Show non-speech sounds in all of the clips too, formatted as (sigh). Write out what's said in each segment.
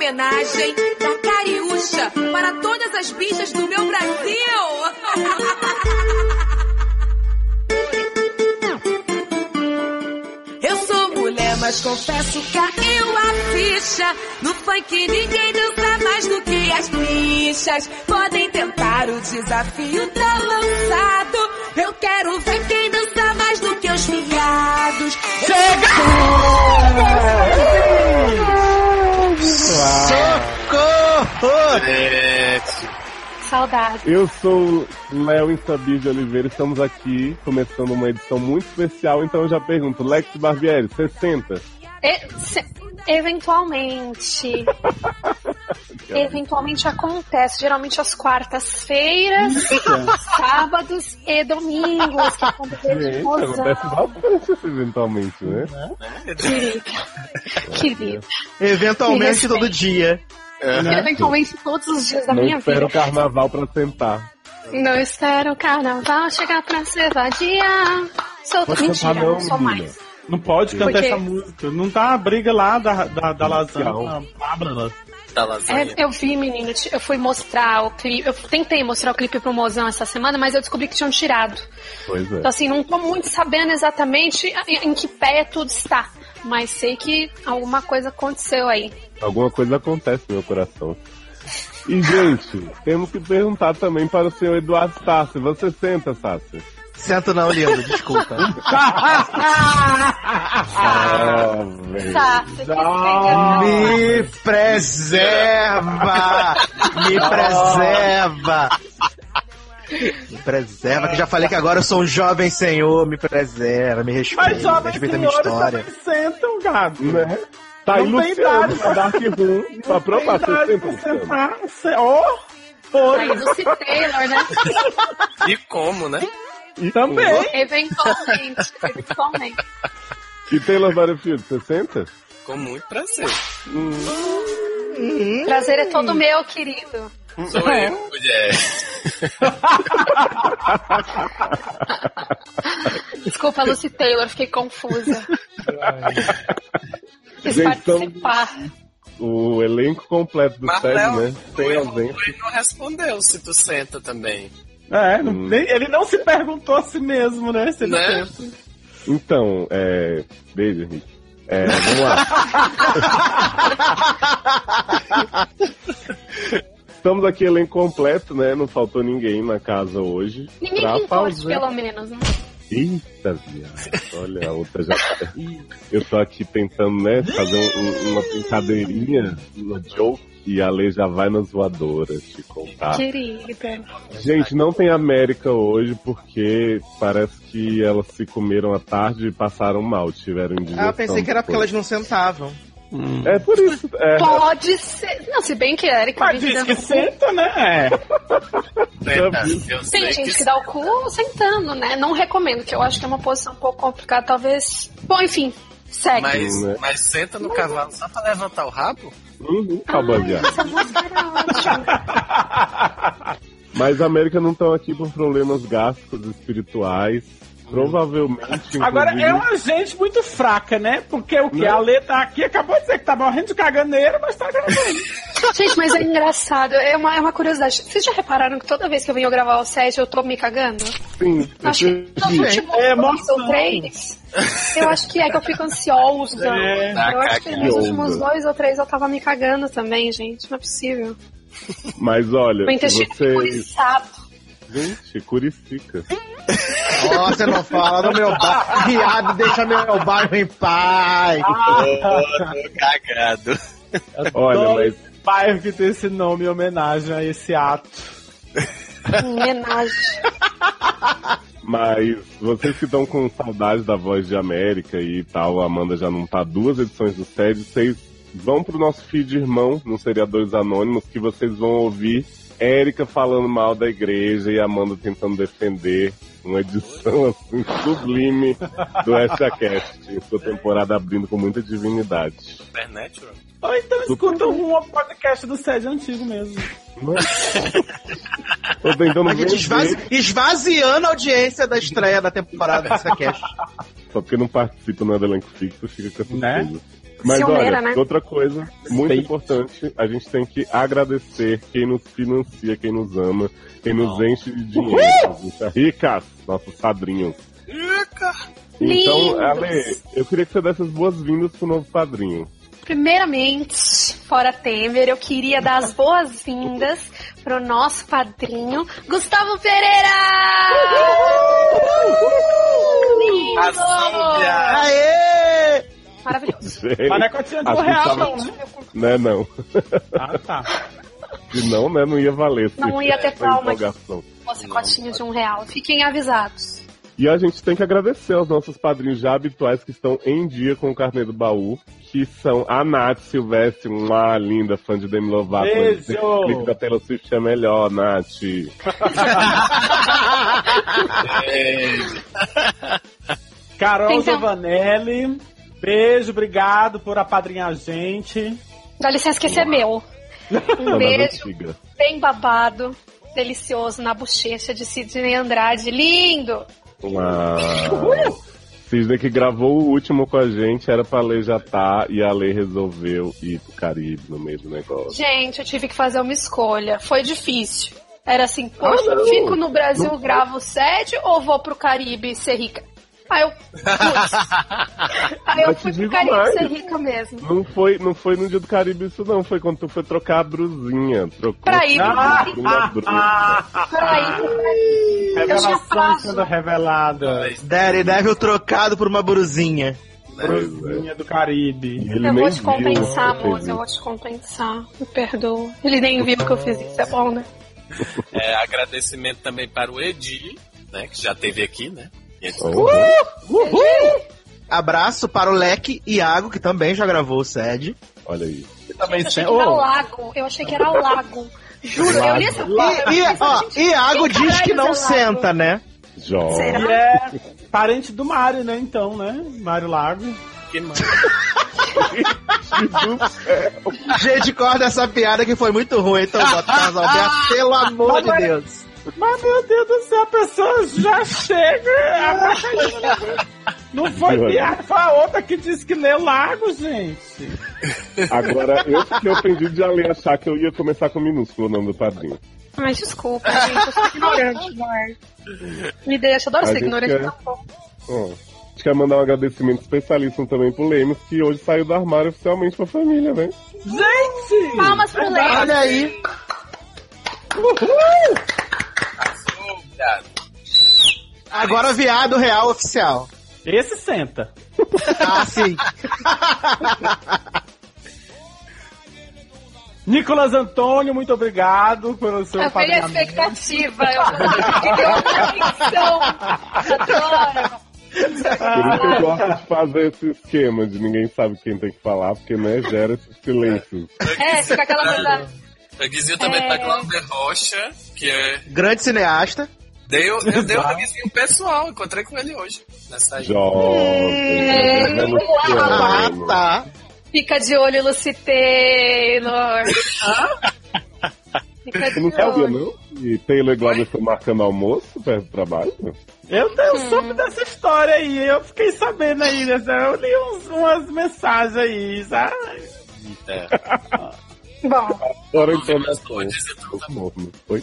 homenagem da Cariúcha para todas as bichas do meu Brasil. Eu sou mulher, mas confesso caiu a ficha. No funk ninguém dança mais do que as bichas. Podem tentar o desafio, tá lançado. Eu quero ver quem dança mais do que os Socorro! Saudade. Eu sou Léo Instabir de Oliveira, estamos aqui começando uma edição muito especial, então eu já pergunto, Lex Barbieri, 60? E- se- eventualmente. (laughs) eventualmente acontece, geralmente às quartas-feiras, (laughs) sábados e domingos, que acontece de acontece bastante eventualmente, né? Querida. Querida. Eventualmente Me todo dia. Eventualmente todos os dias da Não minha espero o vida. carnaval pra sentar. Não espero o carnaval chegar pra se vadiar. Sou Pode mentira, cantar não, não sou mais. Não pode cantar Porque- essa música. Não tá a briga lá da, da, da lasanha. Não. Bárbara. Da lasanha. É, eu vi, menino, eu fui mostrar o clipe. Eu tentei mostrar o clipe pro mozão essa semana, mas eu descobri que tinham tirado. Pois é. Então, assim, não tô muito sabendo exatamente em que pé tudo está. Mas sei que alguma coisa aconteceu aí. Alguma coisa acontece no meu coração. E, gente, temos que perguntar também para o senhor Eduardo Sassi. Você senta, Sassi? Sento não, lindo, desculpa. Ah. Me preserva! Me preserva! Me preserva, que eu já falei que agora eu sou um jovem senhor, me preserva, me respeita, Mas jovens respeita a minha senhores história. também sentam, gato. Né? Tá aí Luciano pra Dark Room pra provar. Tem Você idade senta, pra Luciano? sentar. Se- Ó, foi. Aí Lucy Taylor, né? (laughs) E como, né? Também. Eventualmente, eventualmente. E Taylor Battlefield, você senta? Com muito prazer. Prazer é todo meu, querido. Sou eu, mulher. Desculpa, Lucy Taylor, fiquei confusa. Quis Gente, então- participar. O elenco completo do SED, Léo, né? O ausência. Rui não respondeu se tu senta também. É, não- Hum. nem- ele não se perguntou a si mesmo, né? Se ele Né? senta. Então, é. Beijo, Henrique. É, vamos lá. (laughs) Estamos aqui, elenco completo, né? Não faltou ninguém na casa hoje. Ninguém pra fazer- pelo menos, né? Eita, viado. Olha, a outra já tá. Eu tô aqui tentando, né, fazer um- um- uma brincadeirinha, uma joke, e a lei já vai nas voadoras te contar. Querida. Gente, não tem América hoje porque parece que elas se comeram à tarde e passaram mal, tiveram indigestão. Ah, eu pensei que era porque elas não sentavam. É por isso. É, Pode ser. Não, se bem que a Erika Mas diz que cu. senta, né? Senta, eu sei Tem gente que dá o cu sentando, né? Não recomendo, que eu acho que é uma posição um pouco complicada, talvez. Bom, enfim, segue. Mas, né? mas senta no cavalo só pra levantar o rabo? Uhum, era ótima. (laughs) Mas a América não estão aqui por problemas gástricos espirituais. Provavelmente. Agora é uma gente muito fraca, né? Porque o que? A Lê tá aqui, acabou de dizer que tá morrendo de caganeira, mas tá gravando. (laughs) Gente, mas é engraçado. É uma, é uma curiosidade. Vocês já repararam que toda vez que eu venho gravar o set eu tô me cagando? Sim, Acho que nos percebi. últimos É ou três. Eu acho que é que eu fico ansiosa. É, eu acho que nos cagando. últimos dois ou três eu tava me cagando também, gente. Não é possível. Mas olha, O intestino vocês. Gente, curicica. Nossa, não fala no meu bairro. Viado, deixa meu bairro em paz. Tô cagado. Olha, mas bairro que tem esse nome em homenagem a esse ato. Homenagem. Mas vocês que estão com saudade da voz de América e tal, a Amanda já não tá duas edições do SED, vocês vão pro nosso feed irmão, no Seriadores Anônimos, que vocês vão ouvir Érica falando mal da igreja e a Amanda tentando defender uma edição (laughs) assim sublime do EchaCast, sua temporada abrindo com muita divinidade. Supernatural? Ou então escuta um podcast do SED antigo mesmo. Tô tentando A gente esvazi... esvaziando a audiência da estreia da temporada dessa cast. só porque não participa no elenco fixo, fica com essa Né? coisa. Mas Ciumeira, olha, né? outra coisa muito Sei. importante, a gente tem que agradecer quem nos financia, quem nos ama, quem nos enche de dinheiro, deixa ricas, nossos padrinhos. Então, Lindos. Ale, eu queria que você desse as boas-vindas pro novo padrinho. Primeiramente, fora Temer, eu queria dar as boas-vindas pro nosso padrinho, Gustavo Pereira! Lindo! Azúbia! Aê! Maravilhoso. (laughs) Gente, Mas não é cotinha de um acho que real, tava- não, né? Né, não. Ah, tá. (laughs) Se não, né, não ia valer. Não ia ter essa palma. empolgação. Você cotinha de um real. Fiquem avisados. E a gente tem que agradecer aos nossos padrinhos já habituais que estão em dia com o carnê do baú, que são a Nath Silvestre, uma linda fã de Demi Lovato. Beijo! O clipe da Taylor Swift é melhor, Nath. (laughs) Carol Tem que- Giovanelli, beijo, obrigado por apadrinhar a gente. Dá licença que esse é meu. (laughs) Um Uma beijo bem babado, delicioso na bochecha de Sidney Andrade. Lindo! Uau. Sidney que gravou o último com a gente, era pra Lei já tá, e a Lei resolveu ir pro Caribe no meio do negócio. Gente, eu tive que fazer uma escolha. Foi difícil. Era assim, poxa, Ah, não. fico no Brasil, gravo sede ou vou pro Caribe ser rica? Aí eu. Putz. (laughs) Aí eu fui pro Caribe mais. ser rica mesmo. Não foi, não foi no dia do Caribe isso não, foi quando tu foi trocar a brusinha. Trocou Pra ir pro Caribe. Pra ir pro Caribe. Eu faço. sendo. Daddy Devil trocado por uma brusinha. Brusinha do Caribe. Ele Eu vou te viu compensar, que fez moça. Eu vou te compensar. Me perdoa. Ele nem viu que eu fiz isso. É bom, né? É, agradecimento também para o Edi, né? Que já teve aqui, né? Ele- Oh, Abraço para o Leque Iago, que também já gravou o SED. olha aí. Também Eu achei que era o lago. Eu achei que era o lago. Juro, eu li essa foto. E, Iago diz que não é Lago? senta, né? Jó. Será? e é parente do Mário, né? Então, né? Mário Lago. Que mano. (laughs) Gente, corta essa piada que foi muito ruim, então Carlos Alberto, pelo amor de Deus. Mas, meu Deus do céu, a pessoa já chega. Não foi piada, foi a outra que disse que lê Lago, gente. Agora, eu fiquei ofendido de Ale achar que eu ia começar com minúsculo o nome do padrinho. Ai, desculpa, gente. Eu sou ignorante. (laughs) Me deixa, eu adoro A ser ignorante. quer- tá bom. A gente quer mandar um agradecimento especialíssimo também pro Lemos, que hoje saiu do armário oficialmente pra família, né? Gente! Palmas pro Leite. Olha aí. Azúbia. Agora viado real oficial. Esse senta. Ah, sim. Nicolas Antônio, muito obrigado pelo seu Eu tenho expectativa. Eu. Adoro. Por isso que eu gosto de fazer esse esquema de ninguém sabe quem tem que falar, porque, né, gera esses silêncios. É, fica aquela coisa. Eu dizia também É. pra Cláudia Rocha, que é. Grande cineasta. Deu, eu dei um reguezinho pessoal, encontrei com ele hoje. Nessa aí. É, Ah, Jovem. tá. Fica de olho, Lucy Taylor. Você não sabia, não? E Taylor e Glauber estão marcando almoço perto do trabalho? Eu, eu Hum. soube dessa história aí, eu fiquei sabendo aí, dessa, eu li uns- umas mensagens aí, sabe? É. (laughs) Bom, Agora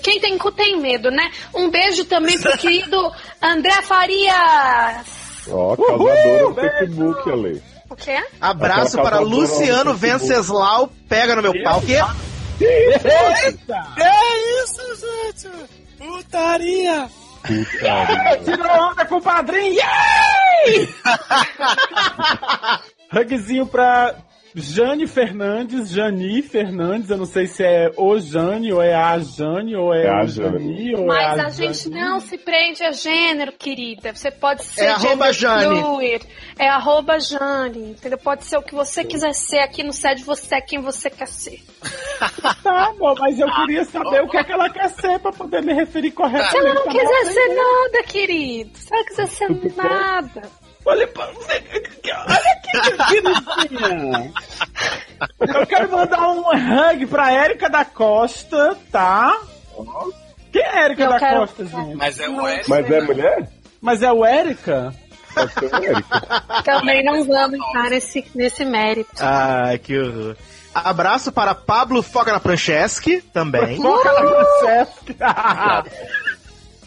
quem tem cu tem medo, né? Um beijo também pro querido André Farias. Ó, causadora do! Facebook, Ale. O quê? Abraço para Luciano. Venceslau. Pega no meu pau. Que? É isso, gente! Putaria! Puta (laughs) Tirou onda com o padrinho, yay! (laughs) Hugzinho pra Jane Fernandes, Jani Fernandes, eu não sei se é o Jane, ou é a Jane, ou é, É a o Jani, ou Mas é a a gente Jani. não se prende a gênero, querida. Você pode ser É arroba Jane. fluid. É arroba Jane, entendeu? Pode ser o que você quiser ser aqui no SED, você é quem você quer ser. (laughs) Tá bom, mas eu queria saber o que é que ela quer ser pra poder me referir Se ela corretamente. não quiser ser nada, querido. Se ela quiser ser nada. Olha, pra- olha que bonitinha. Eu quero mandar um hug pra Érica da Costa, tá? Quem é Érica Eu da quero- Costa, gente? Mas é o Eric. Mas é mulher? Mas é o Érica? pode ser. Também não vamos entrar nesse, nesse mérito. Ai, que horror. Abraço para Pablo Foca na Franceschi, também. Foca na Francesca.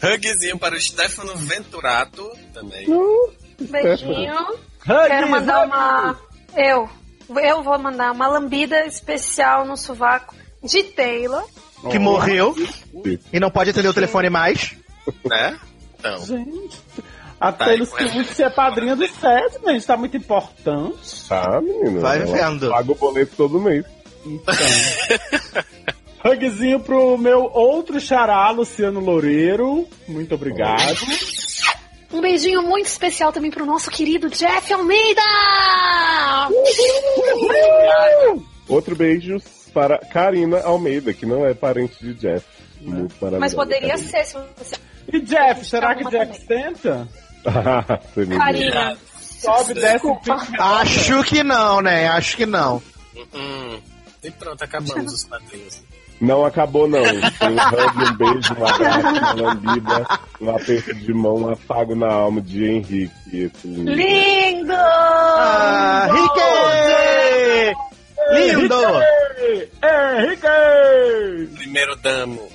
Hugzinho para o Stefano Venturato também. Beijinho. Quero mandar uma. Eu. Eu vou mandar uma lambida especial no sovaco de Taylor. Que morreu e não pode atender o telefone mais. Né? Então, Gente, a Tá, Taylor e com Swift é padrinha do Sede, né? Isso tá muito importante. Tá, menino? Vai vendo. Paga o boleto todo mês. Então. (laughs) Hugzinho pro meu outro xará, Luciano Loureiro. Muito obrigado. Um beijinho muito especial também pro nosso querido Jeff Almeida! Outro beijo para Karina Almeida, que não é parente de Jeff. Muito. Mas poderia Karina. ser se você. E Jeff, será que Jeff (laughs) me Karina. Sobe, desce, Acho que não, né? Acho que não. hum, e pronto, acabamos os padrinhos. Não acabou, não. Um hug, um beijo, um abraço, uma lambida, um aperto de mão, um afago na alma de Henrique. Esse lindo. Lindo! Ah, Rick! Lindo! Henrique! Primeiro damo.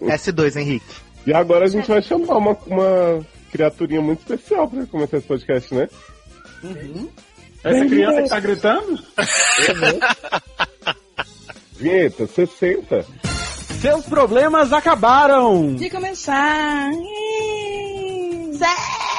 S2, Henrique. E agora a gente vai chamar uma, uma criaturinha muito especial pra começar esse podcast, né? Essa criança que tá gritando? (laughs) Vinheta, 60. Seus problemas acabaram! De começar.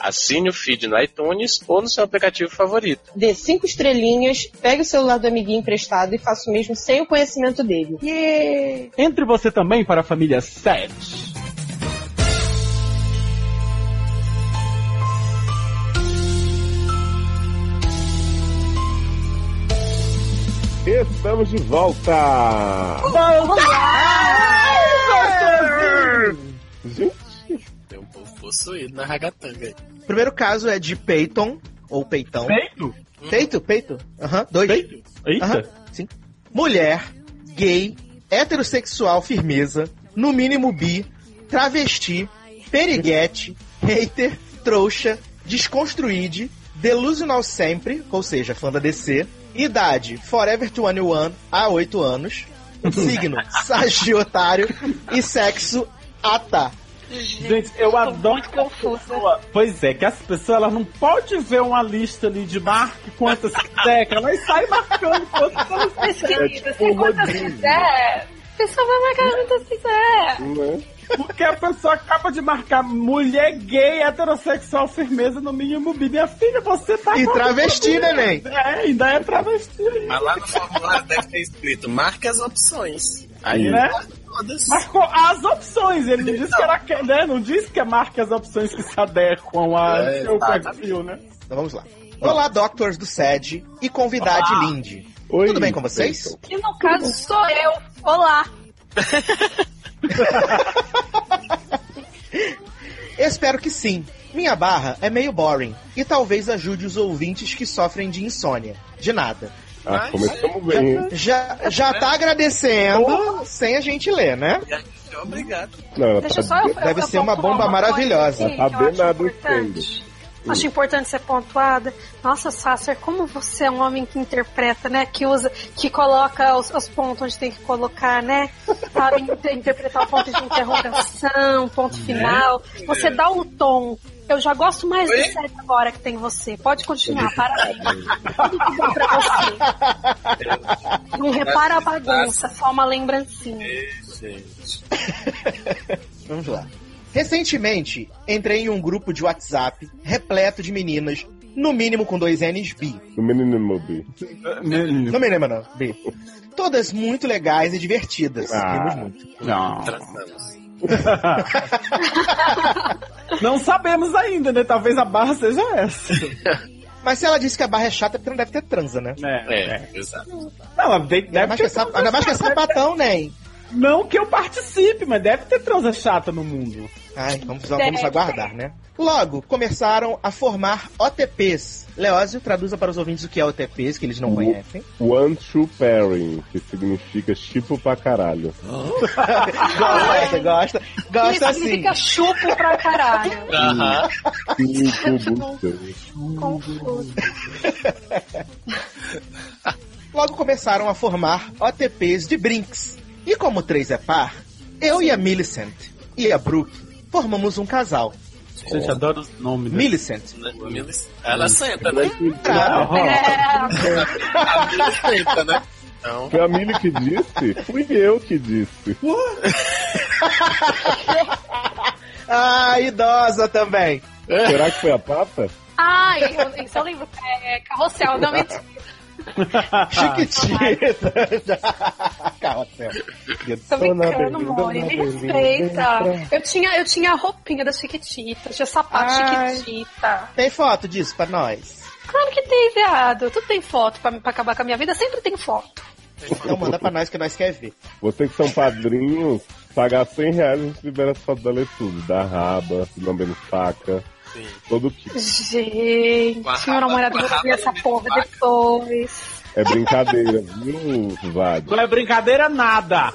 Assine o feed no iTunes ou no seu aplicativo favorito. Dê cinco estrelinhas, pegue o celular do amiguinho emprestado e faça o mesmo sem o conhecimento dele. Yeah! Entre você também para a família 7. Estamos de volta! Gente, possuído na ragatanga aí. Primeiro caso é de Peyton, ou Peitão. Feito? Peito, peito. Aham, dois. Feito? Eita. Aham, sim. Mulher, gay, heterossexual firmeza, no mínimo bi, travesti, periguete, hater, trouxa, desconstruíde, delusional sempre, ou seja, fã da DC, idade Forever 21 a 8 anos, signo (laughs) Sagiotário e sexo Ata. Gente, eu adoro muito confusa. pessoas- Pois é, que as pessoas elas não podem ver uma lista ali de marque quantas quiser, que elas saem marcando quantas elas Mas, querida, tipo se quantas quiser, a pessoa vai marcar quantas quiser. né? Porque a pessoa acaba de marcar mulher gay, heterossexual, firmeza, no mínimo bi. Minha filha, você tá. E travesti, neném. É, ainda é travesti. Mas lá no formulário deve ter escrito, marque as opções. Aí, Né? Todas. Marcou as opções. Ele não disse que era. Né? Não disse que é marca as opções que se adequam a É, seu perfil, né? Então vamos lá. Olá, Doctors do SED e convidade Lindy. Oi, Tudo bem com vocês? Que no caso sou eu. Olá. (laughs) Espero que sim. Minha barra é meio boring e talvez ajude os ouvintes que sofrem de insônia. De nada. Ah, começamos bem, hein? Já, já tá agradecendo sem a gente ler, né? Obrigado. Não, Deixa tá só eu, Deve eu ser uma bomba maravilhosa. aqui Tá bem nada importante. Acho importante ser pontuada. Nossa, Sasser, como você é um homem que interpreta, né? Que usa, que coloca os, os pontos onde tem que colocar, né? Sabe inter- interpretar o ponto de interrogação, ponto final. Você dá o tom. Eu já gosto mais do Oi? série agora que tem você. Pode continuar, (laughs) parabéns. Tudo que bom pra você. Não repara a bagunça, só uma lembrancinha. Gente. (laughs) Vamos lá. Recentemente, entrei em um grupo de WhatsApp repleto de meninas, no mínimo com dois N's bi. No menino Mobi. No mínimo não, bi. Todas muito legais e divertidas. Ah. Rimos muito. Não. Transamos. (laughs) Não sabemos ainda, né? Talvez a barra seja essa. Mas se ela disse que a barra é chata, é porque não deve ter transa, né? É, É, é. exato. Não, deve, deve é ter sap... transa Ainda mais que é chata, sapatão, né? Não que eu participe, mas deve ter transa chata no mundo. Ai, vamos, vamos aguardar, né? Logo, começaram a formar OTPs. Leózio, traduza para os ouvintes o que é OTPs, que eles não conhecem. One True Pairing, que significa tipo pra caralho. (laughs) Gosta, gosta. Gosta assim. significa chupo pra caralho. (laughs) Aham. Tipo, busca. Confuso. Logo começaram a formar OTPs de Brinks. E como três é par, eu e a Millicent e a Brooke formamos um casal. Gente, adoro os nomes. desse- Millicent. Né, Milis- Ela senta, né? Ah, É, A Milis senta, né? Então, Foi a Milly que disse? Fui eu que disse. (laughs) ah, idosa também. Será que foi a pata? Ai, eu, isso eu lembro. É carrossel, não me (laughs) Chiquitita. (laughs) Carrossel. Tô brincando, Mori. Me respeita. Eu tinha, eu tinha a roupinha da Chiquitita, tinha sapato Ai. Chiquitita. Tem foto disso pra nós? Claro que tem, viado. Tudo tem foto pra, pra acabar com a minha vida, sempre tem foto. Então manda pra nós que nós quer ver. Vocês que são padrinhos, pagar 100 reais a gente libera as fotos da Letudo. Da raba, lambendo faca, sim. todo tipo. Gente, meu namorado vai ver essa de porra vaca. depois. É brincadeira, viu, Vade? Não é brincadeira nada.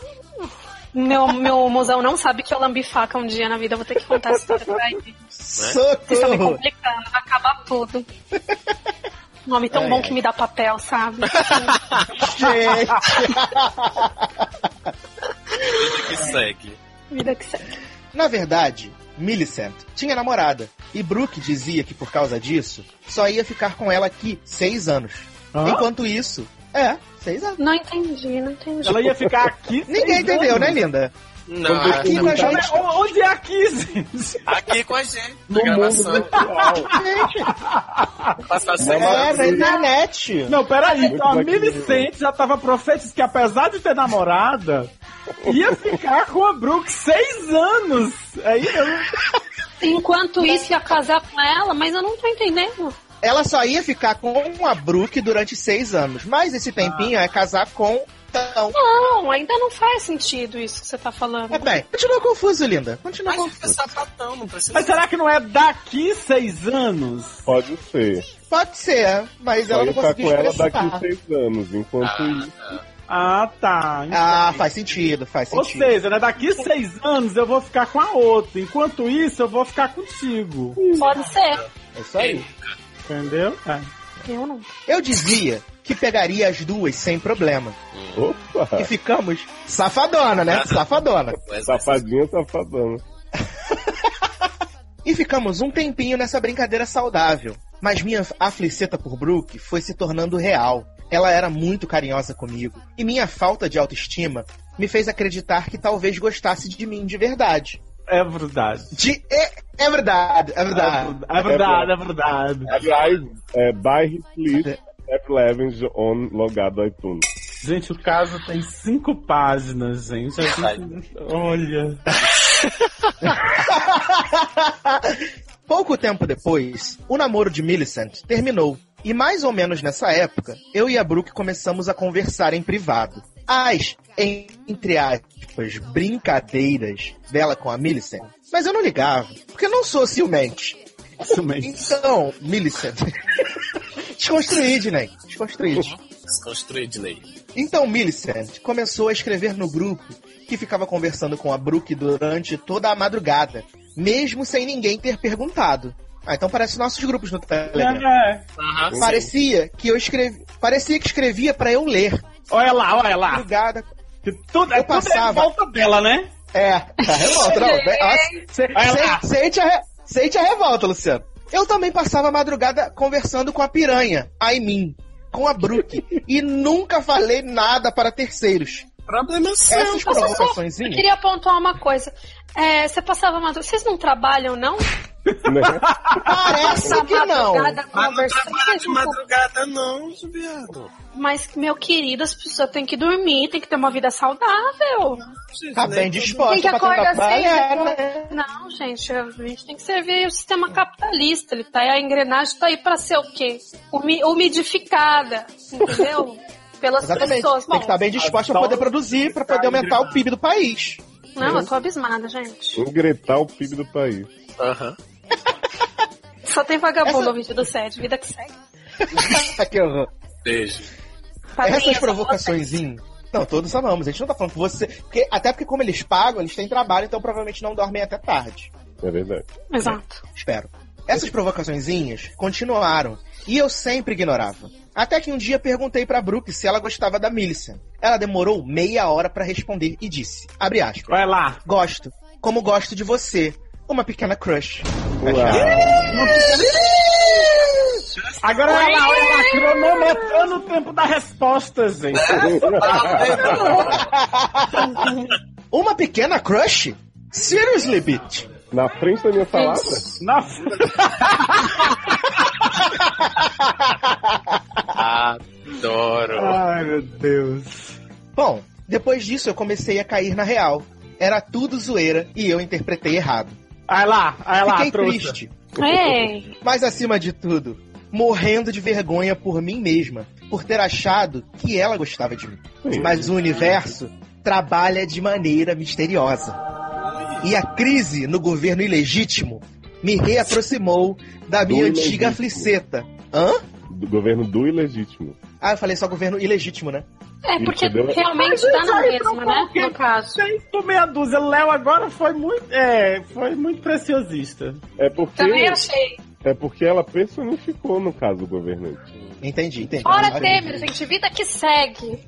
Meu, meu mozão não sabe que eu lambi faca um dia na vida, eu vou ter que contar essa história pra ele. Vocês estão me Socorro! complicando, vai acabar tudo. Nome tão É. bom que me dá papel, sabe? Gente, (laughs) Vida que segue. Vida que segue. Na verdade, Millicent tinha namorada. E Brooke dizia que por causa disso, só ia ficar com ela aqui seis anos. Hã? Enquanto isso, é, seis anos. Não entendi, não entendi. Ela ia ficar aqui. (laughs) Ninguém entendeu, anos. né, linda? Não, Aqui não. com a Cara, gente. Onde é aqui, gente? aqui com a gente, No na mundo gravação. seis Não, É, na internet. Não, peraí. Então a. Milicente já tava profetizando que apesar de ter namorada, ia ficar com a Brooke seis anos. Aí eu... Enquanto isso, ia casar com ela, mas eu não tô entendendo. Ela só ia ficar com a Brooke durante seis anos. Mas esse tempinho é casar com Tão. Não, ainda não faz sentido isso que você tá falando. É bem, continua confuso, linda. Continua Mas confuso. sapatão, não precisa. Mas será que não é daqui seis anos? Pode ser. Pode ser, mas Só ela não ficar conseguiu com ela daqui seis anos. Enquanto Ah, isso. Ah, tá. Ah, faz sentido, faz Ou sentido. seja, né, daqui seis anos eu vou ficar com a outra. Enquanto isso, eu vou ficar contigo. Pode ser. É isso aí. Entendeu? É. Eu não. Eu dizia que pegaria as duas sem problema. opa, E ficamos safadona, né? Safadona. Mas (laughs) safadinha, safadona. E ficamos um tempinho nessa brincadeira saudável. Mas minha afliceta por Brooke foi se tornando real. Ela era muito carinhosa comigo. E minha falta de autoestima me fez acreditar que talvez gostasse de mim de verdade. É verdade. De... É, é verdade, é verdade. É verdade, é verdade. Aliás, é, by please, Step Levens on logado iTunes. Gente, o caso tem cinco páginas, gente. Gente- Olha. (laughs) Pouco tempo depois, o namoro de Millicent terminou. E mais ou menos nessa época, eu e a Brooke começamos a conversar em privado. As, entre aspas, brincadeiras dela com a Millicent. Mas eu não ligava, porque eu não sou ciumente. Ciumente. Então, Millicent. (laughs) Desconstruí, Dinei. Desconstruí. Desconstruir, Dinei. Então Millicent começou a escrever no grupo que ficava conversando com a Brooke durante toda a madrugada, mesmo sem ninguém ter perguntado. Ah, então parece nossos grupos no Telegram. É. Aham, sim. Parecia que eu escrevi, parecia que escrevia pra eu ler. Olha lá, olha lá. Madrugada. Que tudo, é Eu tudo é passava. volta dela, né? É, tá revolta, não. bem, ó, se- se- Sente a, sente a revolta, Luciano. Eu também passava a madrugada conversando com a piranha, a mim, com a Brooke, (laughs) e nunca falei nada para terceiros. Problema seu. Essas provocações Eu queria pontuar uma coisa. É, você passava madrugada. Vocês não trabalham, não? Né? Parece que não. Mas não trabalha de madrugada, não, viado. Mas, meu querido, as pessoas têm que dormir, têm que ter uma vida saudável. Tá bem Tem disposta que pra acordar cedo. trabalhar, né? Não, gente, a gente tem que servir o sistema capitalista. Ele tá aí, a engrenagem tá aí pra ser o quê? Umi- umidificada, entendeu? (laughs) Pelas Exatamente. pessoas. Tem que estar Bom, bem disposta pra poder produzir, pra poder aumentar o PIB do país. não, eu tô abismada, gente. Engretar o PIB do país. Aham. (laughs) Só tem vagabundo Essa- ouvindo do sede, vida que segue. (laughs) que horror. Beijo. Padrinha, Essas provocações. Não, todos amamos. A gente não tá falando que você. Porque, até porque, como eles pagam, eles têm trabalho, então provavelmente não dormem até tarde. É verdade. Exato. Espero. Essas provocaçõezinhas continuaram. E eu sempre ignorava. Até que um dia perguntei pra Brooke se ela gostava da Millicent. Ela demorou meia hora pra responder e disse: abre aspas. Vai lá. Gosto. Como gosto de você. Uma pequena crush. Agora olha lá, olha lá, cronometrando o tempo da resposta, gente. (laughs) Uma pequena crush? Seriously, bitch? Na frente da minha salada? Na... (laughs) Adoro. Ai, meu Deus. Bom, depois disso eu comecei a cair na real. Era tudo zoeira e eu interpretei errado. Vai lá, vai lá, Fiquei trouxa. triste. Ei, Mas acima de tudo, morrendo de vergonha por mim mesma, por ter achado que ela gostava de mim. Mas o universo trabalha de maneira misteriosa. E a crise no governo ilegítimo me reaproximou da minha Do antiga ilegítimo. fliceta. Hã? Do governo do ilegítimo. Ah, eu falei só governo ilegítimo, né? é porque Entendeu? realmente dá isso na mesma, né? No caso. Por meia dúzia. Léo agora foi muito. É, foi muito preciosista. É porque, Também achei. é porque ela personificou, no caso, o governante. Entendi, entendi. Fora Agora Temer, entendi. gente, vida que segue.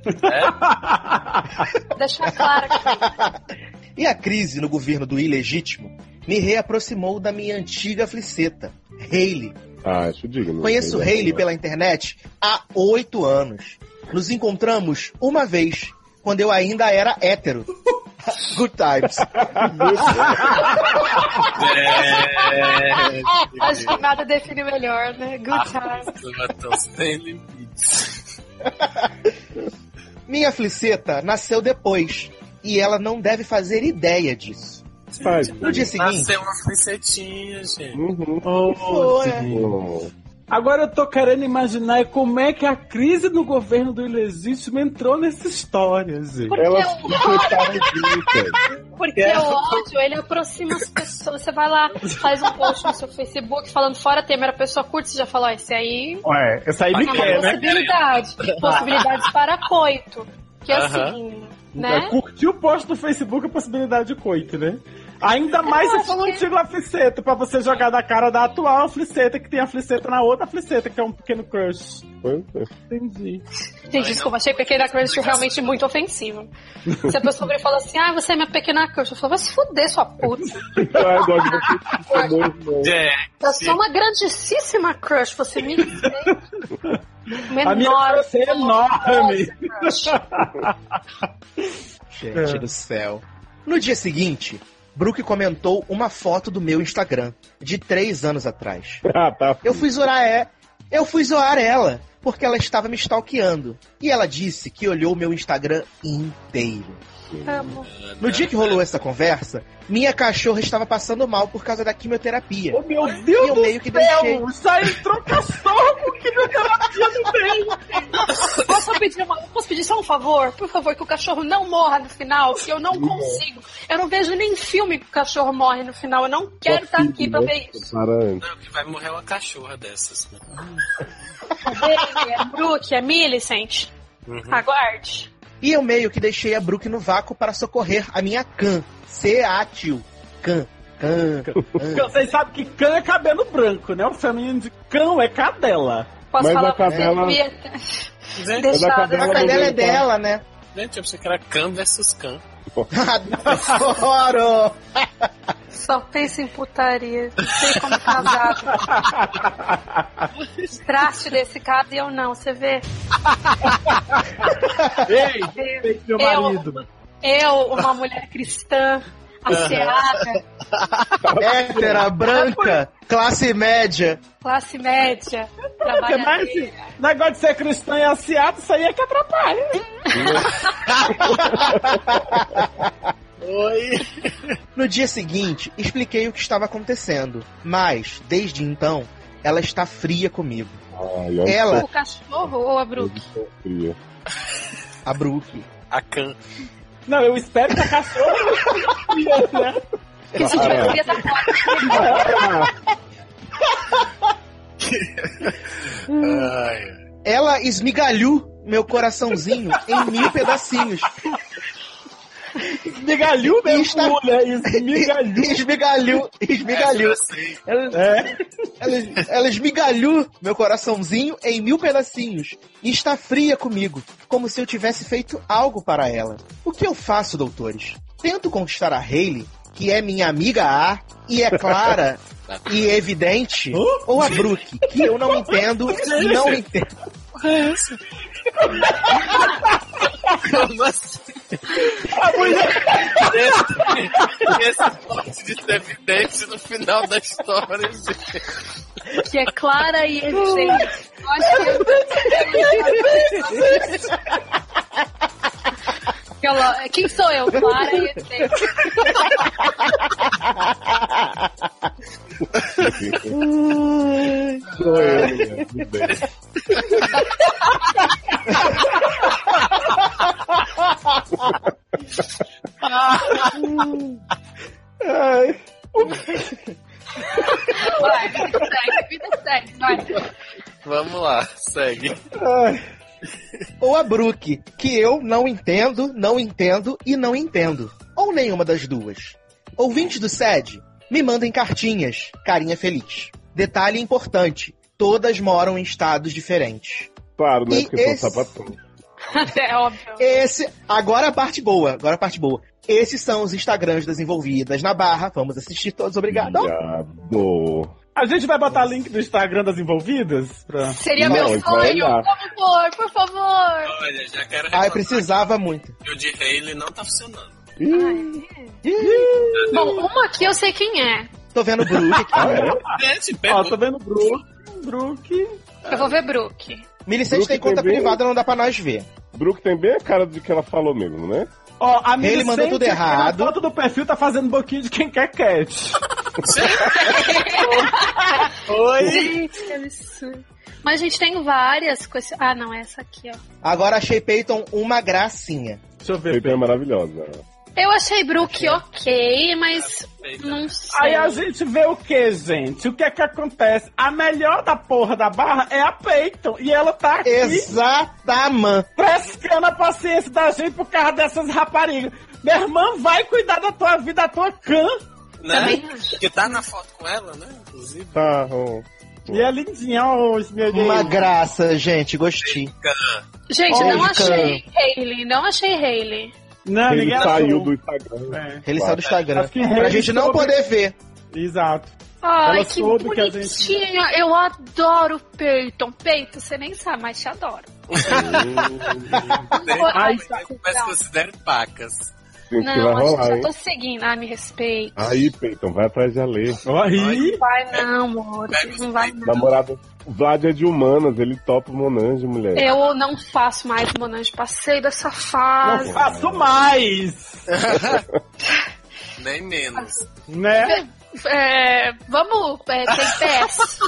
Deixar claro aqui. (laughs) E a crise no governo do ilegítimo me reaproximou da minha antiga fliceta, Hailey. Ah, acho digno. Conheço Mas é Hailey normal. pela internet há oito anos. Nos encontramos uma vez, quando eu ainda era hétero. (laughs) Good times. É. Acho que nada define melhor, né? Good time. Matão sem limites. Minha fliceta nasceu depois, e ela não deve fazer ideia disso. Faz. No dia seguinte, Nasceu uma flicetinha, gente. Uhum. Oh. Oh. Agora eu tô querendo imaginar como é que a crise no governo do ilegítimo entrou nessa história, gente. Porque, Elas o, coitaram juntas. porque o ódio, ele aproxima as pessoas. Você vai lá, faz um post no seu Facebook falando fora Temer, a pessoa curte, você já falou, ó, esse aí Ué, essa aí é me uma quer, né? possibilidade. Possibilidades para coito. Que Aham. assim, É, né? curtir o post do Facebook é possibilidade de coito, né? Ainda mais se acho for um que- antigo afliceta, pra você jogar da cara da atual afliceta, que tem afliceta na outra afliceta, que é um pequeno crush. É. Entendi. Gente, desculpa, achei pequena crush realmente muito ofensivo. Se a pessoa vir e fala assim, ah, você é minha pequena crush, eu falo, vai se fuder, sua puta. (laughs) Ah, eu. É. (laughs) Eu sou uma grandíssima crush, você me respeita. A minha crush é enorme. crush. gente do céu. No dia seguinte, Brooke comentou uma foto do meu Instagram, de três anos atrás. (laughs) Ah, tá. Eu fui zoar é, eu fui zoar ela, porque ela estava me stalkeando. E ela disse que olhou meu Instagram inteiro. Amo. No dia que rolou essa conversa, minha cachorra estava passando mal por causa da quimioterapia. Oh, meu E Deus eu do meio que céu! deixei. Entrou cachorro com quimioterapia no meio! Posso pedir, uma, posso pedir só um favor? Por favor, que o cachorro não morra no final, que eu não consigo. Eu não vejo nem filme que o cachorro morre no final. Eu não quero estar aqui pra ver isso. Para antes. Não, que vai morrer uma cachorra dessas. Né? Baby, é Brooke, é Millicent. Uhum. Aguarde. E eu meio que deixei a Brooke no vácuo para socorrer a minha Can. C-A-Tio. Can. Can. Can. Vocês sabem que cã é cabelo branco, né? O feminino de cão é cadela. Posso Mas falar a (laughs) cadela- deixar A cadela é dela, né? Gente, eu pensei que era Khan versus Khan. (laughs) Adoro! Só pensa em putaria. Não sei como casar. Traste desse caso e eu não, você vê? Ei, respeite meu Eu- marido. Eu, uma mulher cristã, Aseada, (laughs) Hétera, branca, classe média. classe média, esse negócio de ser cristã e asiático, isso aí é que atrapalha. Oi. No dia seguinte, expliquei o que estava acontecendo, mas, desde então, ela está fria comigo. Ai, olha Ela, O cachorro ou a Brooke? a Brooke, A Can. Não, eu espero que a cachorra. né? Que se tiver fria, tá fora. Ela esmigalhou meu coraçãozinho em mil pedacinhos. Esmigalhou mesmo, Está- mulher. Esmigalhou. Esmigalhou, esmigalhou. É. Ela, É. ela, ela esmigalhou meu coraçãozinho em mil pedacinhos e está fria comigo, como se eu tivesse feito algo para ela. O que eu faço, doutores? Tento conquistar a Hayley, que é minha amiga A e é clara (laughs) e evidente, ou a Brooke, que eu não (laughs) entendo e não entendo. (laughs) Como assim? A mulher. Esse, plot de evidente no final da história, gente. Que é clara e evidente. Eu acho que (laughs) eu... Quem sou eu? Clara e evidente. Sou eu, tudo bem. Vai, vida segue, vida segue. Vai. Vamos lá, segue. Ou a Brooke, que eu não entendo, não entendo e não entendo. Ou nenhuma das duas. Ouvintes do SED, me mandem cartinhas, carinha feliz. Detalhe importante, todas moram em estados diferentes. Claro, né? E Porque esse- são sapatões. (laughs) É óbvio. Esse, agora a parte boa, agora a parte boa. Esses são os Instagrams das envolvidas na barra. Vamos assistir todos, obrigado. Viado. A gente vai botar link do Instagram das envolvidas? Pra... Seria Não, meu sonho. Por favor, por favor. Olha, já quero Ai, reclamar precisava muito. o de Haley não tá funcionando. Bom, uma aqui eu sei quem é. Tô vendo o Brooke aqui. (laughs) Gente, Ó, pegou. tô vendo Brook. Brook. Eu vou ver Brooke. Milicente tem conta tem privada, não dá pra nós ver. Brooke tem bem a cara de que ela falou mesmo, né? Ó, a Ele mandou tudo errado. Na foto do perfil tá fazendo boquinha de quem quer cat. (laughs) Oi. Gente, que absurdo. Mas a gente tem várias com esse... Ah, não, essa aqui, ó. Agora achei Peyton uma gracinha. Deixa eu ver. Peyton é maravilhosa. Eu achei Brooke ok, mas não sei. Aí a gente vê o que, gente? O que é que acontece? A melhor da porra da barra é a Peyton. E ela tá aqui Exatamente. frescando a paciência da gente por causa dessas raparigas. Minha irmã vai cuidar da tua vida, da tua cã. Né? Que tá na foto com ela, né? Inclusive. Tá, ó. E é lindinha, ó, os meus Uma graça, gente, gostei. Gente, não achei Hailey, não achei Hailey. Não, Ele ninguém saiu achou. do Instagram. É, Ele saiu do Instagram. Pra gente não soube- poder ver. Exato. Ai, Ela que soube que a gente- bonitinha. Eu adoro Peyton. Peyton, você nem sabe, mas te adoro. (laughs) Ai, Mas, considere pacas. Gente, que vai não, gente rolar, já hein? tô seguindo. Ah, me respeita. Aí, Peyton, vai atrás de Alê. Aí, Vai não, amor. Não vai não. Namorada. Vlad é de humanas, ele topa o Monange, mulher. Eu não faço mais Monange. Passei dessa fase. não faço mais. (laughs) Nem menos. Né? É, vamos, é, tem PS.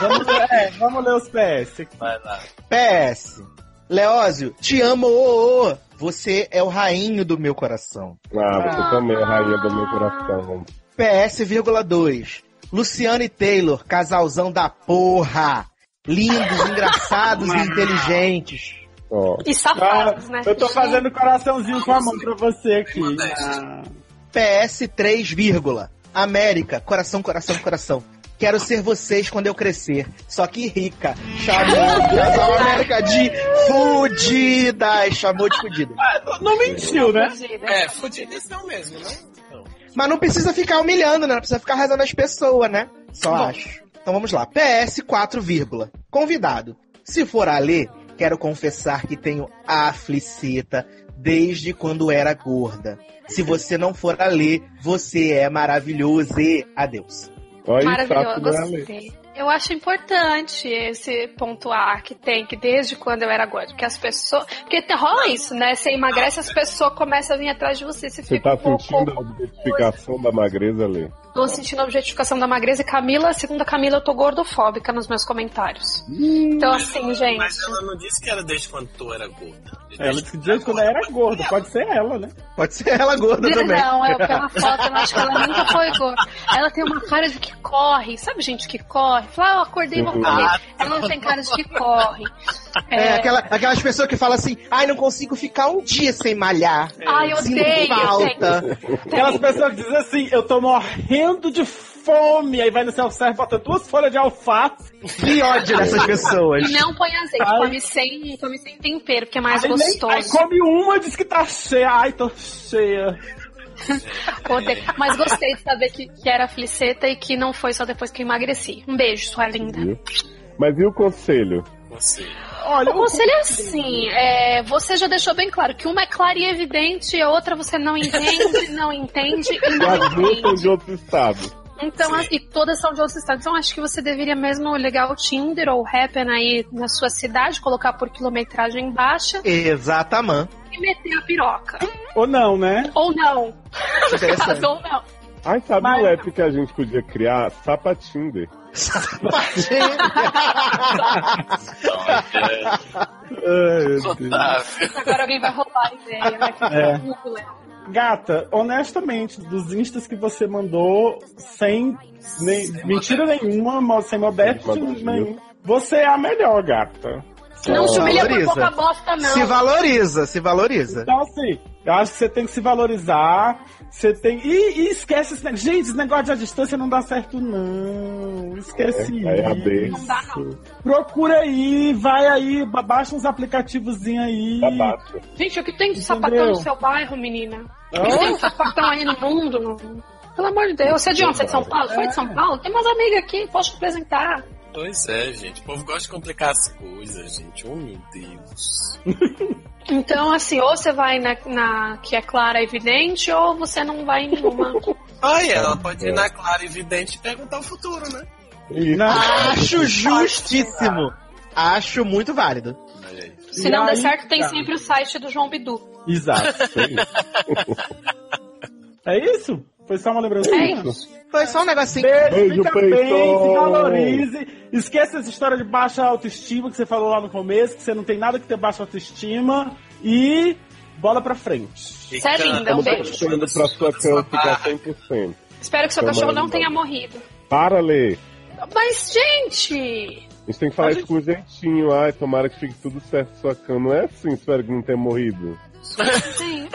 Vamos, é, vamos ler os PS. Vai lá. PS. Leózio, te amo, ô, ô. Você é o rainho do meu coração. Ah, você também é a rainha do meu coração. PS,2. Luciano e Taylor, casalzão da porra. Lindos, engraçados e (laughs) inteligentes. Ó. E safados, né? Eu tô fazendo coraçãozinho com a mão pra você aqui. Ah, PS3, vírgula. América, coração, coração, coração. Quero ser vocês quando eu crescer. Só que rica. Chamou (laughs) casal América de fudidas. Chamou de fudidas. não mentiu, né? É, fudidição mesmo, né? Mas não precisa ficar humilhando, né? Não precisa ficar arrasando as pessoas, né? Só acho. Então vamos lá. PS 4, vírgula. Convidado. Se for a ler, quero confessar que tenho a fliceta desde quando era gorda. Se você não for a ler, você é maravilhoso. Adeus. Olha, Maravilhoso, Eu acho importante esse pontuar que tem, que desde quando eu era gorda. Que as pessoas. Porque rola isso, né? Você emagrece, as pessoas começam a vir atrás de você. Você Você tá um pouco. sentindo a objetificação da magreza, Lê? Tô sentindo a objetificação da magreza e Camila, segundo a Camila, eu tô gordofóbica nos meus comentários. Então, assim, gente. Mas ela não disse que era desde quando tu era gorda. Ela disse que desde quando ela era gorda, pode ser ela, né? Pode ser ela gorda também. Não, é pela (laughs) foto, eu acho que ela nunca foi gorda. Ela tem uma cara de que corre, sabe gente que corre? Fala, ah, eu acordei e vou correr. Ela não tem cara de que corre. É, É, aquela, aquelas pessoas que falam assim, ai, não consigo ficar um dia sem malhar. Ai, eu Sinto odeio, falta. Aquelas pessoas que dizem assim, eu tô morrendo de fome, aí vai no self-service, bota duas folhas de alface. Que ódio dessas pessoas. E não põe azeite, Ai. come sem, come sem tempero, porque é mais Aí, nem- gostoso. aí come uma e diz que tá cheia. Ai, tô cheia. (laughs) Odeio. Mas gostei de saber que, que era fliceta e que não foi só depois que eu emagreci. Um beijo, sua linda. Mas e o conselho? Você. Olha, O conselho é assim, é, você já deixou bem claro que uma é clara e evidente, e a outra você não entende, (laughs) não entende e não as duas são entende. de outro estado. Então, Sim. e todas são de outros estados. Então, acho que você deveria mesmo ligar o Tinder ou o Happen aí na sua cidade, colocar por quilometragem baixa Exatamente. e meter a piroca. Ou não, né? Ou não. Interessante. (laughs) ou não. Ai, sabe Mas- o app que a gente podia criar? Sapatinder. Otávio. Agora alguém vai roubar a ideia, né? Que É. Léo. Gata, honestamente, dos instas que você mandou, sem nem, mentira nenhuma, mo- sem modéstia Sem modéstia. nenhuma, você é a melhor, gata. Não se humilha por valoriza. pouca bosta, não. Se valoriza, se valoriza. Então, assim, eu acho que você tem que se valorizar. Você tem. E, e esquece esse negócio. Gente, esse negócio de a distância não dá certo, não. Esquece É, é isso. Não dá, não. Procura aí, vai aí, ba- baixa uns aplicativozinhos aí. Tá baixo. Gente, o que tem de Entendeu? sapatão no seu bairro, menina? O que tem de sapatão aí no mundo? Pelo amor de Deus. Você é de onde? Você é de São Paulo? Foi de São Paulo? Tem umas amigas aqui, posso te apresentar. Pois é, gente. O povo gosta de complicar as coisas, gente. Oh, meu Deus. (laughs) Então, assim, ou você vai na, na que é clara e evidente, ou você não vai em nenhuma. Olha, ela pode ir na clara evidente e perguntar o futuro, né? E Não. Acho justíssimo. Acho muito válido. Se não der certo, tem sempre o site do João Bidu. Exato. (laughs) é isso? Foi só uma lembrança. É isso. Foi só um negocinho. Beijo, Beijo, fica bem, se valorize. Esqueça essa história de baixa autoestima que você falou lá no começo, que você não tem nada que ter baixa autoestima. E bola pra frente. Canta, linda, um beijo. pra sua cama ficar 100%. Espero que seu Foi cachorro não tenha morrido. Para, Lê. Mas, gente! A gente tem que falar A isso com jeitinho. Ai, tomara que fique tudo certo sua cama. Não é assim, espero que não tenha morrido. Sim.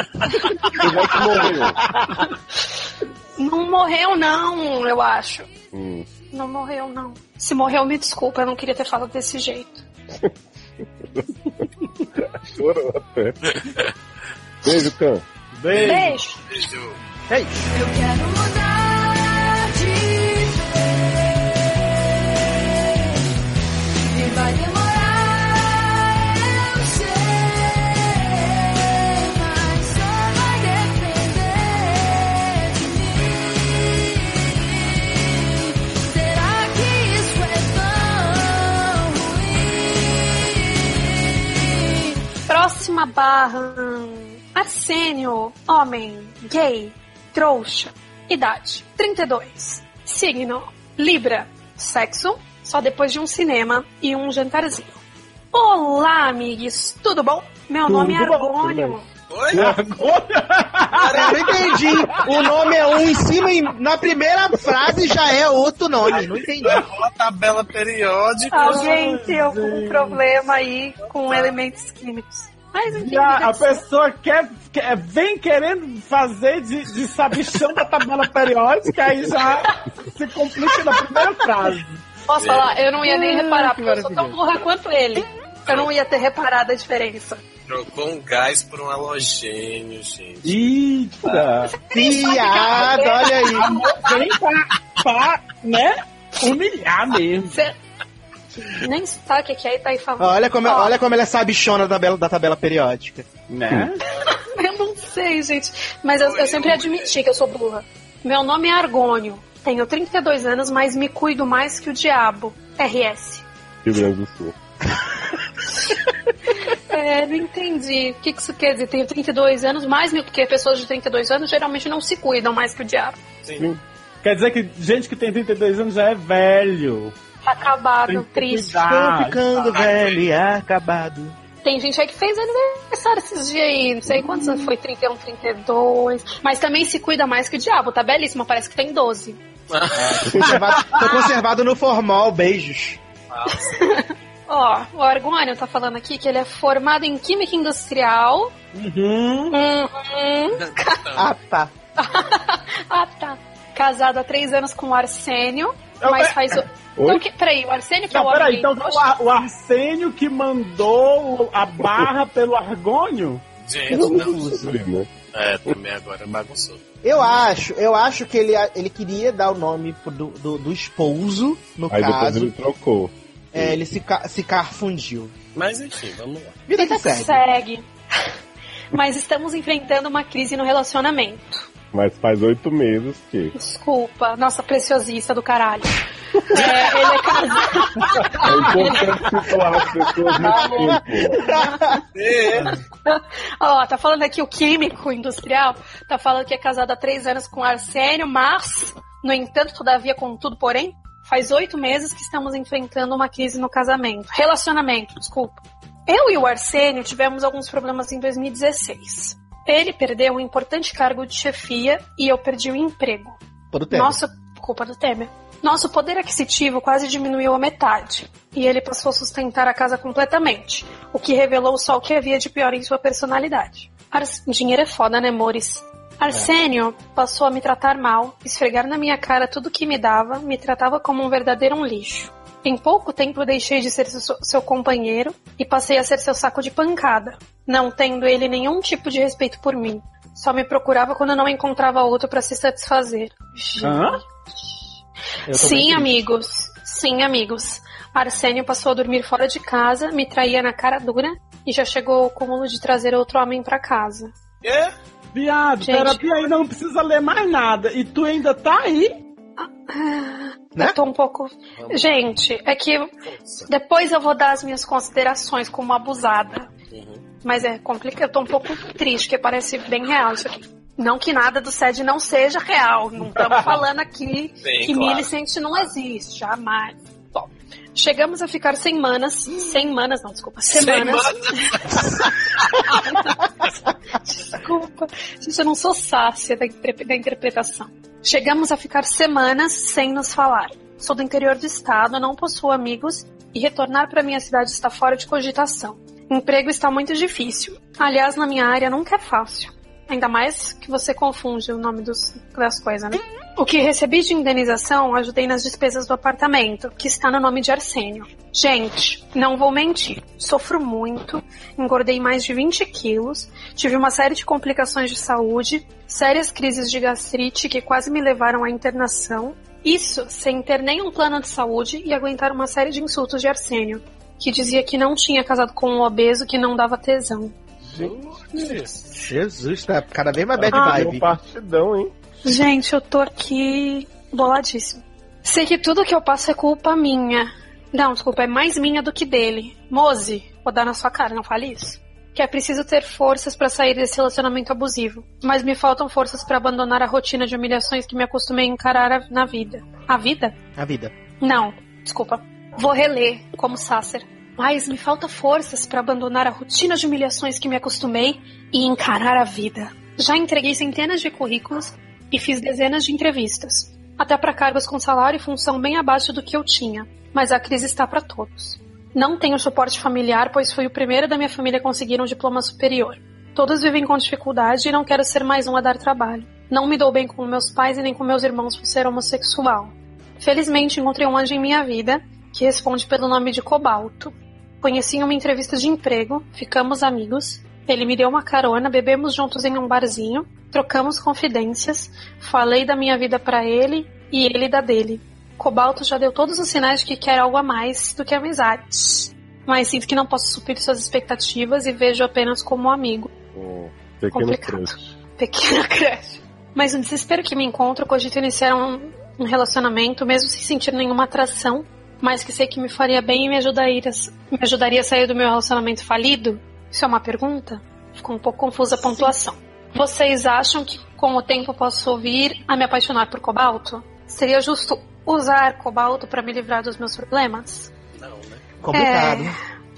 Não morreu, não, eu acho. Hum. Não morreu, não. Se morreu, me desculpa, eu não queria ter falado desse jeito. (laughs) Chorou até. Beijo, Can. Beijo. Beijo. Beijo. Isso. Eu quero mudar de vez. E vai Próxima barra. Arsênio, homem, gay, trouxa, idade 32, signo Libra, sexo só depois de um cinema e um jantarzinho. Olá, amigos, tudo bom? Meu nome é Tudo Argônio. Oi? E agora? Eu não entendi. O nome é um em cima e na primeira frase já é outro nome. Não entendi. Uma tabela periódica. Alguém tem algum problema aí com elementos químicos. Mas enfim, a que pessoa quer, quer- vem querendo fazer de, de sabichão da tabela periódica, aí já se complica na primeira frase. Posso falar? Eu não ia nem Ah, reparar, que porque eu sou tão burra quanto ele. Eu não ia ter reparado a diferença. Trocou um gás por um halogênio, gente. Eita! Piada, olha aí. Vem pra, pra, né, humilhar mesmo. Cê- Nem está que aqui aí tá aí falando. Olha como, Ó, olha como ela é sabichona da tabela, da tabela periódica. Né? (laughs) Eu não sei, gente. Mas eu, eu sempre admiti que eu sou burra. Meu nome é Argônio. Tenho 32 anos, mas me cuido mais que o diabo. RS. Rio Grande do Sul. (laughs) É, não entendi. O que que isso quer dizer? Tenho 32 anos, mais me- porque pessoas de 32 anos geralmente não se cuidam mais que o diabo. Quer dizer que gente que tem 32 anos já é velho. Acabado, triste. Tô ficando velho e acabado. Tem gente aí que fez aniversário esses dias aí, não sei quantos anos foi, 31, 32. Mas também se cuida mais que o diabo, tá belíssima, parece que tem 12. Tô conservado, tô conservado no formal, beijos. (laughs) Ó, o Argônio tá falando aqui que ele é formado em Química Industrial. Uhum. Uhum. Ah, tá. (laughs) ah, tá. Casado há três anos com o Arsênio, mas faz... o-? (laughs) Então, que, peraí, o Arsênio que é Não, o peraí, homem... então foi o, o Arsênio que mandou a barra (laughs) pelo Argônio? Gente, não. Confuso, né? É, também agora bagunçou. Eu acho, eu acho que ele, ele queria dar o nome do, do, do esposo, no Aí depois caso. ele trocou. É, ele se, se carfundiu. Mas enfim, vamos lá. Vida Vida que segue. segue. Mas estamos enfrentando uma crise no relacionamento. Mas faz oito meses que. Desculpa, nossa preciosista do caralho. (laughs) É, ele é casado. É importante situar as pessoas no tempo. Ó, tá falando aqui o químico industrial, tá falando que é casado há três anos com Arsênio, mas, no entanto, todavia, contudo, porém, faz oito meses que estamos enfrentando uma crise no casamento. Relacionamento, desculpa. Eu e o Arsênio tivemos alguns problemas em 2016. Ele perdeu um importante cargo de chefia e eu perdi o emprego. Todo tempo. Nossa, culpa do Temer. Nosso poder aquisitivo quase diminuiu a metade. E ele passou a sustentar a casa completamente. O que revelou só o que havia de pior em sua personalidade. Ars... Dinheiro é foda, né, Mores? Arsênio passou a me tratar mal, esfregar na minha cara tudo que me dava, me tratava como um verdadeiro um lixo. Em pouco tempo deixei de ser seu, seu companheiro e passei a ser seu saco de pancada, não tendo ele nenhum tipo de respeito por mim. Só me procurava quando não encontrava outro para se satisfazer. Hã? Sim, amigos. Sim, amigos. Arsênio passou a dormir fora de casa, me traía na cara dura e já chegou ao cúmulo de trazer outro homem para casa. É? Viado, Gente. terapia ainda não precisa ler mais nada. E tu ainda tá aí? Né? Eu tô um pouco. Gente, é que depois eu vou dar as minhas considerações como abusada. Uhum. Mas é complicado, eu tô um pouco triste, porque parece bem real isso aqui. Não que nada do SED não seja real. Não estamos (laughs) falando aqui Sim, que claro. Millicent não existe, jamais. Bom, chegamos a ficar sem manas. Sem manas, não, desculpa. Semanas. (laughs) Desculpa. Gente, eu não sou sácia da, da interpretação. Chegamos a ficar semanas sem nos falar. Sou do interior do estado, não possuo amigos e retornar para minha cidade está fora de cogitação. Emprego está muito difícil. Aliás, na minha área nunca é fácil. Ainda mais que você confunde o nome dos, das coisas, né? O que recebi de indenização, ajudei nas despesas do apartamento, que está no nome de Arsênio. Gente, não vou mentir. Sofro muito, engordei mais de 20 quilos, tive uma série de complicações de saúde, sérias crises de gastrite que quase me levaram à internação. Isso sem ter nenhum plano de saúde e aguentar uma série de insultos de Arsênio, que dizia que não tinha casado com um obeso que não dava tesão. Jesus, tá cada vez mais bad Ah. Vibe. um partidão, hein? Gente, eu tô aqui boladíssimo. Sei que tudo que eu passo é culpa minha. Não, desculpa, é mais minha do que dele. Mose, vou dar na sua cara, não fale isso. Que é preciso ter forças pra sair desse relacionamento abusivo. Mas me faltam forças pra abandonar a rotina de humilhações que me acostumei a encarar a- na vida. A vida? A vida. Não, desculpa. Vou reler, como Sasser. Mas me falta forças para abandonar a rotina de humilhações que me acostumei e encarar a vida. Já entreguei centenas de currículos e fiz dezenas de entrevistas, até para cargos com salário e função bem abaixo do que eu tinha. Mas a crise está para todos. Não tenho suporte familiar, pois fui o primeiro da minha família a conseguir um diploma superior. Todos vivem com dificuldade e não quero ser mais um a dar trabalho. Não me dou bem com meus pais e nem com meus irmãos por ser homossexual. Felizmente encontrei um anjo em minha vida que responde pelo nome de Cobalto. Conheci em uma entrevista de emprego, ficamos amigos. Ele me deu uma carona, bebemos juntos em um barzinho, trocamos confidências, falei da minha vida pra ele e ele da dele. Cobalto já deu todos os sinais de que quer algo a mais do que amizade. Mas sinto que não posso suprir suas expectativas e vejo apenas como um amigo. Um pequeno Complicado. crush. Pequena (laughs) creche. Mas no desespero que me encontro, cogito iniciar um, um relacionamento, mesmo sem sentir nenhuma atração, mas que sei que me faria bem e me ajudaria, me ajudaria a sair do meu relacionamento falido? Isso é uma pergunta? Ficou um pouco confusa a pontuação. Vocês acham que com o tempo posso vir a me apaixonar por cobalto? Seria justo usar cobalto para me livrar dos meus problemas? Não, né? Complicado.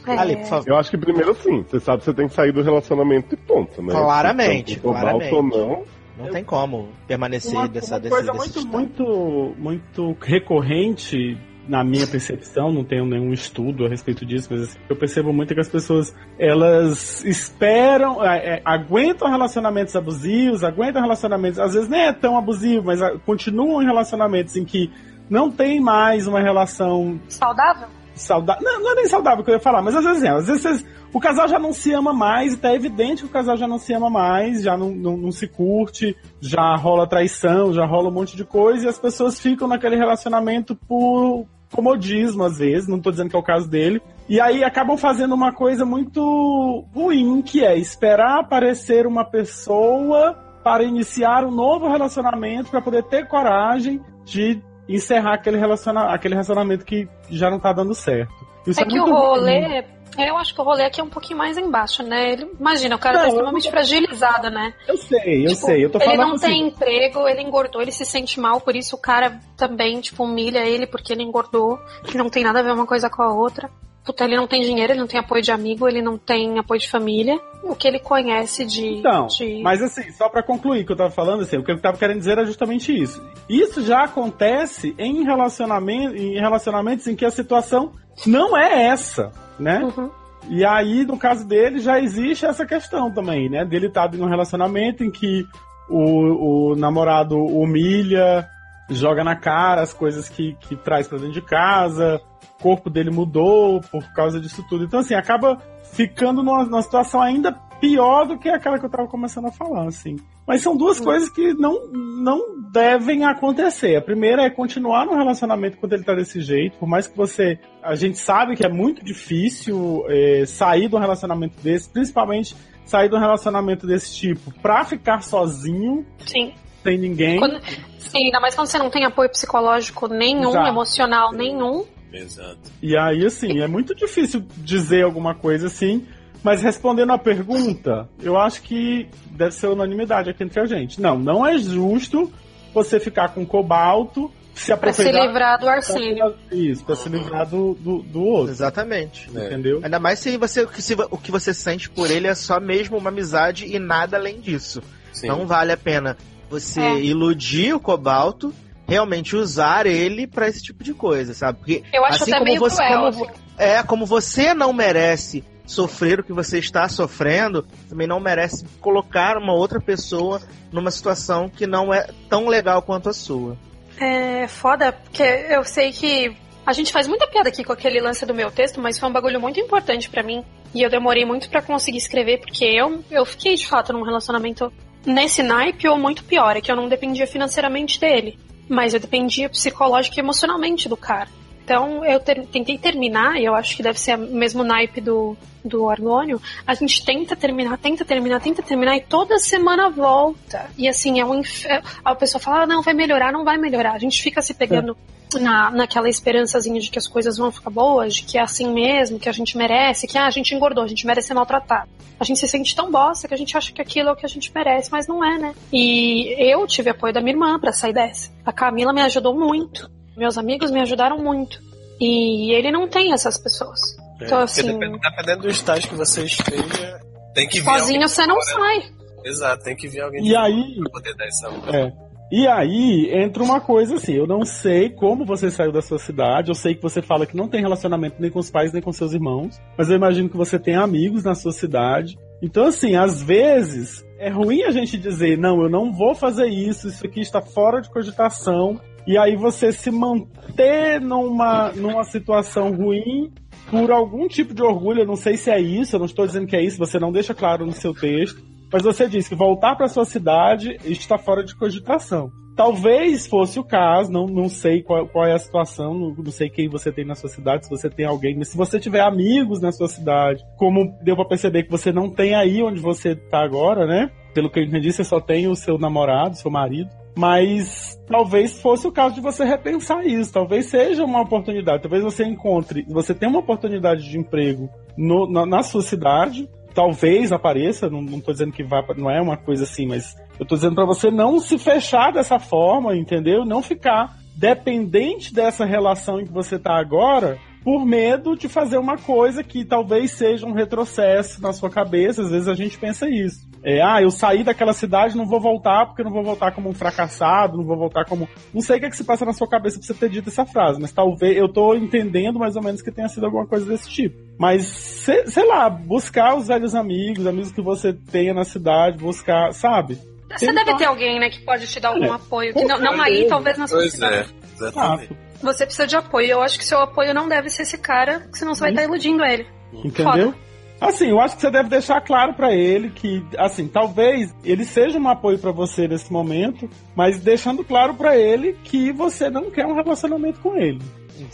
É, Ali, por favor. Eu acho que primeiro sim, você sabe que você tem que sair do relacionamento e ponto, né? Claramente, Então, cobalto claramente. ou não, Não tem como permanecer Uma, dessa uma desse, coisa desse muito, estado. muito, muito recorrente na minha percepção, não tenho nenhum estudo a respeito disso, mas assim, eu percebo muito que as pessoas elas esperam, é, é, aguentam relacionamentos abusivos, aguentam relacionamentos, às vezes nem é tão abusivo, mas ah, continuam em relacionamentos em que não tem mais uma relação Saudável? saudável. Não, não é nem saudável que eu ia falar, mas às vezes é. Às vezes vocês- o casal já não se ama mais, tá evidente que o casal já não se ama mais, já não, não, não se curte, já rola traição, já rola um monte de coisa, e as pessoas ficam naquele relacionamento por comodismo, às vezes, não tô dizendo que é o caso dele. E aí acabam fazendo uma coisa muito ruim, que é esperar aparecer uma pessoa para iniciar um novo relacionamento, para poder ter coragem de encerrar aquele, relaciona aquele relacionamento que já não tá dando certo. Isso É que o muito ruim. Eu acho que o rolê aqui é um pouquinho mais embaixo, né? Ele- imagina, o cara Não, tá eu- extremamente fragilizado, né? Eu sei, eu Tipo, sei. Eu tô ele falando não assim, tem emprego, ele engordou, ele se sente mal, por isso o cara também, tipo, humilha ele porque ele engordou, que não tem nada a ver uma coisa com a outra. Puta, ele não tem dinheiro, ele não tem apoio de amigo, ele não tem apoio de família. O que ele conhece de. Então, de... mas assim, só pra concluir o que eu tava falando, assim, o que eu tava querendo dizer era justamente isso. Isso já acontece em, relacionamento, em relacionamentos em que a situação não é essa, né? Uhum. E aí, no caso dele, já existe essa questão também, né? Dele estar em um relacionamento em que o, o namorado humilha, joga na cara as coisas que, que traz pra dentro de casa, o corpo dele mudou por causa disso tudo. Então, assim, acaba ficando numa, numa situação ainda pior do que aquela que eu tava começando a falar, assim. Mas são duas coisas que não, não devem acontecer. A primeira é continuar no relacionamento quando ele tá desse jeito, por mais que você. A gente sabe que é muito difícil é, sair de um relacionamento desse, principalmente sair de um relacionamento desse tipo pra ficar sozinho, Sim. sem ninguém. Quando- Sim, ainda mais quando você não tem apoio psicológico nenhum, Exato. emocional nenhum. Exato. E aí, assim, é muito difícil dizer alguma coisa assim. Mas respondendo a pergunta, eu acho que deve ser unanimidade aqui entre a gente. Não, não é justo você ficar com cobalto, se Pra se aproveitar. livrar do arsênio. Isso, pra se livrar do, do, do outro. Exatamente. É. Entendeu? Ainda mais se você se o que você sente por ele é só mesmo uma amizade e nada além disso. Sim. Não vale a pena você É. iludir o cobalto, realmente usar ele pra esse tipo de coisa, sabe? Porque Eu acho assim até como meio você cruel. como, assim. é como você não merece sofrer o que você está sofrendo, também não merece colocar uma outra pessoa numa situação que não é tão legal quanto a sua. É foda, porque eu sei que a gente faz muita piada aqui com aquele lance do meu texto, mas foi um bagulho muito importante pra mim. E eu demorei muito pra conseguir escrever, porque eu, eu fiquei de fato num relacionamento nesse naipe ou muito pior, é que eu não dependia financeiramente dele, mas eu dependia psicológico e emocionalmente do cara. Então eu ter- tentei terminar, e eu acho que deve ser o mesmo naipe do, do Argônio. A gente tenta terminar, tenta terminar, tenta terminar, e toda semana volta. E assim, é um inferno. A pessoa fala, ah, não, vai melhorar, não vai melhorar. A gente fica se pegando na, naquela esperançazinha de que as coisas vão ficar boas, de que é assim mesmo, que a gente merece, que ah, a gente engordou, a gente merece ser maltratado. A gente se sente tão bosta que a gente acha que aquilo é o que a gente merece, mas não é, né? E eu tive apoio da minha irmã pra sair dessa. A Camila me ajudou muito. Meus amigos me ajudaram muito. E ele não tem essas pessoas. É, Então, assim- dependendo, dependendo do estágio que você esteja, tem que vir Sozinho você não sai. Exato, tem que vir alguém E de aí- fora pra poder dar essa É. E aí entra uma coisa assim, eu não sei como você saiu da sua cidade, eu sei que você fala que não tem relacionamento nem com os pais nem com seus irmãos, mas eu imagino que você tem amigos na sua cidade. Então assim, às vezes é ruim a gente dizer, não, eu não vou fazer isso, isso aqui está fora de cogitação, e aí você se manter numa, numa situação ruim por algum tipo de orgulho, eu não sei se é isso, eu não estou dizendo que é isso, você não deixa claro no seu texto, mas você diz que voltar para sua cidade está fora de cogitação. Talvez fosse o caso, não, não sei qual, qual é a situação, não, não sei quem você tem na sua cidade, se você tem alguém, mas se você tiver amigos na sua cidade, como deu pra perceber que você não tem aí onde você tá agora, né? Pelo que eu entendi, você só tem o seu namorado, seu marido. Mas talvez fosse o caso de você repensar isso. Talvez seja uma oportunidade. Talvez você encontre, você tenha uma oportunidade de emprego no- na, na sua cidade. Talvez apareça, não, não tô dizendo que vá, não é uma coisa assim, mas eu tô dizendo pra você não se fechar dessa forma, entendeu? Não ficar dependente dessa relação em que você tá agora por medo de fazer uma coisa que talvez seja um retrocesso na sua cabeça. Às vezes a gente pensa isso. É, ah, eu saí daquela cidade, não vou voltar porque eu não vou voltar como um fracassado, não vou voltar como. Não sei o que, é que se passa na sua cabeça pra você ter dito essa frase, mas talvez eu tô entendendo mais ou menos que tenha sido alguma coisa desse tipo. Mas, sei, sei lá, buscar os velhos amigos, amigos que você tenha na cidade, buscar, sabe? Você Tentar. deve ter alguém, né, que pode te dar algum É. apoio. Que não, não aí, talvez na sua Pois cidade. é, exatamente. Você precisa de apoio. Eu acho que seu apoio não deve ser esse cara, senão você vai estar iludindo ele. Entendeu? Assim, eu acho que você deve deixar claro pra ele que, assim, talvez ele seja um apoio pra você nesse momento, mas deixando claro pra ele que você não quer um relacionamento com ele.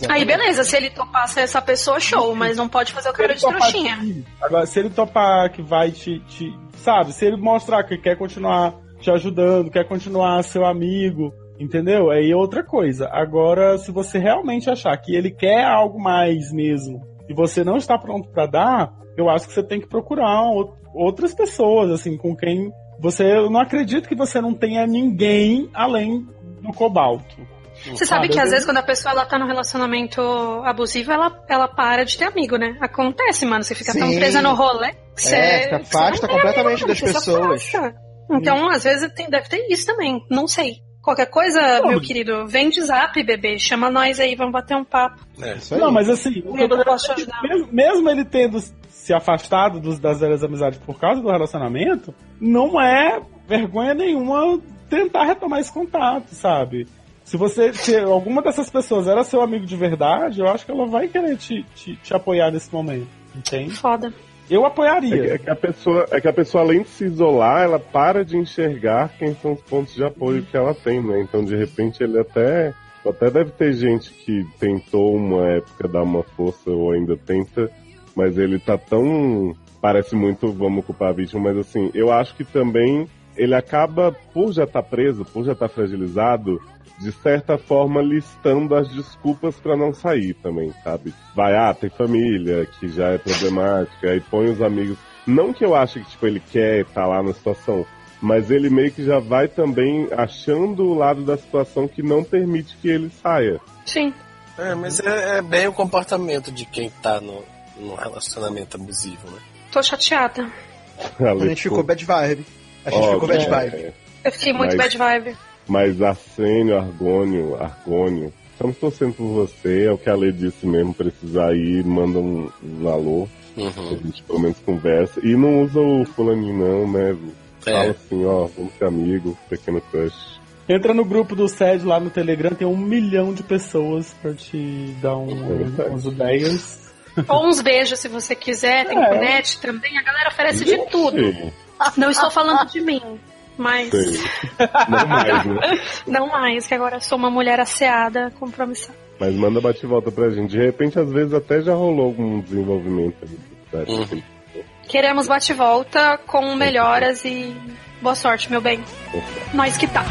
Aí, beleza, se ele topar ser essa pessoa, show, mas não pode fazer o cara de trouxinha. que- agora, se ele topar que vai te, te. Sabe, se ele mostrar que quer continuar te ajudando, quer continuar seu amigo, entendeu? Aí é outra coisa. Agora, se você realmente achar que ele quer algo mais mesmo e você não está pronto pra dar, eu acho que você tem que procurar ou- outras pessoas, assim, com quem você. Eu não acredito que você não tenha ninguém além do cobalto. Você sabe que às vezes quando a pessoa ela tá num relacionamento abusivo, ela, ela para de ter amigo, né? Acontece, mano. Você fica tão Sim. presa no rolê que você. É, se você afasta não tem completamente amigo, das pessoas. afasta. Então, às vezes tem- deve ter isso também. Não sei. Qualquer coisa, meu querido, vem de zap, bebê. Chama nós aí, vamos bater um papo. É. Isso aí. Não, mas assim, o que eu Eu é mesmo, mesmo ele tendo se afastado dos- das velhas amizades por causa do relacionamento, não é vergonha nenhuma tentar retomar esse contato, sabe? Se você, se alguma dessas pessoas era seu amigo de verdade, eu acho que ela vai querer te, te, te apoiar nesse momento, entende? Foda. Eu É que, apoiaria. é que a pessoa, é que a pessoa, além de se isolar, ela para de enxergar quem são os pontos de apoio que ela tem, né? Então, de repente, ele até. Até deve ter gente que tentou uma época dar uma força ou ainda tenta, mas ele tá tão. Parece muito, vamos culpar a vítima, mas assim, eu acho que também ele acaba, por já estar preso, por já estar fragilizado, de certa forma listando as desculpas pra não sair também, sabe? Vai, ah, tem família, que já é problemática, aí põe os amigos. Não que eu ache que tipo, ele quer estar lá na situação, mas ele meio que já vai também achando o lado da situação que não permite que ele saia. Sim. É, mas é, é bem o comportamento de quem tá no, no relacionamento abusivo, né? Tô chateada. A gente ficou bad vibe. A gente ficou bad vibe. é. Eu fiquei muito Mas- bad vibe. Mas Arsênio, Argônio, Argônio, estamos torcendo por você, é o que a Lê disse mesmo, precisar ir, manda um, um alô, a Uhum. gente pelo menos conversa. E não usa o fulaninho não, né? Fala É. assim, ó, vamos ser amigos, pequeno crush. Entra no grupo do SED lá no Telegram, tem um milhão de pessoas pra te dar um, É umas ideias. Ou uns beijos se você quiser, tem É. internet também. A galera oferece de tudo. Não estou falando de mim, mas sei. Não mais, né? (laughs) não mais, que agora eu sou uma mulher asseada, compromissada. Mas manda bate e volta pra gente. De repente, às vezes, até já rolou algum desenvolvimento? Uhum. Queremos bate-volta com melhoras e boa sorte, meu bem. Nós que tá.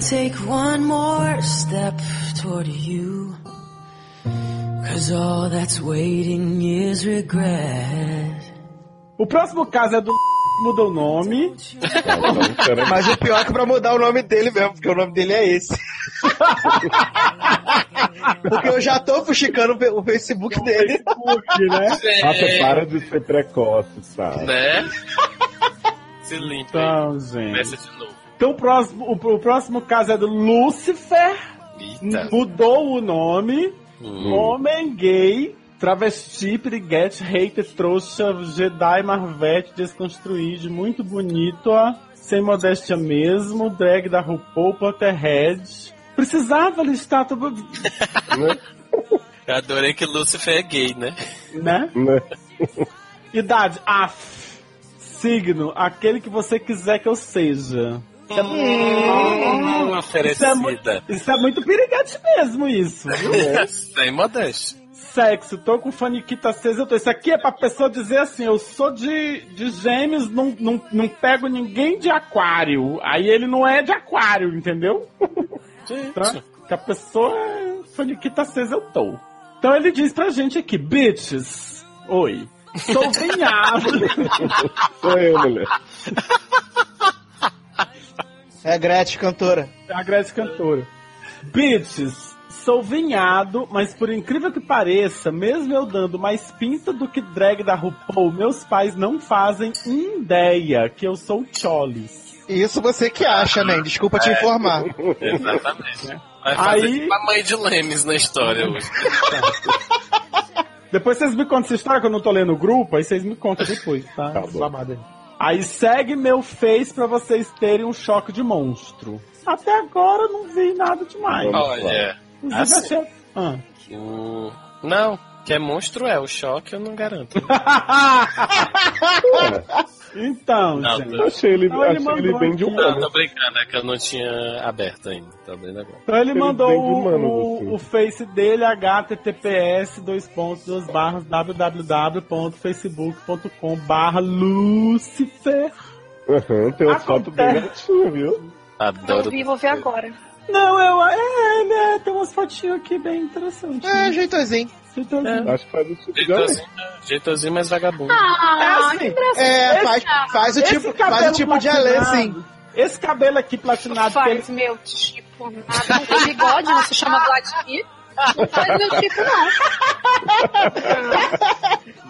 Take one more step toward you. Cause all that's waiting is regret. O próximo caso é do (laughs) mudou o nome. Mas o pior é que pra mudar o nome dele mesmo, porque o nome dele é esse. porque eu já tô fuxicando o Facebook dele. Facebook, né? Nossa, para de ser precoce, sabe? Né? (laughs) Se limpa. Então, gente. Começa de novo. Então o próximo, o, o próximo caso é do Lucifer. Eita. Mudou o nome. Hum. Homem gay Travesti, piriguete, hater, trouxa, Jedi, marvete, desconstruído, muito bonito, ó. Sem modéstia mesmo, drag da RuPaul, Potterhead. Precisava listar tudo, (laughs) Eu adorei que Lucifer é gay, né? né? Né? Idade, af. Signo, aquele que você quiser que eu seja. Hum, Isso é, mu- oferecida. isso é muito piriguete mesmo, isso. (laughs) Sem modéstia. Sexo, tô com faniquita acesa, eu tô. Isso aqui é pra pessoa dizer assim, eu sou de, de gêmeos, não, não, não pego ninguém de aquário. Aí ele não é de aquário, entendeu? (laughs) Tá? Gente, Que a pessoa é faniquita acesa, eu tô. Então ele diz pra gente aqui, bitches, oi. Sou vinhado. (laughs) Sou eu, mulher. É a Gretchen, cantora. a Grécia cantora. Bitches, sou vinhado, mas por incrível que pareça, mesmo eu dando mais pinta do que drag da RuPaul, meus pais não fazem ideia que eu sou cholis. Isso você que acha, né? Desculpa te informar. (laughs) exatamente. Vai fazer Aí- tipo a mãe de Lemes na história hoje. Depois vocês me contam essa história que eu não tô lendo o grupo, aí vocês me contam depois, tá? Tá bom. Aí. Segue meu Face pra vocês terem um choque de monstro. Até agora eu não vi nada demais. Olha, Inclusive, assim. achei- Ah. o... não, que é monstro é, o choque eu não garanto. (laughs) Então, Não, gente. Eu achei ele, Não, ele achei ele bem de aqui. Não, humano. tô brincando, é que eu não tinha aberto ainda. Tô abrindo agora. Então ele Ele mandou de o, assim. o face dele, https, dois pontos, duas barras, www.facebook.com barra Lucifer. Aham, tem uma foto bem Acontece. gatinha, viu? Eu Adoro. vi, vou ver agora. Não, eu, é, né, tem umas fotinhas aqui bem interessantes. É, jeitozinho. Jeitosinho. Acho que faz o tipo de mas vagabundo. Ah, assim, que engraçado. É, faz, faz o tipo, faz o tipo de Alê, sim. Esse cabelo aqui platinado Faz meu tipo nada. Não tem bigode, não se chama Vladimir. Não faz meu tipo,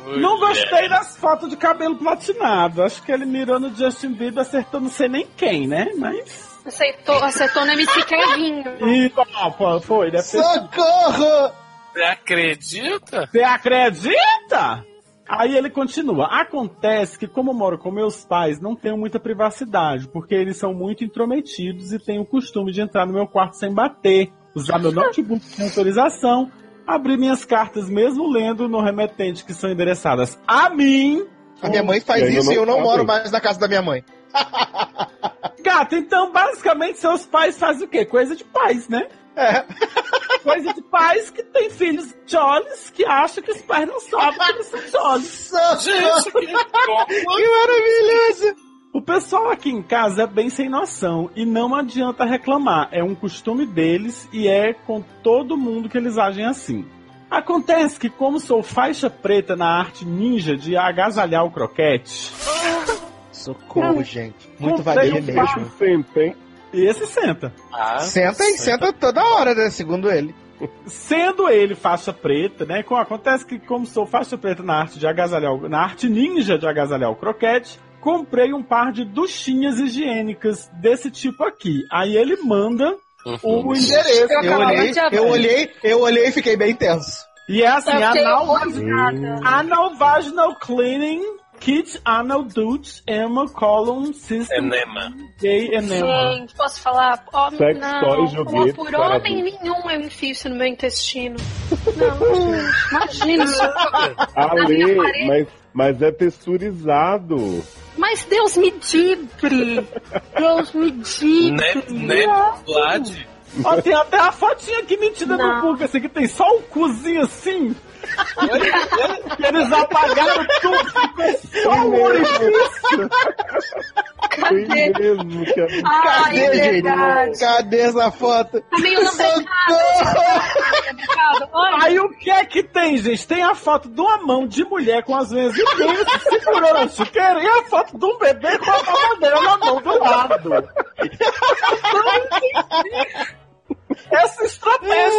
não. Não gostei das fotos de cabelo platinado. Acho que ele mirou no Justin Bieber, acertou não sei nem quem, né? Mas. Aceitou, acertou no MC Kevinho. E, pô, foi, deve ter. Socorro! Você acredita? Você acredita? Aí ele continua. Acontece que, como eu moro com meus pais, não tenho muita privacidade, porque eles são muito intrometidos e têm o costume de entrar no meu quarto sem bater, usar meu notebook sem autorização, abrir minhas cartas mesmo lendo no remetente que são endereçadas a mim. A minha mãe faz E isso e eu não moro mais na casa da minha mãe. Gata, então basicamente seus pais fazem o quê? Coisa de pais, né? É. (laughs) Coisa de pais que têm filhos jollies que acham que os pais não sabem que eles são jollies. Gente, que? (laughs) Que maravilhoso! O pessoal aqui em casa é bem sem noção e não adianta reclamar. É um costume deles e é com todo mundo que eles agem assim. Acontece que, como sou faixa preta na arte ninja de agasalhar o croquete, Socorro, gente. Muito valia mesmo. Sempre, hein? Esse senta. Ah, Senta e senta toda hora, né? Segundo ele. Sendo ele faixa preta, né? co- Acontece que, como sou faixa preta na arte de agasalhar, na arte ninja de agasalhar o croquete, comprei um par de duchinhas higiênicas desse tipo aqui. Aí ele manda Uhum. o endereço. Eu Eu olhei, eu olhei, eu olhei e fiquei bem tenso. E é assim, anal, anal vaginal cleaning, kit anal douche, Emma colon system, Enema. gay enema. Gente, posso falar? Homem, Sex não. joguete, por homem nenhum eu enfio isso no meu intestino. (laughs) Não, imagina. Ale, mas, mas é texturizado. Mas Deus me dibre. Deus me dibre. Né, né, Vlad? Ó, tem até a fotinha aqui mentira Não. no assim, que tem só um cozinho assim. Eles apagaram tudo, ficou só um orifício. Cadê? mesmo. Ai, é Cadê, gente? verdade. Cadê essa foto? Tá meio Aí o que é que tem, gente? Tem a foto de uma mão de mulher com as unhas imensas segurando a chuqueira e a foto de um bebê com a mamadeira na mão do lado. essa estratégia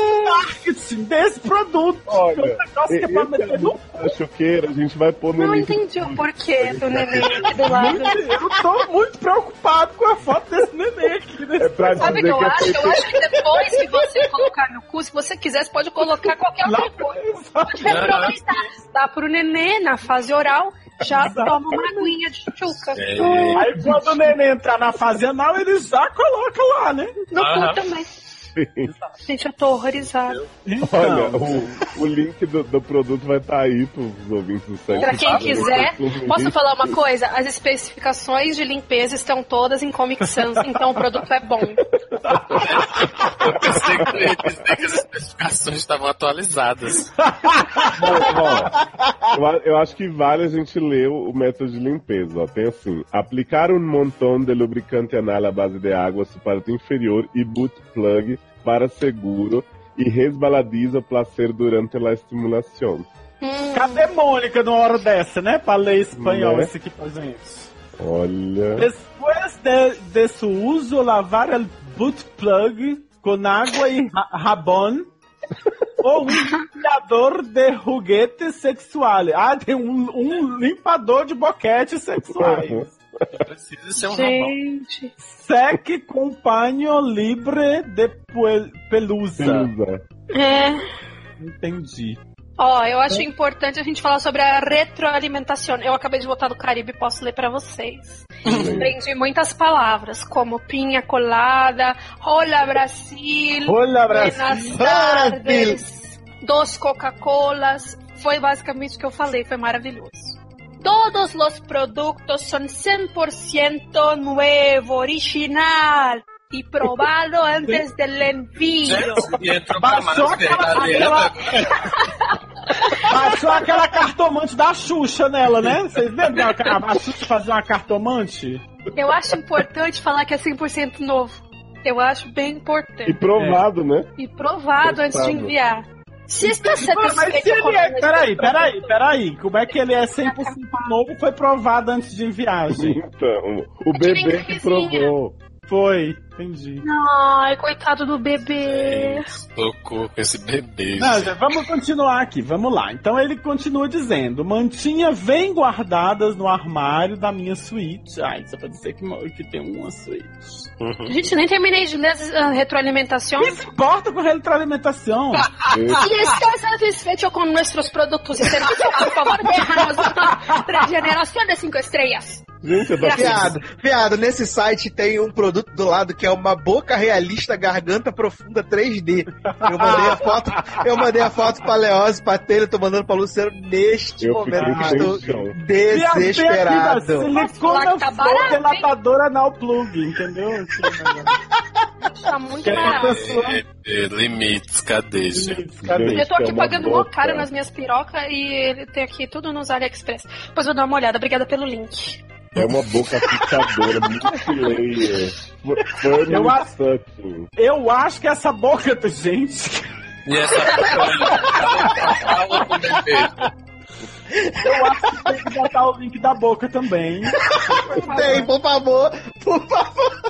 marketing desse produto. Olha, que é um negócio que é pra meter no a choqueira, a gente vai pôr no Não link. entendi o porquê do neném aqui do lado. Eu tô muito preocupado com a foto desse neném aqui. É Nesse... pra Sabe o que eu que é acho? Eu acho que depois que você colocar no cu, se você quiser, você pode colocar qualquer outra coisa. (laughs) Pode reaproveitar. Dá pro neném na fase oral, já toma uma aguinha de chuca. É, Aí quando o neném entrar na fase anal, ele já coloca lá, né? No cu também. Gente, eu tô horrorizada. Olha, o, o link do, do produto vai estar aí pros ouvintes do site. Pra quem quiser, posso falar? uma coisa? As especificações de limpeza estão todas em Comic Sans, então o produto é bom. eu pensei que eu dizer que as especificações estavam atualizadas. eu, a- eu acho que vale a gente ler o, método de limpeza. Ó. Tem assim: aplicar um montão de lubricante anal à base de água su parte inferior e boot plug para seguro e resbaladiza o placer durante a estimulação. Cadê Mônica numa hora dessa, né? Pra ler espanhol Né? isso aqui pra gente. Olha. Después de, de su uso, lavar el boot plug con agua y ja- jabón o un limpiador de juguetes sexuales. Ah, tem um, um limpador de boquete sexuais. (laughs) Precisa ser um. Gente. Seque com paño libre de pelusa. Pelusa. É. Entendi. Ó, eu acho importante a gente falar sobre a retroalimentação. Eu acabei de voltar do Caribe e posso ler pra vocês. Aprendi muitas palavras, como pinha colada, hola Brasil, Olha, buenas Brasil. tardes, dos Coca-Colas. Foi basicamente o que eu falei, foi maravilhoso. Todos os produtos são 100% nuevo, original y probado (laughs) antes del envío. E mais aquela, cartomante da Xuxa nela, né? Vocês lembram a a Xuxa fazia uma cartomante? Eu acho importante falar que é 100% novo. Eu acho bem E importante. provado, né? E provado antes de enviar. Se está Mas se ele é. Peraí, peraí, peraí. Como é que ele é 100% novo e foi provado antes de gente? Então, o bebê que provou. Foi, entendi. Ai, coitado do bebê. Socorro com esse bebê. Não, já, vamos continuar aqui, vamos lá. Então ele continua dizendo: mantinha vem guardadas no armário da minha suíte. Ai, só pra dizer que, que tem uma suíte. Gente, nem terminei de ler a retroalimentação. Quem se importa com retroalimentação? (laughs) Si está satisfecho con nuestros productos y servicios, por favor, déjanos una (laughs) regeneración de cinco estrellas. Gente, eu tô Viado, viado, nesse site tem um produto do lado que é uma boca realista garganta profunda 3D. Eu mandei a foto, eu mandei a foto pra Leose, pra Taylor, tô mandando pra Luciano neste Eu momento que estou desesperado. Silicona Tá delatadora anal plug, entendeu? Tá muito Que é barato. É, é, limites, cadê, gente? Cadê? Eu tô É aqui pagando mó caro nas minhas pirocas e ele tem aqui tudo nos AliExpress. Depois eu vou dar uma olhada. Obrigada pelo link. É uma boca fixadora, multilayer. Foi Eu touching. Eu acho que essa boca do gente. E essa bebê. Eu acho que tem que botar o link da boca também. Tem, por favor, por favor,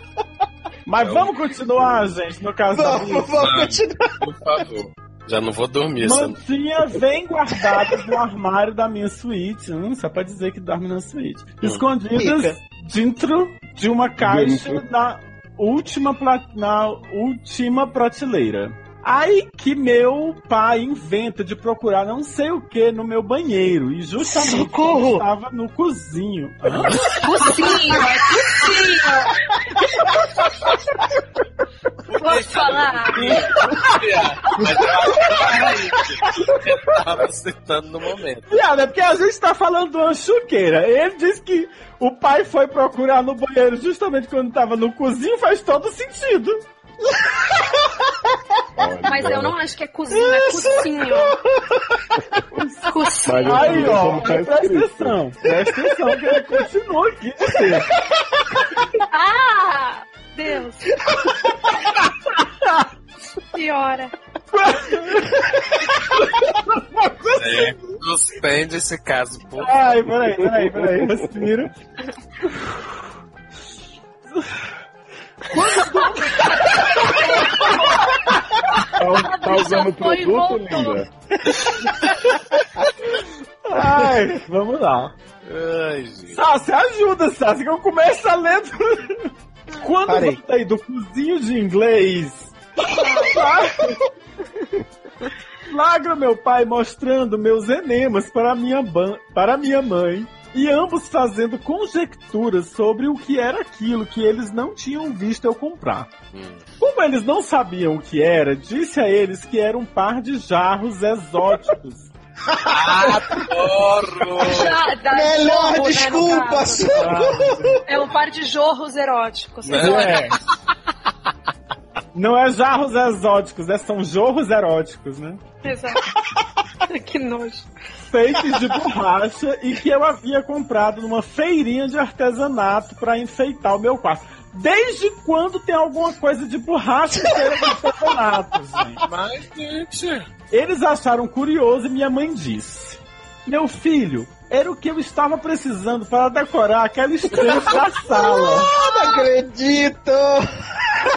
Mas vamos continuar, gente, no caso da vamos, vamos continuar. Por favor. Já não vou dormir. Mantinha vem guardadas no armário da minha suíte. Hum, só pra dizer que dorme na suíte. Escondidas Fica. dentro de uma caixa na última, pla- na última prateleira. Aí que meu pai inventa de procurar não sei o que no meu banheiro. E justamente Socorro! estava no cozinho. (laughs) Hã? Focinho, é focinho. Vou falar. Mas eu acho que eu tava sentando no momento. Viado, é porque a gente tá falando de uma chuqueira. Ele disse que o pai foi procurar no banheiro justamente quando tava no cozinho, faz todo sentido. Mas eu não acho que é cozinho, é. Mas eu Aí, ó, tá presta escrito. atenção. Presta atenção que ele continua aqui. Ah! Deus. Piora. É, suspende esse caso, por Ai, peraí, peraí, peraí. Respira. Tá, tá usando o produto, linda? Ai, vamos lá. Ai, gente. Sassi, ajuda, Sassi, que eu começo a ler. do- Quando Parei. eu voltei do cozinho de inglês. (laughs) Flagra meu pai mostrando meus enemas para minha, ban- para minha mãe. E ambos fazendo conjecturas sobre o que era aquilo que eles não tinham visto eu comprar. Como eles não sabiam o que era, disse a eles que era um par de jarros exóticos. Adoro! (laughs) Já, Melhor jorro, né, desculpa, socorro. É um par de jorros eróticos. É. Não é jarros exóticos, né? São jorros eróticos, né? Exato. Que nojo. Feitos de borracha e que eu havia comprado numa feirinha de artesanato para enfeitar o meu quarto. Desde quando tem alguma coisa de borracha em feira de artesanato, gente? Mas, gente. Eles acharam curioso e minha mãe disse: Meu filho, era o que eu estava precisando para decorar aquela estante da sala. (laughs) Não acredito.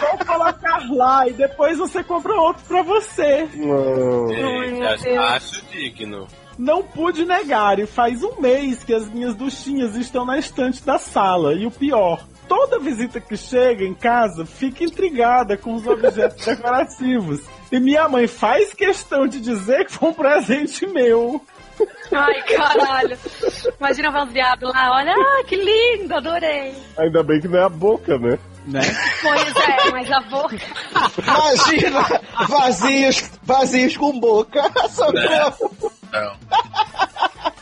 Vou colocar lá e depois você compra outro para você. Não. Acho digno. Não pude negar, e faz um mês que as minhas duchinhas estão na estante da sala. E o pior, toda visita que chega em casa fica intrigada com os objetos (laughs) decorativos. E minha mãe faz questão de dizer que foi um presente meu. Ai, caralho. Imagina vamos viado lá, olha, ah, que lindo, adorei. Ainda bem que não é a boca, né? Né? Pois é, mas a boca. Imagina, vazios, vazios com boca. Socorro. Não.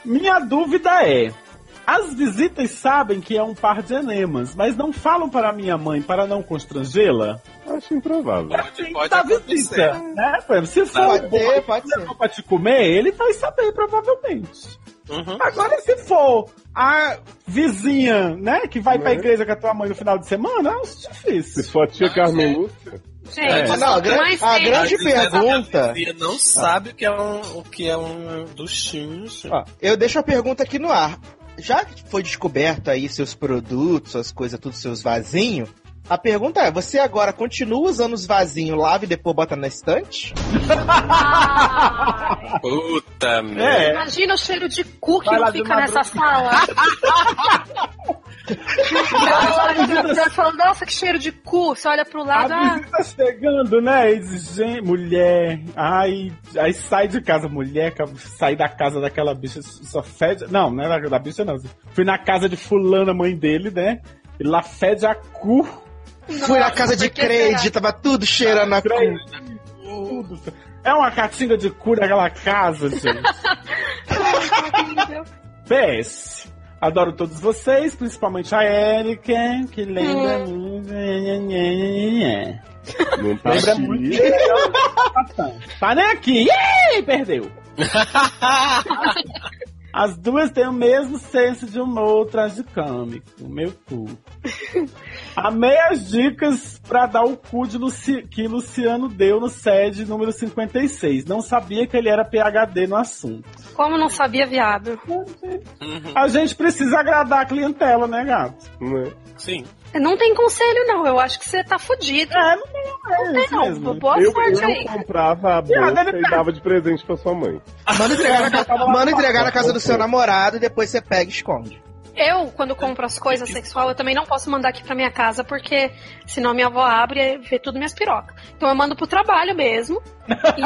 Minha dúvida é: as visitas sabem que é um par de enemas, mas não falam para minha mãe para não constrangê-la? Acho improvável. Pode, pode da acontecer. visita, né? Se for Pode um ter, pode ser. pra te comer, ele vai saber, provavelmente. Uhum. Agora, se for a vizinha, né, que vai pra Né? igreja com a tua mãe no final de semana, é Se difícil. for a tia Carmen Lúcia, Gente, É. Não, a, gran- mas a grande pergunta. A vizinha não sabe o que é um, o que é um duchinho. gente. Ó, eu deixo a pergunta aqui no ar. Já que foi descoberto aí seus produtos, suas coisas, tudo seus vasinhos, a pergunta é: você agora continua usando os vasinhos, lava e depois bota na estante? Ai, (laughs) Puta merda. É. imagina o cheiro de cu que Vai não fica nessa sala. (laughs) Você falando, nossa, que cheiro de cu. Você olha pro lado, A ah, visita chegando, né? E diz, gente, mulher. Ai, aí sai de casa, mulher, sai da casa daquela bicha, só fede. Não, não era da bicha, não. Fui na casa de fulana, mãe dele, né? E lá fede a cu. Fui na casa de Creide, tava tudo cheirando a cu. Tudo. É uma catinga de cu naquela casa, gente. (laughs) PS. Adoro todos vocês, principalmente a Erika, que lembra muito. não tá Lembra aqui. muito. Tá nem aqui. Ih, perdeu. (laughs) As duas têm o mesmo senso de humor tragicômico. Meu cu. (laughs) Amei as dicas pra dar o cu de Luci- que Luciano deu no SED número 56. Não sabia que ele era PHD no assunto. como não sabia, viado. Uhum. A gente precisa agradar a clientela, né, gato? Né? Sim. Não tem conselho, não. Eu acho que você tá fudido. É, não tem, é Não tem, não. mesmo. Boa Eu, sorte aí. eu comprava a bolsa e tá- dava de presente pra sua mãe. Manda entregar, na, ca- manda entregar na casa do seu namorado e depois você pega e esconde. Eu, quando compro as coisas sexual, eu também não posso mandar aqui pra minha casa, porque senão minha avó abre e vê tudo minhas pirocas. Então eu mando pro trabalho mesmo. (laughs) E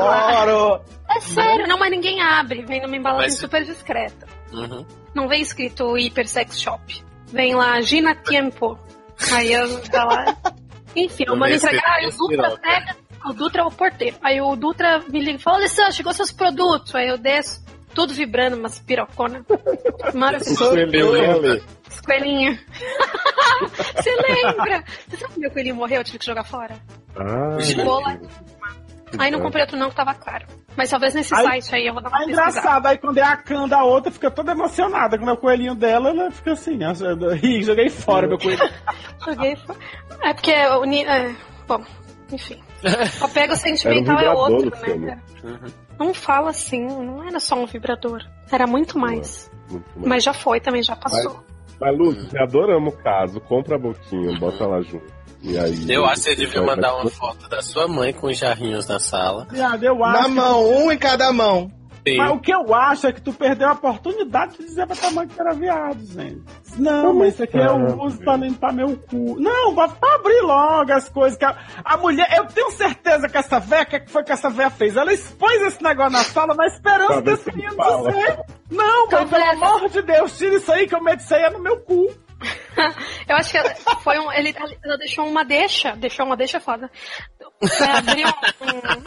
Adoro! é sério, não, mas ninguém abre. Vem numa embalagem Mas- super discreta. Uhum. Não vem escrito Hiper Sex Shop. Vem lá, Gina Tempo. Aí eu tá lá. Enfim, eu mando entregar, aí o Dutra pega. O Dutra é o porteiro. Aí o Dutra me liga e fala: Alessandro, chegou seus produtos. Aí eu desço, tudo vibrando, umas pirocona. Maravilhoso. Coelhinho, né, coelhinhos. (laughs) Você lembra? Você sabe que meu coelhinho morreu? Eu tive que jogar fora. Ah, Bola. Aí não comprei outro não, que tava caro. Mas talvez nesse Aí- site aí eu vou dar uma É pesquisada. engraçado, aí quando é a Can da outra, fica toda emocionada. Quando é o coelhinho dela, ela fica assim, (laughs) ri, joguei fora meu coelho. (laughs) Joguei fora. É porque o é, Bom, enfim. O apego sentimental é Era um vibrador, outro, né? cara? Não fala assim, não era só um vibrador. Era muito mais. Muito bom. Mas já foi também, já passou. Mas, Lúcio, adoramos o caso. Compra a boquinha, bota lá junto. E aí, Eu acho que você devia mandar uma foto da sua mãe com os jarrinhos na sala. Viado, eu acho Na mão, um em cada mão. Sim. Mas o que eu acho é que tu perdeu a oportunidade de dizer pra tua mãe que era viado, gente. Não, mas isso aqui eu Ah, uso pra limpar meu cu. Não, vai pra abrir logo as coisas. Que a, a mulher, eu tenho certeza que essa véia, o que que foi que essa véia fez? Ela expôs esse negócio na sala na esperança desse se menino dizer. Não, mas pelo amor de Deus, tira isso aí que eu medo isso aí é no meu cu. (laughs) Eu acho que ela- foi um, ele, ela deixou uma deixa, deixou uma deixa foda. É, abriu um- um-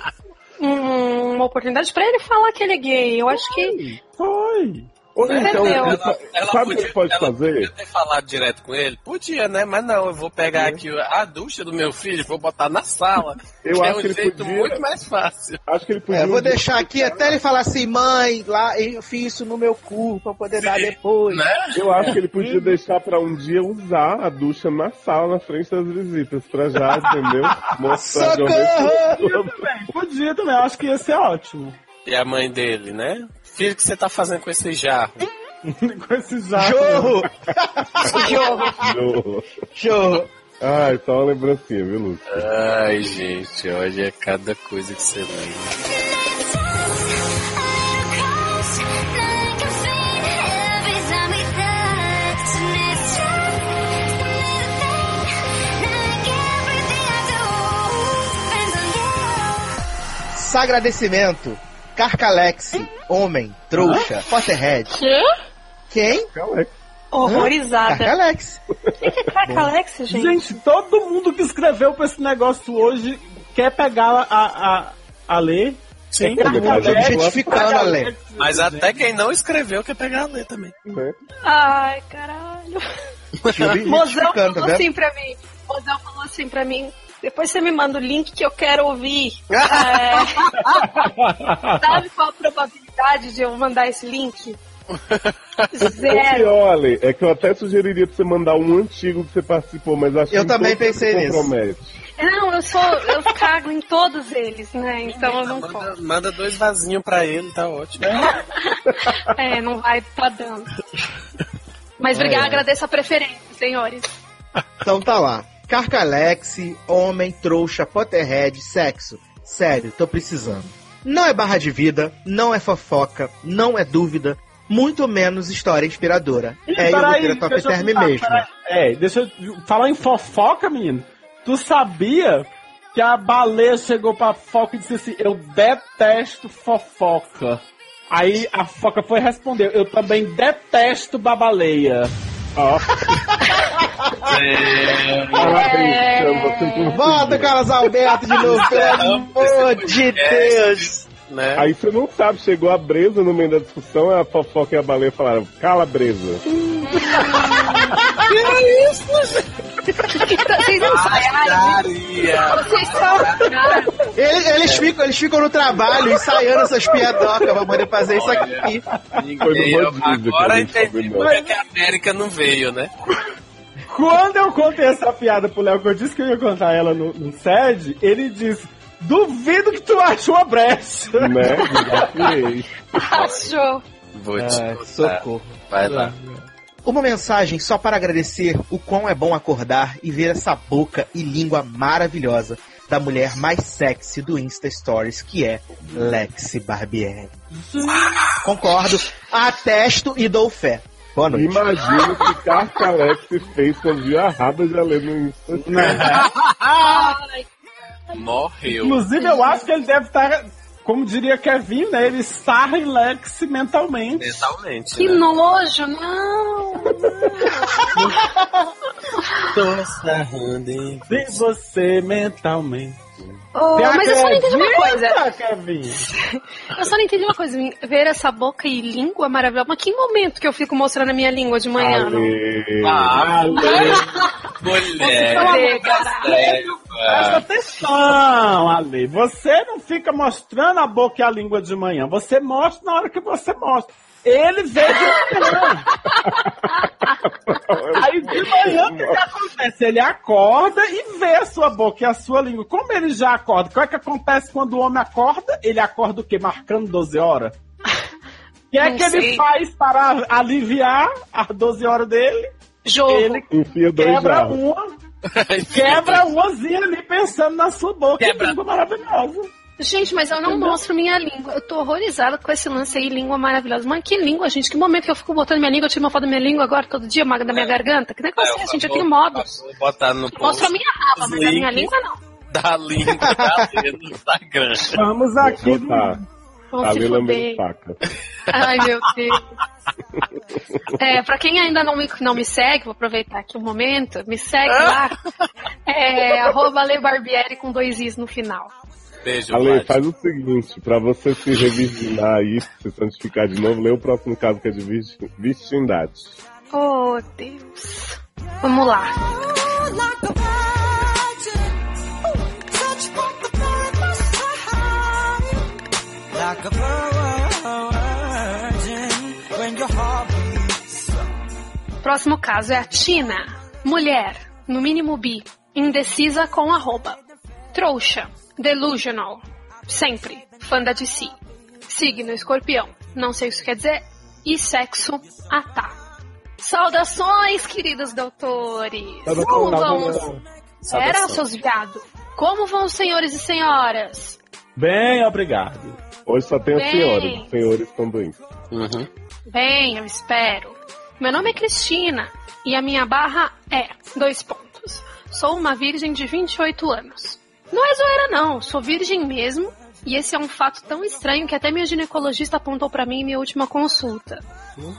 uma oportunidade pra ele falar que ele é gay. Eu acho que. Foi. Ou então, Entendeu? ela- sabe o que ele pode ela fazer? podia ter falado direto com ele? Podia, né? Mas não, eu vou pegar aqui a ducha do meu filho, vou botar na sala. (laughs) Eu que é acho um que ele jeito podia- muito mais fácil. Acho que ele podia. É, vou deixar aqui até ele falar assim, mãe, lá eu fiz isso no meu cu pra poder dar depois. Né? Eu acho que ele podia deixar pra um dia usar a ducha na sala, na frente das visitas, pra já, entendeu? (laughs) Mostrar de uma vez por Socorro! todas. Podia também, eu acho que ia ser ótimo. E a mãe dele, né? Filho, o que você tá fazendo com esse jarro? (laughs) com esse jato. Jorro! (laughs) Não. Jorro! Ai, só uma lembrancinha, viu, Lúcio? Ai, gente, olha cada coisa que você lembra. Sagradecimento. Carcalex, homem, trouxa, Potterhead. Quê? Quem? Alex. Horrorizada. Carcalex. Quem que é Carcalex, gente? Gente, todo mundo que escreveu pra esse negócio hoje quer pegar a, a, a lei. Sim. Carcalex, tá objetificando a lei. Mas até quem não escreveu quer pegar a ler também. Né? Ai, caralho. Mozão tá falou vendo? assim pra mim. Mozão falou assim pra mim. Depois você me manda o link que eu quero ouvir. (laughs) É, sabe qual a probabilidade de eu mandar esse link? Zero. Ale, é que eu até sugeriria pra você mandar um antigo que você participou, mas acho Eu que também pensei se nisso. compromete. Não, eu sou. Eu cago em todos eles, né? Então eu não Manda, posso. manda dois vasinhos pra ele, tá ótimo. (laughs) É, não vai tá dando. Mas obrigada, agradeço a preferência, senhores. Então tá lá. Carcalex, homem, trouxa, Potterhead, sexo. Sério, tô precisando. Não é barra de vida, não é fofoca, não é dúvida, muito menos história inspiradora. é Ilutra Top eu Term falar, mesmo. peraí. É, deixa eu falar em fofoca, menino. Tu sabia que a baleia chegou pra foca e disse assim: Eu detesto fofoca. Aí a foca foi responder: Eu também detesto babaleia. Sam, você conseguiu. Volta, Carlos Alberto, de novo, pelo amor de Deus. Né? Aí você não sabe, chegou a Breza no meio da discussão, a fofoca e a baleia falaram, cala Breza. (laughs) Vocês não? Daria. Vocês são. Eles, eles, ficam, eles ficam no trabalho ensaiando essas piadocas pra poder fazer isso aqui. Ninguém, agora entendi combinou. por que que a América não veio, né? Quando eu contei essa piada pro Léo, que eu disse que eu ia contar ela no, no SED, ele disse: Duvido que tu achou a brecha. né? Achou. Vou te Ai, contar. socorro. Vai lá. Uma mensagem só para agradecer o quão é bom acordar e ver essa boca e língua maravilhosa da mulher mais sexy do Insta Stories, que é Lexi Barbieri. Concordo, atesto e dou fé. Boa noite. Imagina o que Carcalex fez quando viu a raba de Ale no Insta. Ai, (laughs) Morreu. Inclusive, eu acho que ele deve estar, como diria Kevin, né? Ele está relax mentalmente. Mentalmente. que né? nojo, não. Tô sarrando? Sem você mentalmente. Oh, mas eu só não entendi uma coisa. Kevin. Eu só não entendi uma coisa. Ver essa boca e língua maravilhosa. Mas que momento que eu fico mostrando a minha língua de manhã? não? Ale. Ah, (laughs) mulher. Caralho? Presta cara. atenção, Ale. Você não fica mostrando a boca e a língua de manhã. Você mostra na hora que você mostra. Ele veio de manhã. Aí de manhã o que, que acontece? Ele acorda e vê a sua boca e a sua língua. Como ele já acorda? O que é que acontece quando o homem acorda? Ele acorda o quê? Marcando 12 horas? O que é Não que ele sei. faz para aliviar as 12 horas dele? Jogo. Ele Enfia dois quebra jarros. uma, (laughs) Quebra ozinha ali pensando na sua boca. Quebra. Que língua maravilhosa. Gente, mas eu não mostro minha língua. Eu tô horrorizada com esse lance aí, língua maravilhosa. Mas que língua, gente? Que momento que eu fico botando minha língua, eu tiro uma foto da minha língua agora todo dia, maga da minha garganta? Que negócio é, gente? Eu tenho modos. Vou botar no Mostro a minha raba, mas a minha língua não. da língua da no Instagram. Vamos aqui. Vou. Vão se ali lambendo fuder. faca. (laughs) Ai, meu Deus. É, pra quem ainda não me, não me segue, vou aproveitar aqui um momento, me segue lá. (laughs) É, arroba Ale Barbieri com dois is no final. Beijo, Ale, Vlad. faz o seguinte, pra você se revirginar aí, se santificar de novo, lê o próximo caso que é de virgin- virgindade. Oh, Deus. Vamos lá. Like a virgin when your heart beats. Próximo caso é a Tina. Mulher, no mínimo bi, indecisa com arroba. Trouxa, delusional, sempre, fã da DC. Signo escorpião, não sei o que isso quer dizer. E sexo, atá. Saudações, queridos doutores! Como vão os... Era, seus viado? Como vão senhores e senhoras? Bem, obrigado. Hoje só tem os senhores também. Uhum. Bem, eu espero. Meu nome é Cristina e a minha barra é dois pontos. Sou uma virgem de 28 anos. Não é zoeira não, sou virgem mesmo. E esse é um fato tão estranho que até minha ginecologista apontou pra mim em minha última consulta.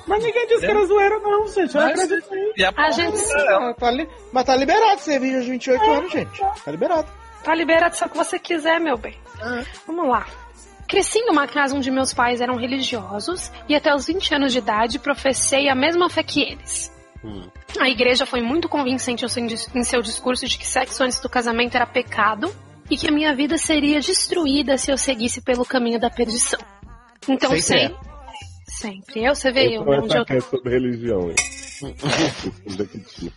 Mas ninguém disse que era zoeira, não, gente. Eu Mas- acredito aí. E a A gente Ah, tá li- Mas tá liberado ser virgem aos 28 anos, gente. Tá liberado. tá liberado só o que você quiser, meu bem. Vamos lá. Cresci numa casa onde meus pais eram religiosos e até os 20 anos de idade professei a mesma fé que eles. Hum. A igreja foi muito convincente em seu dis- em seu discurso de que sexo antes do casamento era pecado e que a minha vida seria destruída se eu seguisse pelo caminho da perdição. Então Sempre sempre. Sempre. Eu, você vê eu, é onde eu sacar sobre religião, hein? (laughs)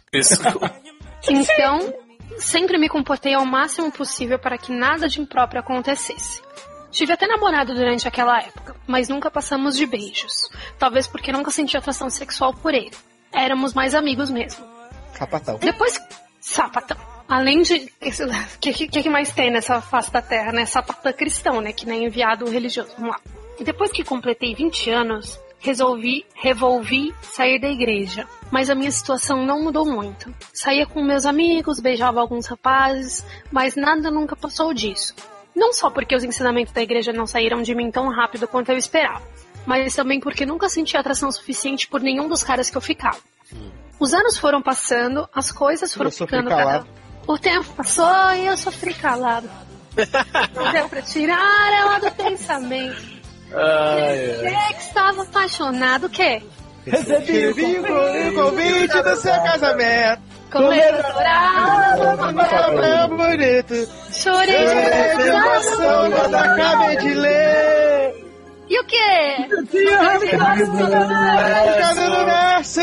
Então, sempre me comportei ao máximo possível para que nada de impróprio acontecesse. Tive até namorado durante aquela época, mas nunca passamos de beijos. Talvez porque nunca senti atração sexual por ele. Éramos mais amigos mesmo. Capatão. Depois, sapatão. Além de. (laughs) O que, que, que mais tem nessa face da terra, né? Sapatão cristão, né? Que nem enviado religioso. Vamos lá. Depois que completei 20 anos, resolvi, revolvi sair da igreja. Mas a minha situação não mudou muito. Saía com meus amigos, beijava alguns rapazes, mas nada nunca passou disso. Não só porque os ensinamentos da igreja não saíram de mim tão rápido quanto eu esperava, mas também porque nunca senti atração suficiente por nenhum dos caras que eu ficava. Os anos foram passando, as coisas foram ficando cada... O tempo passou e eu sofri calado. (laughs) Não deu pra tirar ela do pensamento. Ai, ai. Você que estava apaixonado, o quê? Recebi o convite do seu casamento. Começou a chorar, É bonito. Chorei É de emoção quando acabei de ler. E o quê? Verso.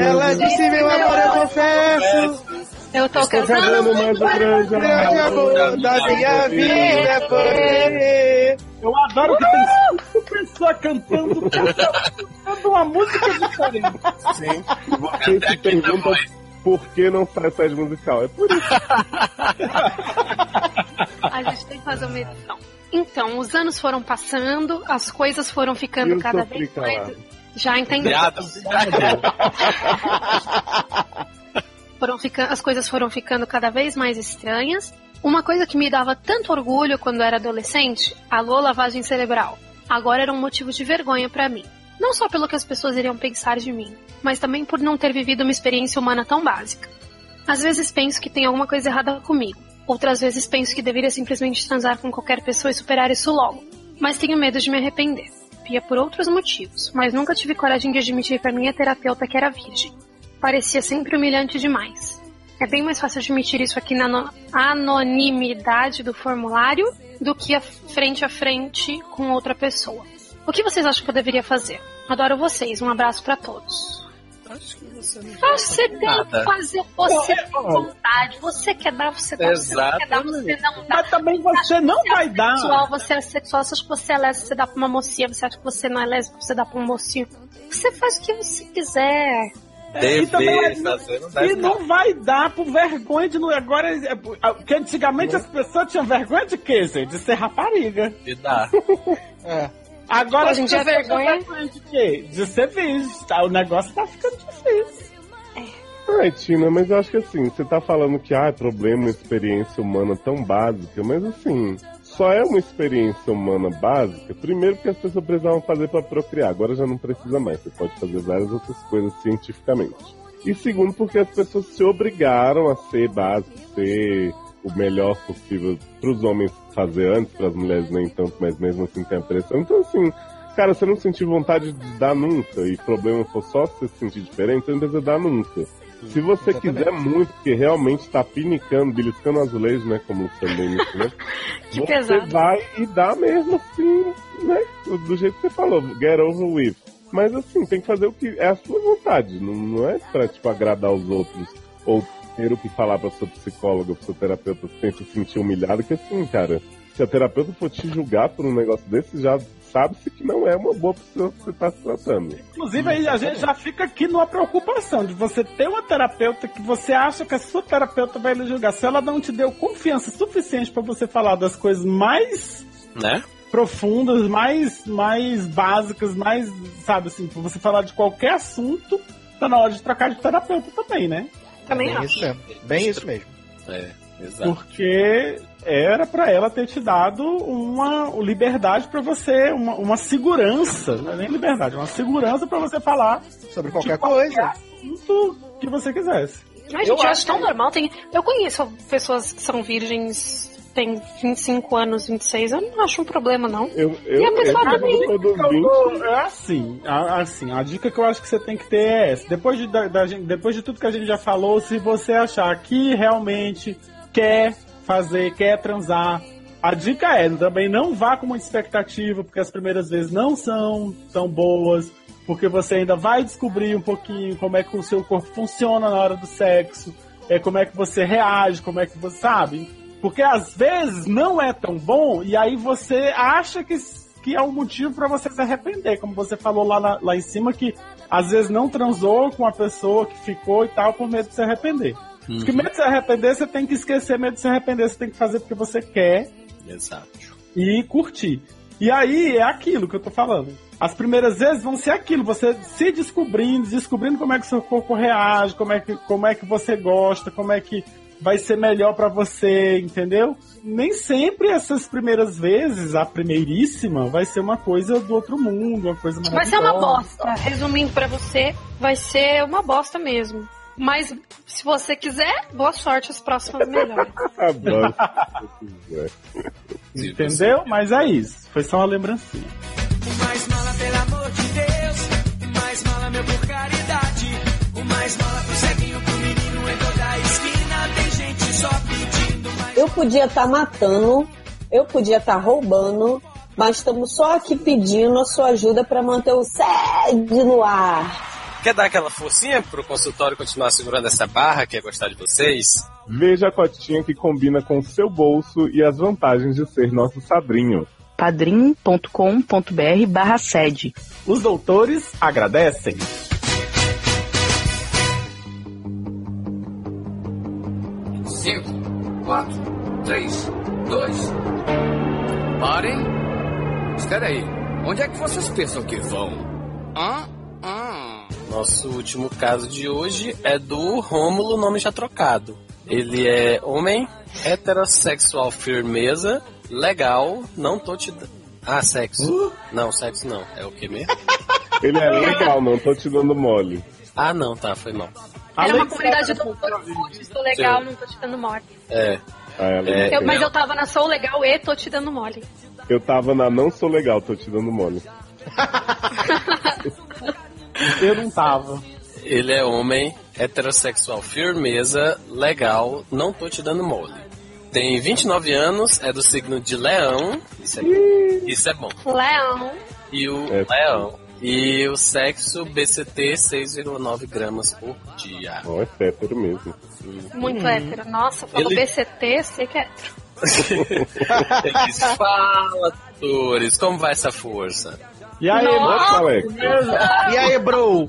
Ela disse, meu amor, eu confesso. Eu tô mais um grande amor da minha vida foi. Eu adoro que tem cinco pessoas cantando, cantando uma música diferente. Sim. Você se pergunta por que não sai sede musical. É por isso. (laughs) A gente tem que fazer uma edição. Então, os anos foram passando, as coisas foram ficando Eu cada vez mais. Já entendi. (laughs) Foram fica- As coisas foram ficando cada vez mais estranhas. Uma coisa que me dava tanto orgulho quando era adolescente, alô lavagem cerebral, agora era um motivo de vergonha pra mim. Não só pelo que as pessoas iriam pensar de mim, mas também por não ter vivido uma experiência humana tão básica. Às vezes penso que tem alguma coisa errada comigo. Outras vezes penso que deveria simplesmente transar com qualquer pessoa e superar isso logo. Mas tenho medo de me arrepender. É por outros motivos, mas nunca tive coragem de admitir pra minha terapeuta que era virgem. Parecia sempre humilhante demais. É bem mais fácil admitir isso aqui na ano- anonimidade do formulário do que a frente a frente com outra pessoa. O que vocês acham que eu deveria fazer? Adoro vocês, um abraço pra todos. Acho que você não Você tem nada. que fazer o que você tem vontade. Você quer dar, você dá. Você não quer dar, você não dá. Mas também você não vai dar. Sexual, você é sexual, você acha que você é lésbica, você dá pra uma mocinha, você acha que você não é lésbica, você dá pra um mocinho. Você faz o que você quiser. É, e também não- fazer não E não vai dar por vergonha de não. Agora, é, porque antigamente as pessoas tinham vergonha de quê, gente? De ser rapariga. De dar. (laughs) É. Agora dia, pessoas têm vergonha- de quê? De ser virgem. Tá? O negócio tá ficando difícil. Ai, Tina, mas eu acho que assim, você tá falando que ah, é problema uma experiência humana tão básica, mas assim, só é uma experiência humana básica, primeiro porque as pessoas precisavam fazer pra procriar, agora já não precisa mais, você pode fazer várias outras coisas cientificamente. E segundo, porque as pessoas se obrigaram a ser básico, ser o melhor possível pros homens fazer antes, pras mulheres nem tanto, mas mesmo assim tem a pressão. Então assim, cara, você não sentir vontade de dar nunca, e problema for só você se sentir diferente, você não precisa dar nunca. Se você Exatamente. quiser muito, porque realmente tá pinicando, beliscando azulejo, né? Como o Luciano disse, né? (laughs) Que você pesado. vai e dá mesmo assim, né? Do do jeito que você falou, get over with. Mas assim, tem que fazer o que é a sua vontade. Não, não é pra, tipo, agradar os outros. Ou ter o que falar pra sua psicóloga, pro seu terapeuta, sem se sentir humilhado. Que assim, cara, se a terapeuta for te julgar por um negócio desse, já sabe-se que não é uma boa pessoa que você tá se tratando. Inclusive, aí a gente já fica aqui numa preocupação de você ter uma terapeuta que você acha que a sua terapeuta vai lhe julgar. Se ela não te deu confiança suficiente pra você falar das coisas mais Né? profundas, mais, mais básicas, mais, sabe assim, pra você falar de qualquer assunto, tá na hora de trocar de terapeuta também, né? Também Bem acho. isso mesmo. Bem isso mesmo. É, exato. Porque era pra ela ter te dado uma liberdade pra você, uma, uma segurança, não é nem liberdade, uma segurança pra você falar Sobre qualquer qualquer coisa. assunto que você quisesse. Ai, gente, eu acho tão normal. Tem... Eu conheço pessoas que são virgens, têm 25 anos, 26. Eu não acho um problema, não. Eu, eu, E a pessoa eu, também. eu, tô Eu dormindo, tô- é assim, a, assim, a dica que eu acho que você tem que ter é essa. Depois de, da, da depois de tudo que a gente já falou, se você achar que realmente quer fazer, quer transar, a dica é também não vá com muita expectativa, porque as primeiras vezes não são tão boas, porque você ainda vai descobrir um pouquinho como é que o seu corpo funciona na hora do sexo, é, como é que você reage, como é que você sabe. Porque às vezes não é tão bom e aí você acha que, que é um motivo pra você se arrepender, como você falou lá, na- lá em cima, que às vezes não transou com a pessoa que ficou e tal por medo de se arrepender. Porque medo de se arrepender, você tem que esquecer, medo de se arrepender, você tem que fazer porque você quer Exato. e curtir. E aí é aquilo que eu tô falando. As primeiras vezes vão ser aquilo, você se descobrindo, descobrindo como é que seu corpo reage, como é que, como é que você gosta, como é que vai ser melhor pra você, entendeu? Nem sempre essas primeiras vezes, a primeiríssima, vai ser uma coisa do outro mundo, uma coisa Vai ser uma maravilhosa. bosta. Resumindo pra você, vai ser uma bosta mesmo. Mas se você quiser, boa sorte, as próximas melhores. (laughs) Você quiser. Entendeu? Mas é isso. Foi só uma lembrancinha. O mais mala, pelo amor de Deus. O mais mala, meu por caridade. O mais mala pro Eu podia estar matando, eu podia estar roubando, mas estamos só aqui pedindo a sua ajuda para manter o sede no ar. Quer dar aquela forcinha pro consultório continuar segurando essa barra, que é gostar de vocês? Veja a cotinha que combina com o seu bolso e as vantagens de ser nosso padrinho. padrim.com.br barra sede. Os doutores agradecem. Cinco, quatro, três, dois. Parem. Espera aí. Onde é que vocês pensam que vão? Hã? Hã? Nosso último caso de hoje é do Rômulo, nome já trocado. Ele é homem, heterossexual firmeza, legal, não tô te dando. Ah, sexo. Não, sexo não. É o que mesmo? Ele é legal, não tô te dando mole. Ah, não, tá, foi mal. Era uma Além comunidade do Doutor estou legal, não tô te dando mole. É. Ah, ela- É, Eu- mas é. eu tava na Sou Legal e tô te dando mole. Eu tava na não sou legal, tô te dando mole. (laughs) Eu não tava. Ele é homem, heterossexual firmeza, legal, não tô te dando mole. Tem 29 anos, é do signo de leão. Isso é, isso é bom. Leão. E o É. leão. E o sexo BCT 6,9 gramas por dia. Ó, é hétero mesmo. Muito hétero. Nossa, falou Ele- BCT, sei que é hétero. Eles fala, doutores, como vai essa força? E aí, Nossa! Alex. E aí, bro?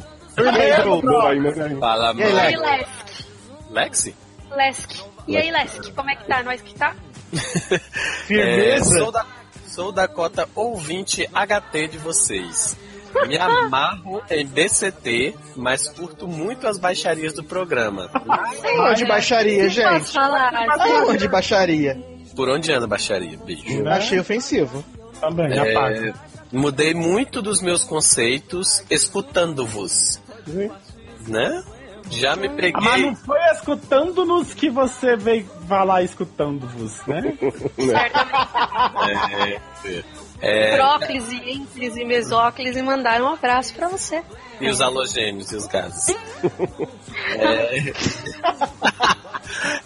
Aí, mas aí. Fala, E aí, E? Lesk? Lexi? Lesk. E aí, Lesk, como é que tá? Nós que tá? (laughs) É, Firmeza. sou, da, sou da cota ouvinte HT de vocês. Me amarro em BCT, mas curto muito as baixarias do programa. Onde baixaria, Posso gente? falar? Aonde baixaria? Por onde anda baixaria? Beijo. Achei ofensivo. Também, É, mudei muito dos meus conceitos escutando-vos. Né? Já me Ah, Mas preguei. não foi escutando-nos que você veio falar escutando-vos, né? (laughs) É, é, Próclis e Ênclis e Mesóclis e mandaram um abraço pra você. e os halogênios e os gases. (laughs) É,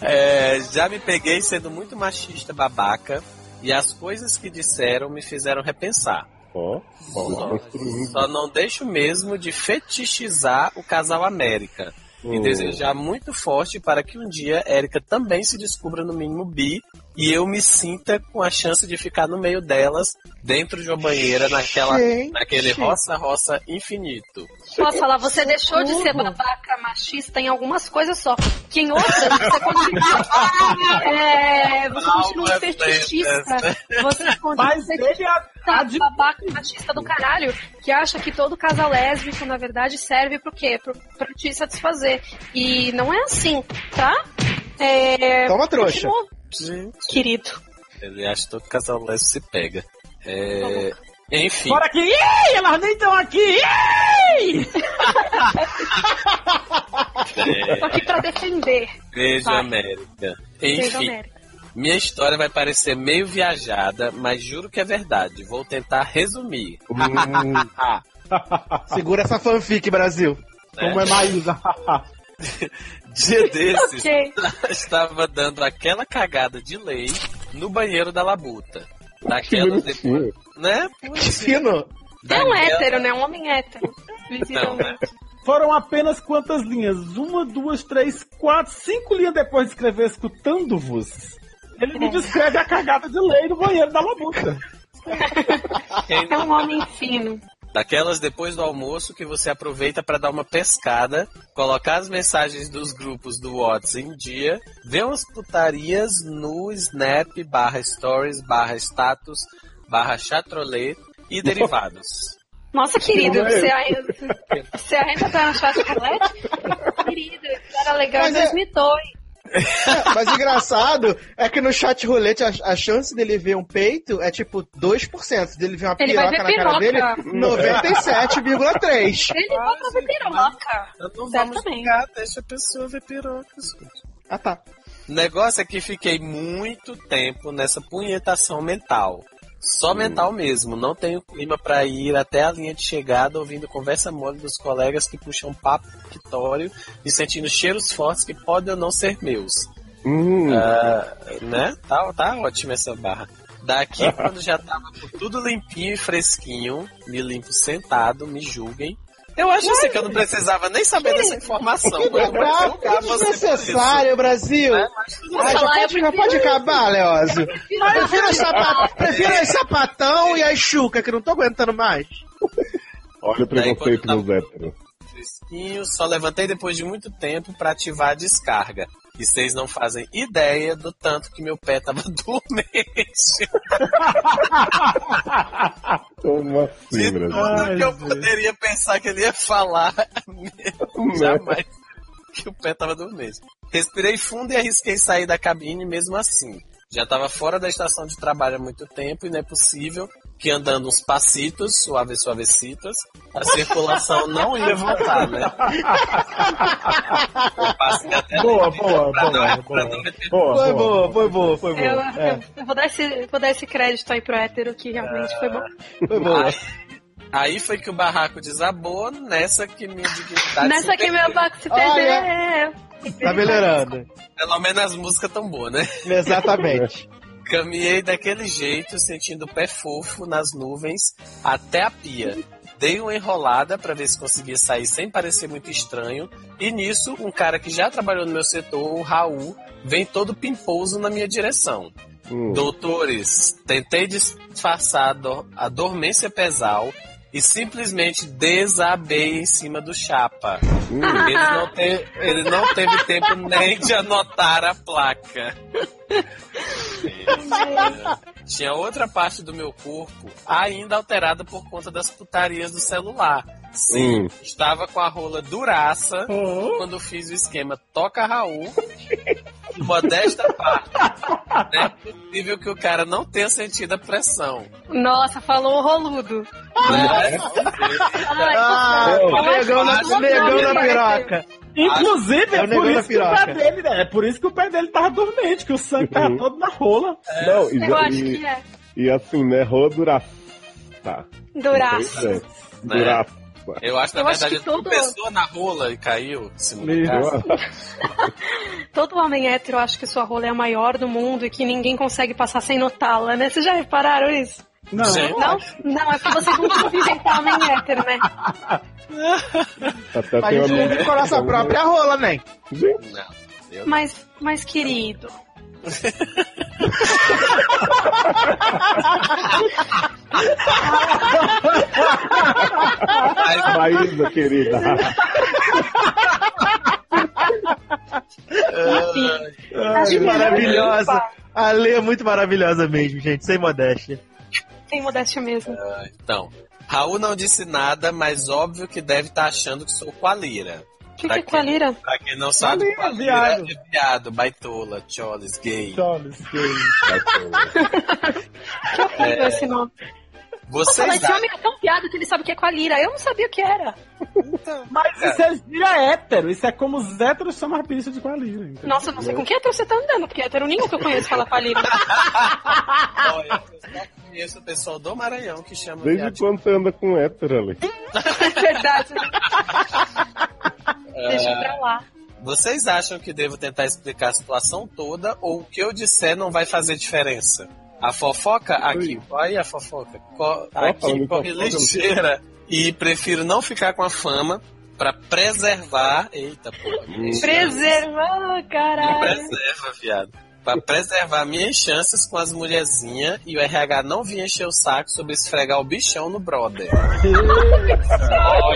(laughs) É, já me peguei sendo muito machista babaca e as coisas que disseram me fizeram repensar. Ó, ó, construindo. Só não deixo mesmo de fetichizar o casal América. E Hum. desejar muito forte para que um dia Érica também se descubra no mínimo bi e eu me sinta com a chance de ficar no meio delas, dentro de uma banheira, naquela, Gente. naquele roça-roça infinito. Posso falar, você deixou de ser babaca machista em algumas coisas só. Que em outras você continua. (laughs) É, você continua Almas fetichista. lentas, Você (laughs) continua Mas ele a- Tá babaca machista do caralho, que acha que todo casal lésbico, na verdade, serve pro quê? Pro, pra te satisfazer. E não é assim, tá? É, Toma trouxa. continua, Querido. Ele acha que todo casal lésbico se pega. É, enfim, Fora aqui! Ih, elas nem estão aqui! Ih! é, Tô aqui pra defender. beijo Vai. América. Beijo, Enfim, América. minha história vai parecer meio viajada, mas juro que é verdade. Vou tentar resumir. Hum, (laughs) Segura essa fanfic, Brasil. Como é Maísa? (laughs) (laughs) Dia desses, (laughs) Ok. estava dando aquela cagada de lei no banheiro da labuta. que Daquelas depois, né? Fino. É um Daquela- hétero, né? Um homem hétero. Não, né? Foram apenas quantas linhas? Uma, duas, três, quatro, cinco linhas depois de escrever escutando-vos. Ele me descreve a cagada de lei no banheiro da labuta. (laughs) É um homem fino. Daquelas depois do almoço que você aproveita para dar uma pescada, colocar as mensagens dos grupos do WhatsApp em dia, ver umas putarias no Snap, barra Stories, barra Status, barra Chatrolet e derivados. Nossa, querido, você ainda, você ainda tá no chat roulette? (laughs) Querido, isso era legal em Mas é- 2002. (laughs) Mas o engraçado é que no chat rolete a, a chance dele ver um peito é tipo 2%. Dele ver uma Ele piroca ver na cara dele, piroca. 97,3%. Ele nunca ver piroca. Então não vamos julgar, deixa a pessoa ver pirocas. Ah tá. O negócio é que fiquei muito tempo nessa punhetação mental. Só mental mesmo, não tenho clima pra ir até a linha de chegada ouvindo conversa mole dos colegas que puxam papo e sentindo cheiros fortes que podem ou não ser meus. Hum, Ah, né? Tá, tá ótima essa barra. Daqui, (laughs) quando já tava tudo limpinho e fresquinho, me limpo sentado, me julguem. Eu acho assim que eu não precisava nem saber dessa informação. Que que por desnecessário, Brasil. É, Ah, já, pode, já pode acabar, Leózio. Prefiro, os Ah, sapat... Prefiro sapatão e as chuca, que não tô aguentando mais. olha o preconceito quando dos héteros. fresquinho, só levantei depois de muito tempo pra ativar a descarga. E vocês não fazem ideia do tanto que meu pé tava (laughs) dormente. Como De assim, tudo Brasil? que eu poderia pensar que ele ia falar, jamais que o pé tava dormente. Respirei fundo e arrisquei sair da cabine mesmo assim. Já estava fora da estação de trabalho há muito tempo e não é possível que andando uns passitos, suave suavecitas, a circulação não ia voltar, né? (laughs) Eu passei até Boa, boa, não- boa, boa. não meter Boa, Foi boa. boa, foi boa, foi boa. Eu, É, eu vou, dar esse, vou dar esse crédito aí pro hétero, que realmente foi bom. foi boa. Aí, aí foi que o barraco desabou, nessa que minha dignidade. Nessa se que meu perdeu. barco se Olha. perdeu. Tá melhorando. Pelo menos as músicas tão boas, né? Exatamente. (laughs) Caminhei daquele jeito, sentindo o pé fofo nas nuvens até a pia. Dei uma enrolada para ver se conseguia sair sem parecer muito estranho. E nisso, um cara que já trabalhou no meu setor, o Raul, vem todo pimposo na minha direção. Hum. Doutores, tentei disfarçar a dor- a dormência pesal e simplesmente desabei em cima do chapa. Ele não, te- ele não teve tempo nem de anotar a placa. (laughs) Tinha outra parte do meu corpo ainda alterada por conta das putarias do celular. Sim, Hum. estava com a rola duraça quando fiz o esquema Toca Raul. Modesta parte. É possível que o cara não tenha sentido a pressão. Nossa, falou o roludo. Né? Ah, eu o acho negão na, negão piroca. Inclusive, É é, por isso que o pé dele, é por isso que o pé dele tava dormente, que o sangue tava Uhum. todo na rola. Não, e, Eu acho e, que é. e assim, né? Roduraça. Tá. Duraço. Pois é. Eu acho, na Eu acho verdade, que todo- tropeçou na rola e caiu. (laughs) Todo homem hétero acha que sua rola é a maior do mundo e que ninguém consegue passar sem notá-la, né? Vocês já repararam isso? Não, Sim. Não? Não, é porque vocês não convivem com homem hétero, né? Até (laughs) Mas a tem gente uma convive com a nossa própria rola, né? Gente, Não. Mas, mas querido, Maísa, querida. Que que maravilhosa. A Lê é muito maravilhosa mesmo, gente, sem modéstia. Tem modéstia mesmo. Então, Raul não disse nada, mas óbvio que deve estar achando que sou qualira. O que, que é qualira? Pra quem não sabe, Qualira, qualira viado. é viado, baitola, choles, gay. Charles, gay. (laughs) Que horrível esse nome. Nossa, Vocês mas esse homem é tão piado que ele sabe o que é qualira. Eu não sabia o que era. Mas isso é gíria hétero. Isso é como os héteros chamam a bicha de qualira. entendeu? Nossa, eu não sei com que hétero você tá andando, porque hétero nenhum que eu conheço fala qualira. (laughs) Olha, eu só conheço o pessoal do Maranhão que chama Desde viado. quando você anda com hétero ali? (laughs) É verdade. Deixa pra lá. Vocês acham que devo tentar explicar a situação toda ou o que eu disser não vai fazer diferença? A fofoca aqui, olha a fofoca. Co- aqui corre fofoca, ligeira e prefiro não ficar com a fama pra preservar. Eita porra, minhas Preservar, Me caralho. preserva, viado. Pra preservar minhas chances com as mulherzinhas e o RH não vir encher o saco sobre esfregar o bichão no brother.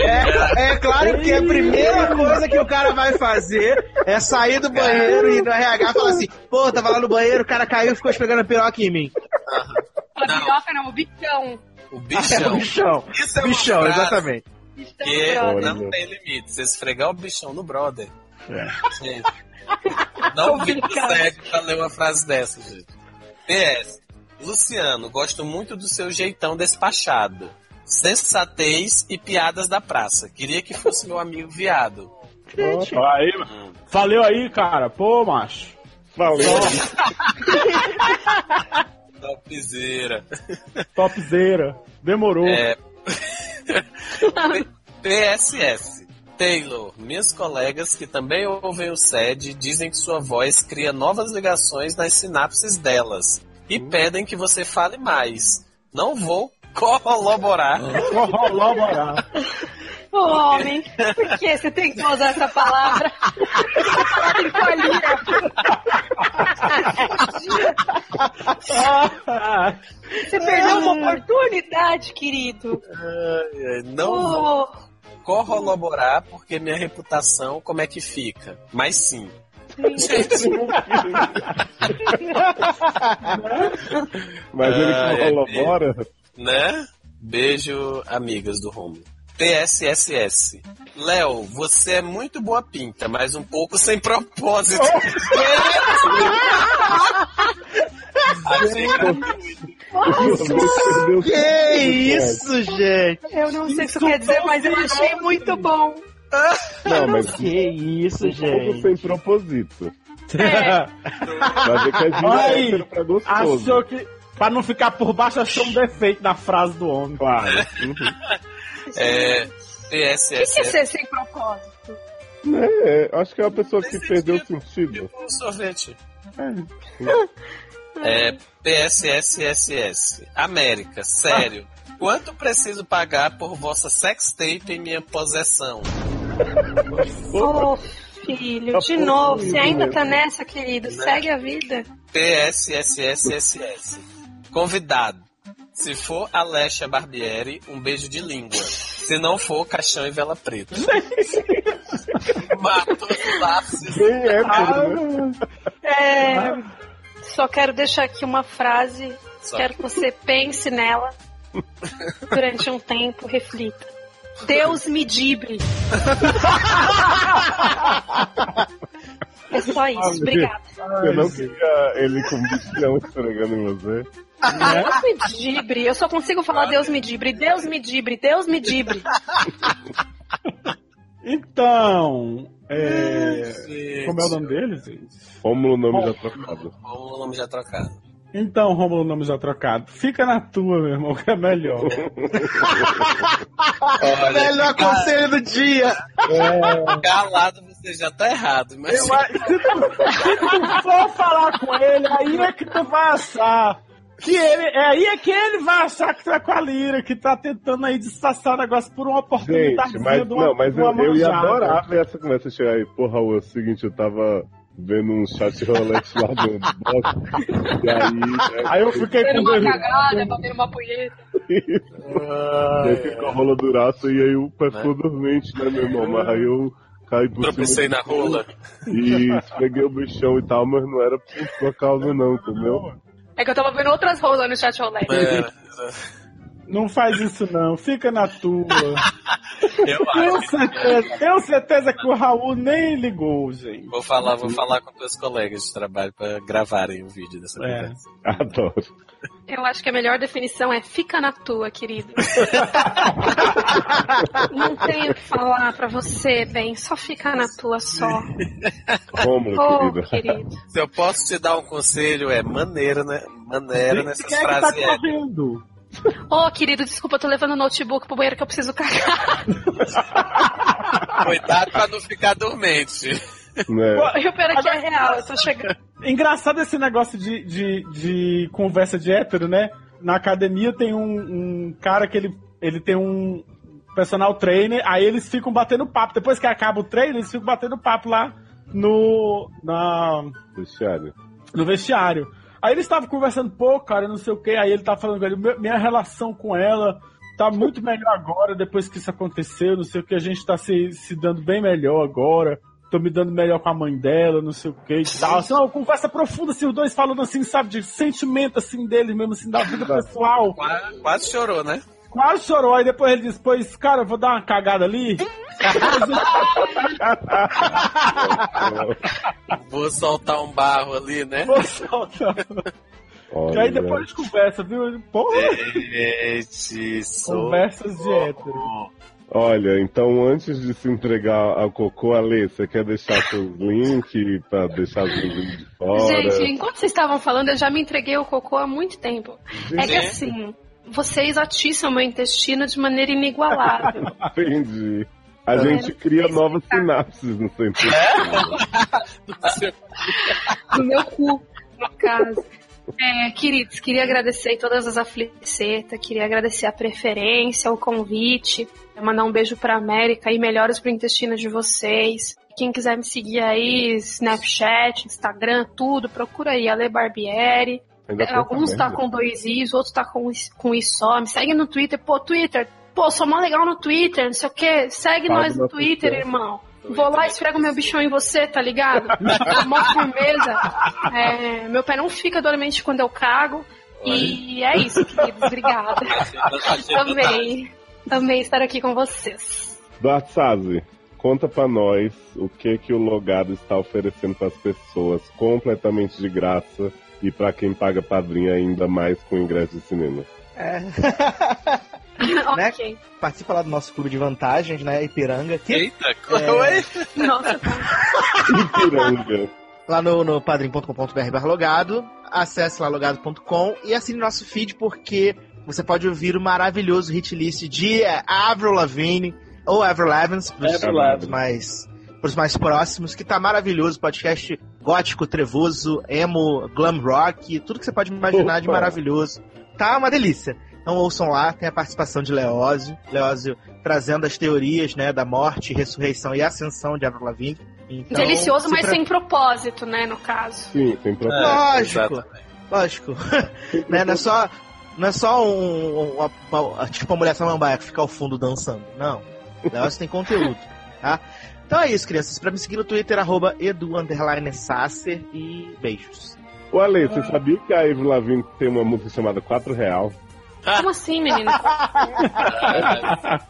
É, é claro que a primeira coisa que o cara vai fazer é sair do banheiro e ir no RH e falar assim: pô, tava lá no banheiro, o cara caiu e ficou esfregando a piroca em mim. A Não. piroca não, o bichão. O É (laughs) o bichão. bichão. Isso é Bichão, frase exatamente. Bichão, que brother. não tem limite. Você esfregar o bichão no brother. É. Gente, não vi Complicado. sério pra ler uma frase dessa, gente. PS. Luciano, gosto muito do seu jeitão despachado. Sensatez e piadas da praça. Queria que fosse meu amigo viado. Ó, aí, valeu aí, cara. Pô, macho. Valeu. (laughs) Topzera. Topzera. Demorou. É. (laughs) PSS. Taylor, minhas colegas que também ouvem o SED dizem que sua voz cria novas ligações nas sinapses delas e pedem que você fale mais. Não vou corroborar. Corroborar. Ô, homem, por que você tem que usar essa palavra? Tem. Você perdeu uma oportunidade, querido. Não vou Oh, corroborar porque minha reputação como é que fica. Mas sim. (laughs) Mas ele Ah, é corrobora. Né? Beijo, amigas do Home. PSSS. Léo, você é muito boa pinta, mas um pouco sem propósito. (laughs) (laughs) Achei Perdeu Que isso, gente? eu não sei o que isso quer dizer, mas eu achei muito bom. Não, mas Que isso, gente? sem propósito. É. Vai ver que Olha é. Achou que. Pra não ficar por baixo, achou um defeito na frase do homem. Claro. (laughs) é, O que é ser sem propósito? É, acho que é uma pessoa que perdeu o sentido. Um sorvete. É, (laughs) PSSSS. América, sério. Quanto preciso pagar por vossa sextape em minha possessão? Ô, filho, de novo, você ainda tá nessa, querido. Segue a vida. PSSSSS. Convidado. Se for Alexia Barbieri, um beijo de língua. Se não for, caixão e vela preta. (laughs) Mato os lápis. Bem hétero, né? É, só quero deixar aqui uma frase. Só. Quero que você pense nela (laughs) durante um tempo, reflita. Deus me dibre. É só isso, obrigada. Eu não queria ele com bichão esfregando em você. Deus me dibre. Eu só consigo falar Deus me dibre, Deus me dibre, Deus me dibre. (laughs) Então, é... como é o nome dele, gente? Rômulo, nome já trocado. O nome já trocado. Então, Romulo, nome já trocado. Fica na tua, meu irmão, que é melhor. Melhor conselho do dia. Calado você já tá errado, mas Eu se, tu, se tu for falar com ele, aí é que tu vai achar. Que ele, é aí é que ele vai achar que tu é com a Lira, que tá tentando aí disfarçar o negócio por uma oportunidade. Gente, mas, de uma, não, mas eu, eu ia adorar ver essa conversa chegar aí. Porra, é o seguinte, eu tava vendo um chat rolete lá do box. E aí, né, Aí eu fiquei com uma dois. cagada, batendo uma punheta. e aí fica a rola duraça e aí o pé ficou dormente, né, meu irmão? Mas aí eu caí por tropecei cima na rola. e esfreguei o bichão e tal, mas não era por sua causa não, entendeu? É que eu tava vendo outras rolas no chat rolê. É, Não faz isso não, fica na tua. (laughs) eu Tenho certeza, tenho certeza que o Raul nem ligou, gente. Vou falar, vou falar com meus colegas de trabalho pra gravarem o vídeo dessa É. conversa. Adoro. Eu acho que a melhor definição é fica na tua, querido. (laughs) Não tenho o que falar pra você, bem. Só fica na tua só. Rômulo, Ô, querida. querido. Se eu posso te dar um conselho, é maneira, né? Maneira nessas Quem é que tá frases. correndo? Ô, querido, desculpa, eu tô levando o notebook pro banheiro que eu preciso cagar. Cuidado pra não ficar dormente. Né? E o pior é que é real, eu tô chegando. (laughs) Engraçado esse negócio de, de, de conversa de hétero, né? Na academia tem um, um cara que ele, ele tem um personal trainer, aí eles ficam batendo papo. Depois que acaba o treino, eles ficam batendo papo lá no, na, Vestiário. no vestiário. Aí eles estavam conversando, pô, cara, não sei o que. Aí ele tava falando com ele, "Meu- minha relação com ela tá muito melhor agora, depois que isso aconteceu, não sei o que, a gente tá se, se dando bem melhor agora. Tô me dando melhor com a mãe dela, não sei o que e tal. Assim, uma conversa profunda, assim, os dois falando assim, sabe, de sentimento assim deles mesmo, assim, da vida pessoal. Quase, quase chorou, né? Quase chorou, aí depois ele disse, pois, cara, eu vou dar uma cagada ali. (laughs) Vou soltar um barro ali, né? Vou soltar. E Olha, aí depois a gente conversa, viu? Porra, Gente, conversas de hétero. Olha, então antes de se entregar ao cocô, Ale, você quer deixar seus (laughs) links pra deixar os links de fora? Gente, enquanto vocês estavam falando, eu já me entreguei o cocô há muito tempo. É que assim, vocês atiçam meu intestino de maneira inigualável. (laughs) Entendi. A gente cria novas sinapses no seu intestino. (laughs) no meu cu, no caso. É, queridos, queria agradecer todas as aflicetas, queria agradecer a preferência, o convite, mandar um beijo pra América e melhoras pro intestino de vocês. Quem quiser me seguir aí, Snapchat, Instagram, tudo, procura aí, Ale Barbieri. Alguns tá com dois Is, outros tá com, com I só. Me segue no Twitter, pô, Twitter. Pô, sou mó legal no Twitter, não sei o que. Segue nós no Twitter, céu. irmão. Vou lá e esfrego meu bichão em você, tá ligado? (laughs) Mó firmeza. É, meu pé não fica dormente quando eu cago. E é isso, queridos. Obrigada. Amei. Amei estar aqui com vocês. Duarte Sazzi, conta pra nós o que que o Logado está oferecendo pras pessoas completamente de graça e pra quem paga padrinho ainda mais com ingresso de cinema. É. (laughs) ok. Participa lá do nosso clube de vantagens, né? Ipiranga. Que Eita, É. oi? Nossa, Ipiranga. lá no, no padrim.com.br barra logado, acesse lá logado.com e assine nosso feed porque você pode ouvir o maravilhoso hit list de Avril Lavigne ou Avril Lavigne Lavigne. mais pros mais próximos, que tá maravilhoso, podcast gótico, trevoso, emo, glam rock, tudo que você pode imaginar de Opa. maravilhoso. Tá uma delícia. Então ouçam lá, tem a participação de Leózio, Leózio trazendo as teorias, né, da morte, ressurreição e ascensão de Avril Lavigne. Então, Delicioso, mas pre- sem propósito, né, no caso. Sim, tem propósito. Lógico, exatamente. lógico. (laughs) né, não é só Não é só um, uma, uma- tipo a mulher samambaia que fica ao fundo dançando. Não. O negócio tem conteúdo, tá? Então é isso, crianças. Pra me seguir no Twitter, arroba edu, underline, Sasser e beijos. Ô Ale, você sabia que a Avril Lavigne tem uma música chamada 4 Real? Como assim, menina? (laughs)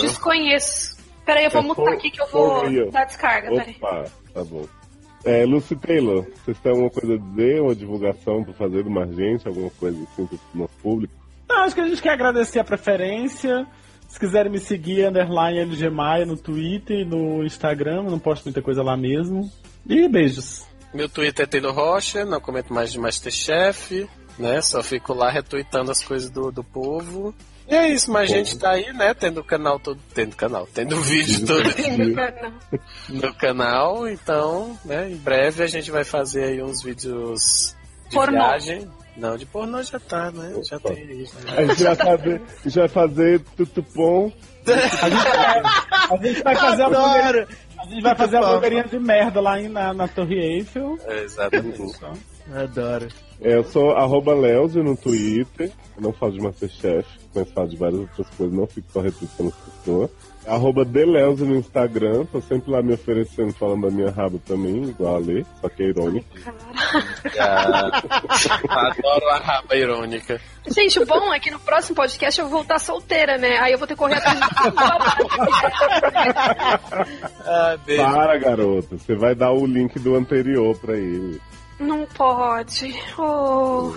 Desconheço. Peraí, eu vou É mutar aqui que eu vou dar descarga, peraí. Opa, tá bom. É, Lucy Taylor, vocês têm alguma coisa a dizer, uma divulgação pra fazer de uma agência, alguma coisa assim pro nosso público? Não, acho que a gente quer agradecer a preferência. Se quiserem me seguir, underline LG Maia no Twitter e no Instagram, eu não posto muita coisa lá mesmo. E beijos. Meu Twitter é Taylor Rocha, não comento mais de Masterchef, né? Só fico lá retweetando as coisas do, do povo. E é isso, mas a gente tá aí, né? Tendo o canal todo. Tendo canal, tendo vídeo todo no canal, então, né? Em breve a gente vai fazer aí uns vídeos de Pornô. viagem. Não, de pornô já tá, né? Já tem isso. A gente vai fazer, a gente vai fazer tutupom. A gente vai fazer a blogueirinha, Adoro! a gente vai fazer a blogueirinha de merda lá em- na, na Torre Eiffel. É, exatamente. Adoro. É, eu sou arroba Leozio no Twitter, eu não falo de Masterchef, mas falo de várias outras coisas, não fico só retweetando as pessoas. Arroba Deleuzio no Instagram, tô sempre lá me oferecendo, falando da minha raba também, igual a Lê, só que é irônico. Ah, (laughs) adoro a raba irônica. Gente, o bom é que no próximo podcast eu vou voltar solteira, né? Aí eu vou ter que correr atrás de Ah. Para, garota, você vai dar o link do anterior pra ele. Não pode. Oh.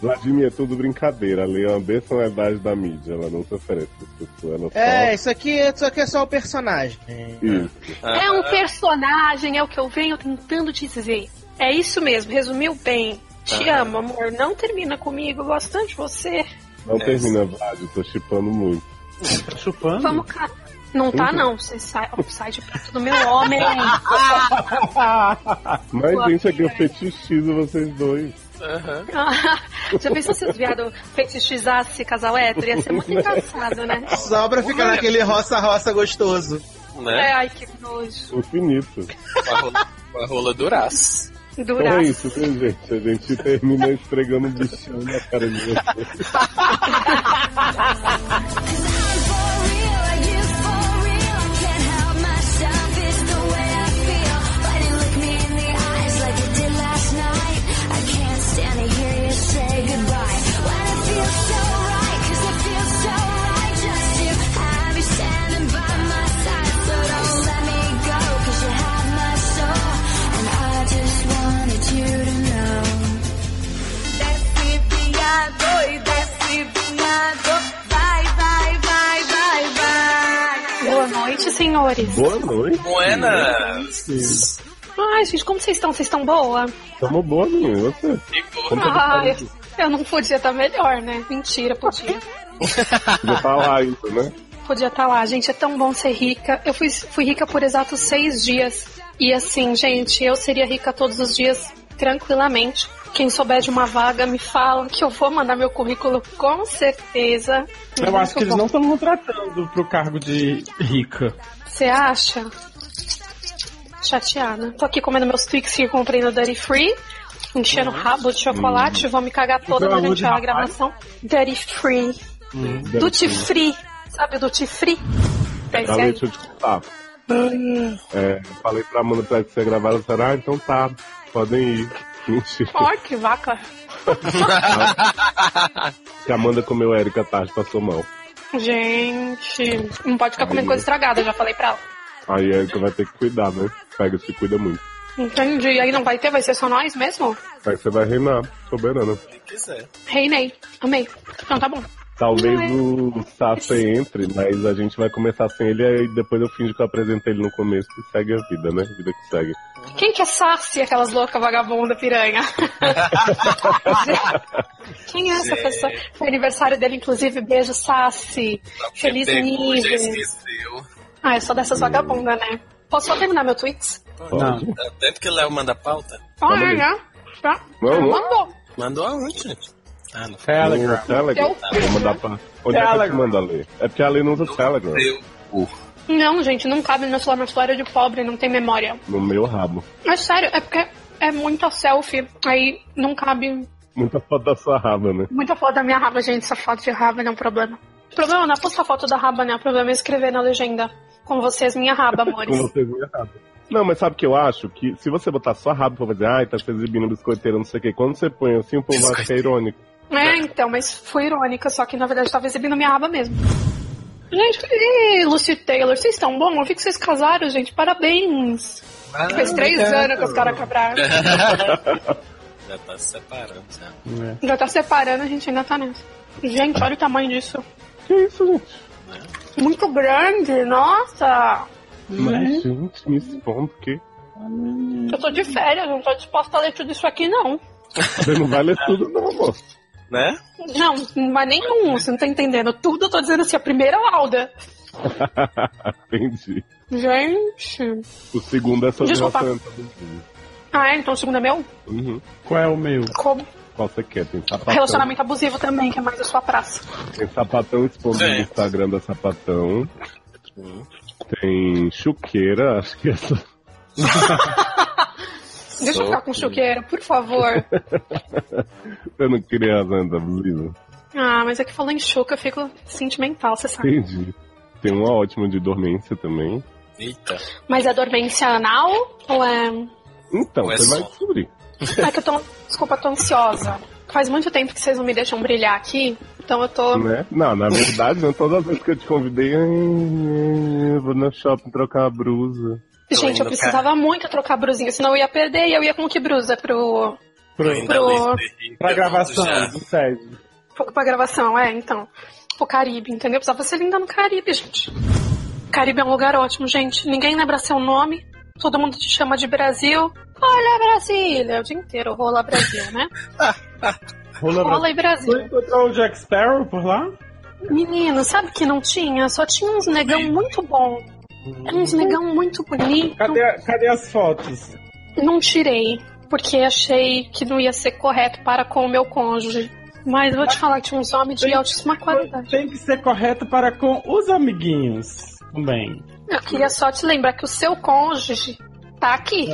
Vladimir, é tudo brincadeira, a Lê é uma personalidade da mídia, ela não se oferece pra pessoa, ela só... É, isso aqui, isso aqui é só o personagem. Isso. É um personagem, é o que eu venho tentando te dizer. É isso mesmo, resumiu bem. Te Ah. amo, amor. Não termina comigo, eu gosto tanto de você. Não termina, Vlad, eu tô chipando muito. Tá chupando? Vamos cá. Não tá, não. Você sai, sai de perto do meu homem. (laughs) (laughs) Mas, gente, é que eu fetichizo vocês dois. Aham. (laughs) Já pensou se os viados fetichizassem casal hétero? Ia ser muito engraçado, né? Só pra ficar naquele roça-roça gostoso. É, Né? ai, que nojo. Infinito. Com a rola, com a rola duraço. Então é isso, viu, gente? A gente termina esfregando um bichão na cara de vocês. Senhores. Boa noite. Buenas! Ai, gente, como vocês estão? Vocês estão boa? Tamo boa, Você? Como tá Ai, eu não podia estar melhor, né? Mentira, podia. Já tá lá ainda, né? Podia estar lá, gente. É tão bom ser rica. Eu fui, fui rica por exatos seis dias. E assim, gente, eu seria rica todos os dias, tranquilamente. Quem souber de uma vaga, me fala que eu vou mandar meu currículo com certeza. Eu acho que eles não estão contratando pro cargo de rica. Você acha? Chateada. Tô aqui comendo meus Twix que comprei no Dairy Free. Enchendo o rabo de chocolate. Vou me cagar toda durante a gravação. Dairy Free. Duty Free. Sabe o Duty Free? É aí. deixa eu te contar. É, falei pra Amanda pra ser gravada, ela ah, então tá, podem ir. Mentira. Ai, que vaca. (laughs) Que a Amanda comeu Erika tarde, passou mal. Gente, não pode ficar comendo coisa estragada, já falei pra ela. Aí a Erika vai ter que cuidar, né? Pega se cuida muito. Entendi. Aí não vai ter, vai ser só nós mesmo? Aí você vai reinar, soberana. Quem quiser. Reinei. Amei. Então tá bom. Talvez Ai. o Sasha (laughs) entre, mas a gente vai começar sem ele, aí depois eu finjo que eu apresentei ele no começo e segue a vida, né? Vida que segue. Quem que é Saci, aquelas loucas vagabunda piranha? (laughs) Quem é essa pessoa? Foi aniversário dele, inclusive. Beijo, Saci. Feliz esqueceu. Ah, eu sou dessas vagabundas, né? Posso só terminar meu tweets? Pode? Tanto que o Léo manda pauta. Ah, é, né? Já. Não, não. Mandou. Mandou aonde, gente? Ah, não Telegram. No Telegram. Eu- Vou mandar pra. Onde é que Telegram. você manda ler? É porque a lei não usa Telegram. Eu. Não, gente, não cabe no meu celular. Meu celular é de pobre, não tem memória. No meu rabo. Mas sério, é porque é muita selfie. Aí não cabe Muita foto da sua raba, né? Muita foto da minha raba, gente. Essa foto de raba não é um problema. O problema não é postar foto da raba, né? O problema é escrever na legenda. Com vocês, minha raba, (laughs) Com amores. vocês minha raba. Não, mas sabe o que eu acho? Que se você botar sua raba pra fazer, ai, tá se exibindo biscoiteiro, não sei o quê. Quando você põe assim, o povo acha que é irônico. É, então, mas fui irônica, só que na verdade tava exibindo minha raba mesmo. Gente, e Lucy Taylor, vocês estão bom? Eu vi que vocês casaram, gente. Parabéns. Ah, Faz três obrigado. anos que os caras quebraram. (laughs) Já tá se separando, já. Já tá separando, a gente ainda tá nessa. Gente, olha o tamanho disso. Que isso, gente? Muito grande, nossa. Mas, gente, me expondo, porque Eu tô de férias, não tô disposta a ler tudo isso aqui, não. você não vai ler tudo, não, moço. Né? Não, mas nenhum, você não tá entendendo. Tudo eu tô dizendo assim, a primeira lauda. (laughs) Entendi. Gente. O segundo é sobre Desculpa. relacionamento abusivo. Ah, é? Então o segundo é meu? Uhum. Qual é o meu? Como? Qual você quer? Tem sapatão. Relacionamento abusivo também, que é mais a sua praça. Tem sapatão expondo no. Instagram da sapatão. Tem chuqueira, acho que essa. (laughs) Deixa eu ficar com chuqueiro, por favor. (laughs) Eu não queria relacionamento abusivo. Ah, mas é que falou em chuca, eu fico sentimental, você sabe. Entendi. Tem uma ótima de dormência também. Eita. Mas é dormência anal ou é. Então, Ou é você vai só? descobrir. É que eu tô. Desculpa, eu tô ansiosa. Faz muito tempo que vocês não me deixam brilhar aqui, então eu tô. Né? Não, na verdade, não. Todas as vezes que eu te convidei, eu vou no shopping trocar a brusa. Gente, eu precisava muito trocar brusinha, senão eu ia perder e eu ia com que brusa pro. Pro, Pro- pra eu gravação já. do pra gravação, é, então. O Caribe, entendeu? Precisava ser linda no Caribe, gente. Caribe é um lugar ótimo, gente. Ninguém lembra seu nome. Todo mundo te chama de Brasil. Olha, Brasília! O dia inteiro rola Brasil, né? (laughs) Rola Rola e Você Brasil. encontrou o Jack Sparrow por lá? Menino, sabe que não tinha? Só tinha uns negão muito bom. Era uns negão muito bonito. Cadê, cadê as fotos? Não tirei, porque achei que não ia ser correto para com o meu cônjuge. Mas vou te falar que tinha uns homens de altíssima qualidade. Tem que ser correto para com os amiguinhos também. Eu queria só te lembrar que o seu cônjuge tá aqui.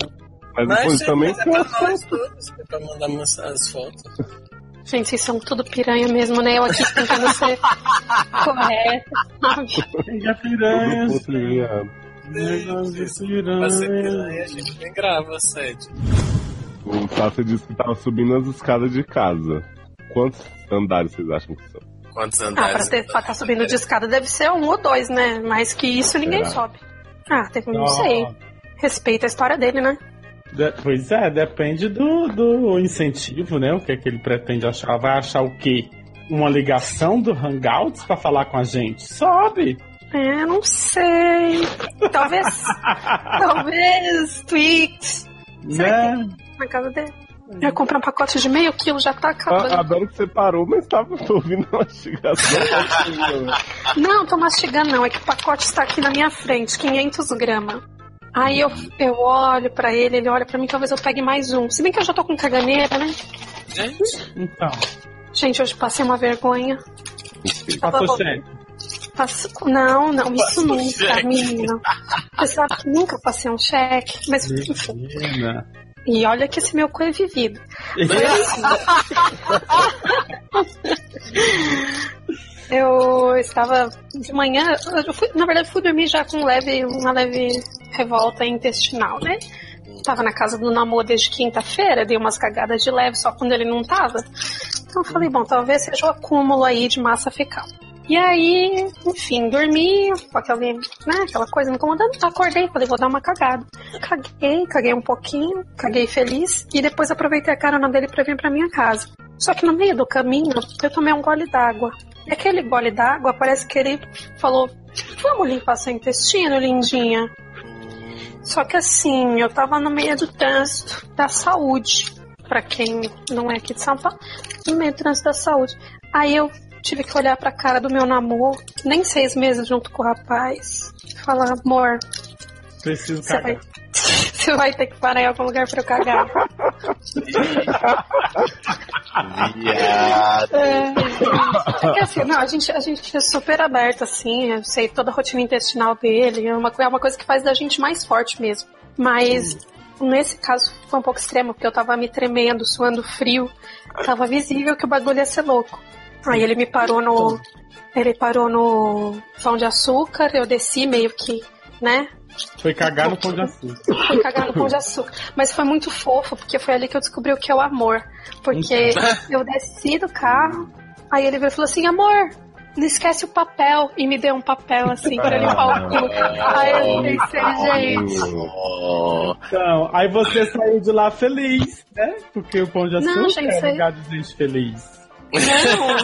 Mas Mas, depois também mas é pra nós todos, é pra mandar minhas- as fotos. Gente, vocês são tudo piranha mesmo, né? Eu aqui tentando ser (laughs) correta. sabe? Tem a piranha. De. Negócio de Pra ser piranha, a piranha. gente nem grava, sede. O Tassa disse que tava subindo as escadas de casa. Quantos andares vocês acham que são? Quantos Ah, pra andares? estar subindo de escada deve ser um ou dois, né? Mais que isso ninguém Será? sobe. Ah, tem- não sei. Respeita a história dele, né? De- Pois é, depende do, do incentivo, né? O que é que ele pretende achar. Vai achar o quê? Uma ligação do Hangouts pra falar com a gente? Sobe! É, não sei. Talvez. (laughs) talvez tweets Né? na casa dele. Eu ia comprar um pacote de meio quilo, já tá Ah, acabando. adoro que você parou, mas tava (laughs) ouvindo uma mastigação. Não, tô mastigando não, é que o pacote está aqui na minha frente, 500 gramas. Aí eu, eu olho pra ele, ele olha pra mim, talvez eu pegue mais um. Se bem que eu já tô com caganeira, né? Gente, Então, Gente, hoje passei uma vergonha. passou. Passo... Não, não, isso Passou nunca, cheque. menina. Você sabe que nunca passei um cheque, mas enfim. Menina. E olha que esse meu cu é vivido. (laughs) (laughs) Eu estava de manhã, eu fui, na verdade fui dormir já com leve, uma leve revolta intestinal, né? Tava na casa do namoro desde quinta-feira, dei umas cagadas de leve só quando ele não tava. Então eu falei, bom, talvez seja o acúmulo aí de massa fecal. E aí, enfim, dormi, com aquele, né, aquela coisa me incomodando. Acordei, falei, vou dar uma cagada. Caguei, caguei um pouquinho, caguei feliz. E depois aproveitei a carona dele pra vir pra minha casa. Só que no meio do caminho, eu tomei um gole d'água. E aquele gole d'água, parece que ele falou, vamos limpar seu intestino, lindinha. Só que assim, eu tava no meio do trânsito da saúde. Pra quem não é aqui de São Paulo, no meio do trânsito da saúde. Aí eu tive que olhar pra cara do meu namoro, nem seis meses junto com o rapaz, e falar, amor, Preciso você vai, cagar. (laughs) você vai ter que parar em algum lugar pra eu cagar. viado. É, porque assim, não, a gente, a gente é super aberto, assim, eu sei toda a rotina intestinal dele, é uma, é uma coisa que faz da gente mais forte mesmo. Mas nesse caso foi um pouco extremo, porque eu tava me tremendo, suando frio. Tava visível que o bagulho ia ser louco. Aí ele me parou no. Ele parou no pão de açúcar, eu desci meio que, né? Foi cagar no pão de açúcar. Fui cagar no pão de açúcar. Mas foi muito fofo, porque foi ali que eu descobri o que é o amor. Porque eu desci do carro, aí ele veio e falou assim, amor, não esquece o papel. E me deu um papel assim pra limpar o cu. Aí eu pensei, gente. Então, aí você saiu de lá feliz, né? Porque o pão de açúcar Não, gente, é lugar de gente feliz. Não.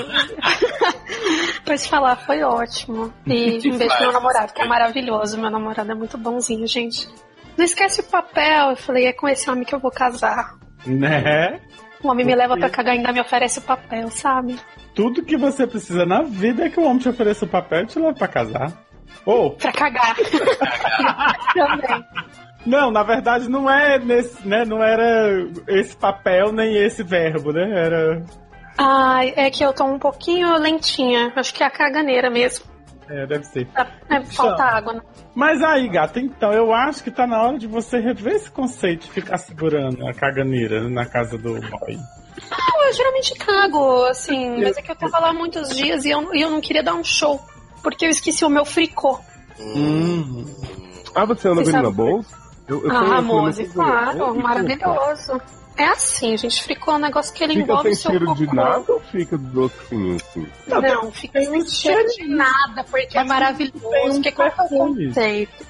Te falar, foi ótimo. (laughs) E um beijo pro meu namorado, que é maravilhoso. Meu namorado é muito bonzinho, gente. Não esquece o papel. Eu falei, é com esse homem que eu vou casar. Né? O homem me leva pra cagar e ainda me oferece o papel, sabe? Tudo que você precisa na vida é que o homem te ofereça o papel e te leve pra casar. Ou, (laughs) Pra cagar. (laughs) Também. não, na verdade não é nesse, né? Não era esse papel nem esse verbo, né? Era. Ai, é que eu tô um pouquinho lentinha. Acho que é a caganeira mesmo. É, deve ser. É, falta água, né? Mas aí, gata, então eu acho que tá na hora de você rever esse conceito de ficar segurando a caganeira na casa do boy. Não, eu geralmente cago, assim, mas é que eu tava lá muitos dias e eu, e eu não queria dar um show. Porque eu esqueci o meu fricô. Ah, você anda com ele na bolsa? Eu, eu Ah, Mose, claro, maravilhoso. É assim, gente, fricô é um negócio que ele Fica envolve sem o seu cheiro cocô. de nada ou fica docinho assim? Não, fica sem cheiro de nada, porque é maravilhoso. um Porque qual é o conceito?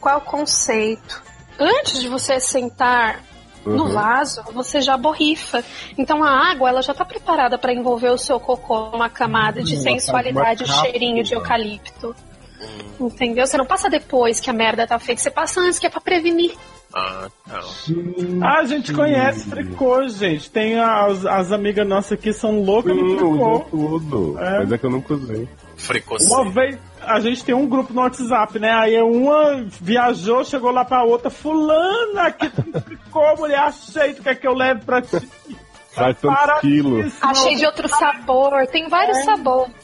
Qual é o conceito? Antes de você sentar no Uhum. vaso, você já borrifa. Então a água, ela já tá preparada para envolver o seu cocô uma camada de Nossa, sensualidade, capa. cheirinho de eucalipto. Entendeu? Você não passa depois que a merda tá feita, você passa antes, que é pra prevenir. Ah, não. Ah, a gente conhece fricô, gente. Tem as, as amigas nossas aqui são loucas Sim, usam fricô. tudo. É. Mas é que eu nunca usei. Fricocinho. Uma vez a gente tem um grupo no WhatsApp, né? Aí uma viajou, chegou lá pra outra, fulana, aqui tem (laughs) fricô, mulher, achei, tu quer que eu leve pra ti? Faz tantos quilos. Achei de outro sabor, tem vários É. sabores.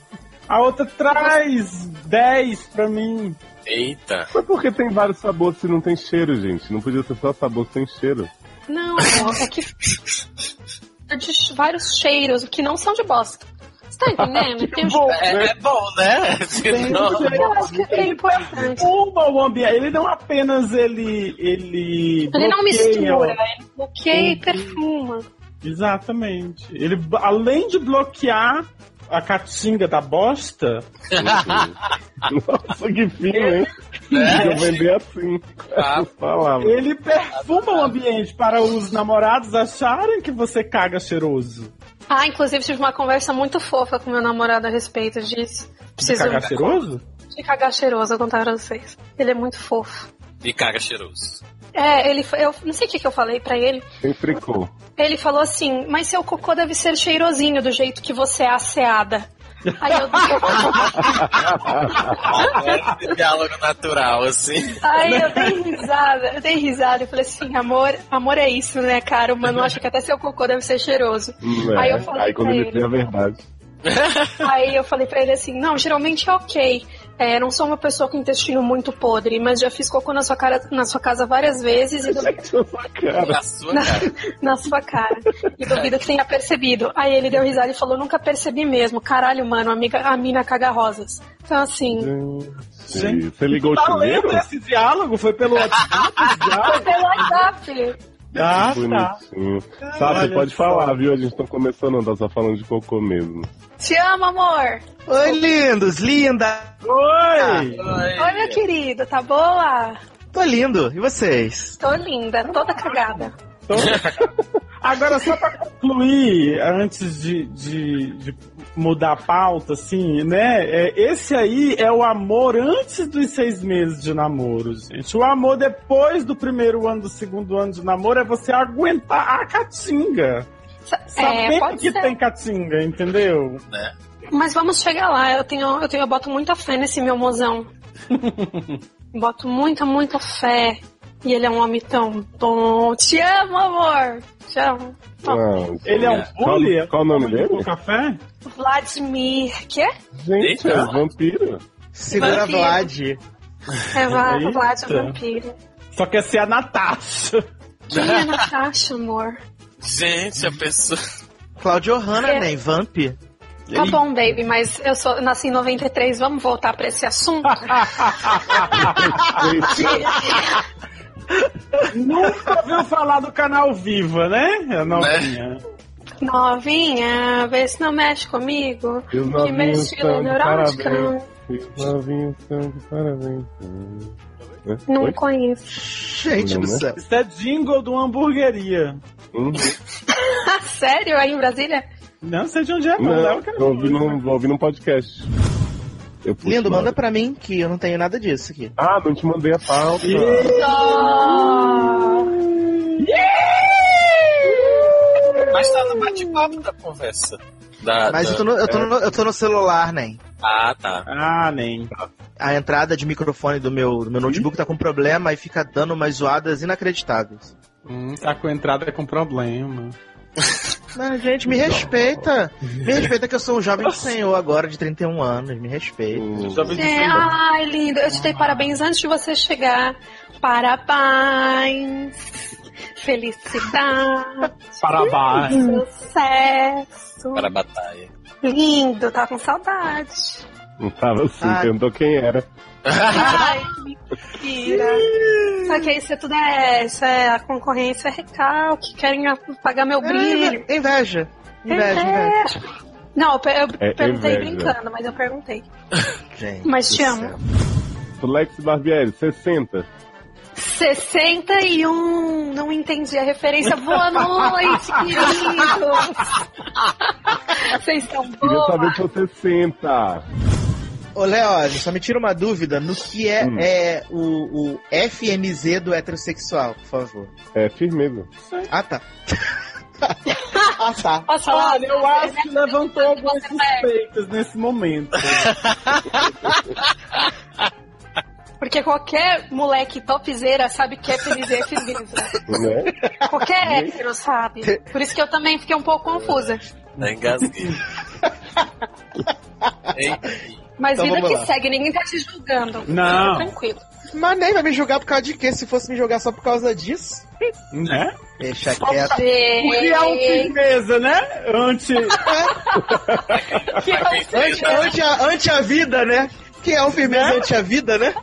A outra traz 10 pra mim. Eita. Mas por que tem vários sabores se não tem cheiro, gente? Não podia ser só sabor sem cheiro. Não, é que é de vários cheiros que não são de bosta. Você tá entendendo? (laughs) Tem um É, é bom, né? Eu acho que é importante. Uma o ambiente. Ele não apenas ele. Ele, Ele não mistura, ele bloqueia e perfuma. Exatamente. Ele, além de bloquear a caatinga da bosta, (laughs) Nossa, que fino, hein? É. Eu vender assim. Ah. (laughs) Ele perfuma o ambiente para os namorados acharem que você caga cheiroso. Ah, inclusive tive uma conversa muito fofa com meu namorado a respeito disso. De Preciso cagar cheiroso? de cagar cheiroso, eu vou contar pra vocês. Ele é muito fofo. E caga cheiroso. É, ele, eu não sei o que, que eu falei pra ele. Tem fricô. Ele falou assim, mas seu cocô deve ser cheirosinho do jeito que você é asseada. Aí eu, É diálogo natural, assim. aí eu dei risada, eu dei risada e falei assim, amor, amor é isso, né, cara? O mano acha que até seu cocô deve ser cheiroso. Hum, Aí é. eu falei Aí quando ele ele. a verdade. Aí eu falei pra ele assim, não, geralmente é ok. É, não sou uma pessoa com intestino muito podre, mas já fiz cocô na sua, cara, na sua casa várias vezes e duvido, Gente, a sua cara. Na sua na, cara. (laughs) na sua cara. E duvido que tenha percebido. Aí ele deu risada e falou, nunca percebi mesmo. Caralho, mano, amiga, a mina caga rosas. Então assim, Gente, você ligou o Tá lendo chuveiro? esse diálogo? Foi pelo WhatsApp? (laughs) diálogo? pelo WhatsApp. Ah, tá. Bonitinho. Tá, você Olha pode falar, viu? A gente não começou não, tá só falando de cocô mesmo. Te amo, amor. Oi, lindos, linda! Oi! Oi, meu querido, tá boa? Tô lindo, e vocês? Tô linda, toda cagada. (laughs) Agora, só pra concluir, antes de, de, de mudar a pauta, assim, né? é, esse aí é o amor antes dos seis meses de namoro, gente. O amor depois do primeiro ano, do segundo ano de namoro, é você aguentar a caatinga. É, que ser. tem caatinga, entendeu? Mas vamos chegar lá. Eu tenho, eu tenho, eu boto muita fé nesse meu mozão. (laughs) boto muita, muita fé. E ele é um homem tão bom. Te amo, amor. Te amo. Ah, Ele é um qual, bully? qual o nome dele? Com café? Vladimir. Que? Gente, é vampiro. Segura Vampiro. Vlad. É Eita. Vlad vampiro. Só quer ser a Natasha. Quem é a Natasha, amor? Gente, a pessoa. Claudio Hanna, É. né? Vamp. Tá bom, baby, mas eu sou, nasci em 93, vamos voltar pra esse assunto? Nunca ouviu falar do canal Viva, né? A novinha. Novinha, vê se não mexe comigo. Que estão de neurótica. E estão de parabéns. Né? Não Oi? conheço. Gente Não, do né? céu. Isso é jingle de uma hamburgueria. Uhum. (laughs) Sério, aí em Brasília? Não sei de onde é, não. Não, eu ouvi num, eu ouvi num podcast. Eu puxo Lindo, manda pra mim que eu não tenho nada disso aqui. Ah, não te mandei a pauta. Mas tá no bate-papo da conversa. Da, Mas da- eu tô, no, eu, tô no, eu tô no celular, né? Ah, tá. Ah, nem. A entrada de microfone do meu, do meu notebook tá com problema e fica dando umas zoadas inacreditáveis. Hum, tá com entrada com problema. (laughs) Mas, gente, me respeita. Me respeita que eu sou um jovem senhor agora de 31 anos. Me respeita. Hum. É, ai, lindo. Eu te dei parabéns antes de você chegar. Parabéns. Felicidade. Parabéns. Sucesso. Para a batalha. Lindo, tá com saudade. Não tava assim, Ah. perguntou quem era. Ai, (laughs) mentira. Só que isso é tudo é, isso é a concorrência é recalque, querem pagar meu brilho. É, inveja. Inveja, inveja. Não, eu, per- eu É perguntei inveja. brincando, mas eu perguntei. Gente Mas te amo. céu. Lex Barbieri, 60. 61, não entendi a referência. Boa (laughs) noite, queridos. (laughs) Vocês estão Queria saber se você senta. Ô, Léo, só me tira uma dúvida no que é, Hum. é o, o FMZ do heterossexual, por favor. É firmeza. Ah, tá. (laughs) ah, tá. Posso falar? Olha, eu acho que levantou algumas suspeitas nesse momento. (laughs) Porque qualquer moleque topzeira sabe que é feliz e firmeza. Né? Qualquer hétero sabe. Por isso que eu também fiquei um pouco confusa. Tá engasguei. (laughs) Ei, Mas Então vida que lá. segue, ninguém tá te julgando. Não. Fica tranquilo. Mas nem vai me julgar por causa de quê? Se fosse me julgar só por causa disso, Né? deixa quieto. Porque é um firmeza, né? Antes. Que é um Ante, ante, a, ante a vida, né? Que é um firmeza ante a vida, né?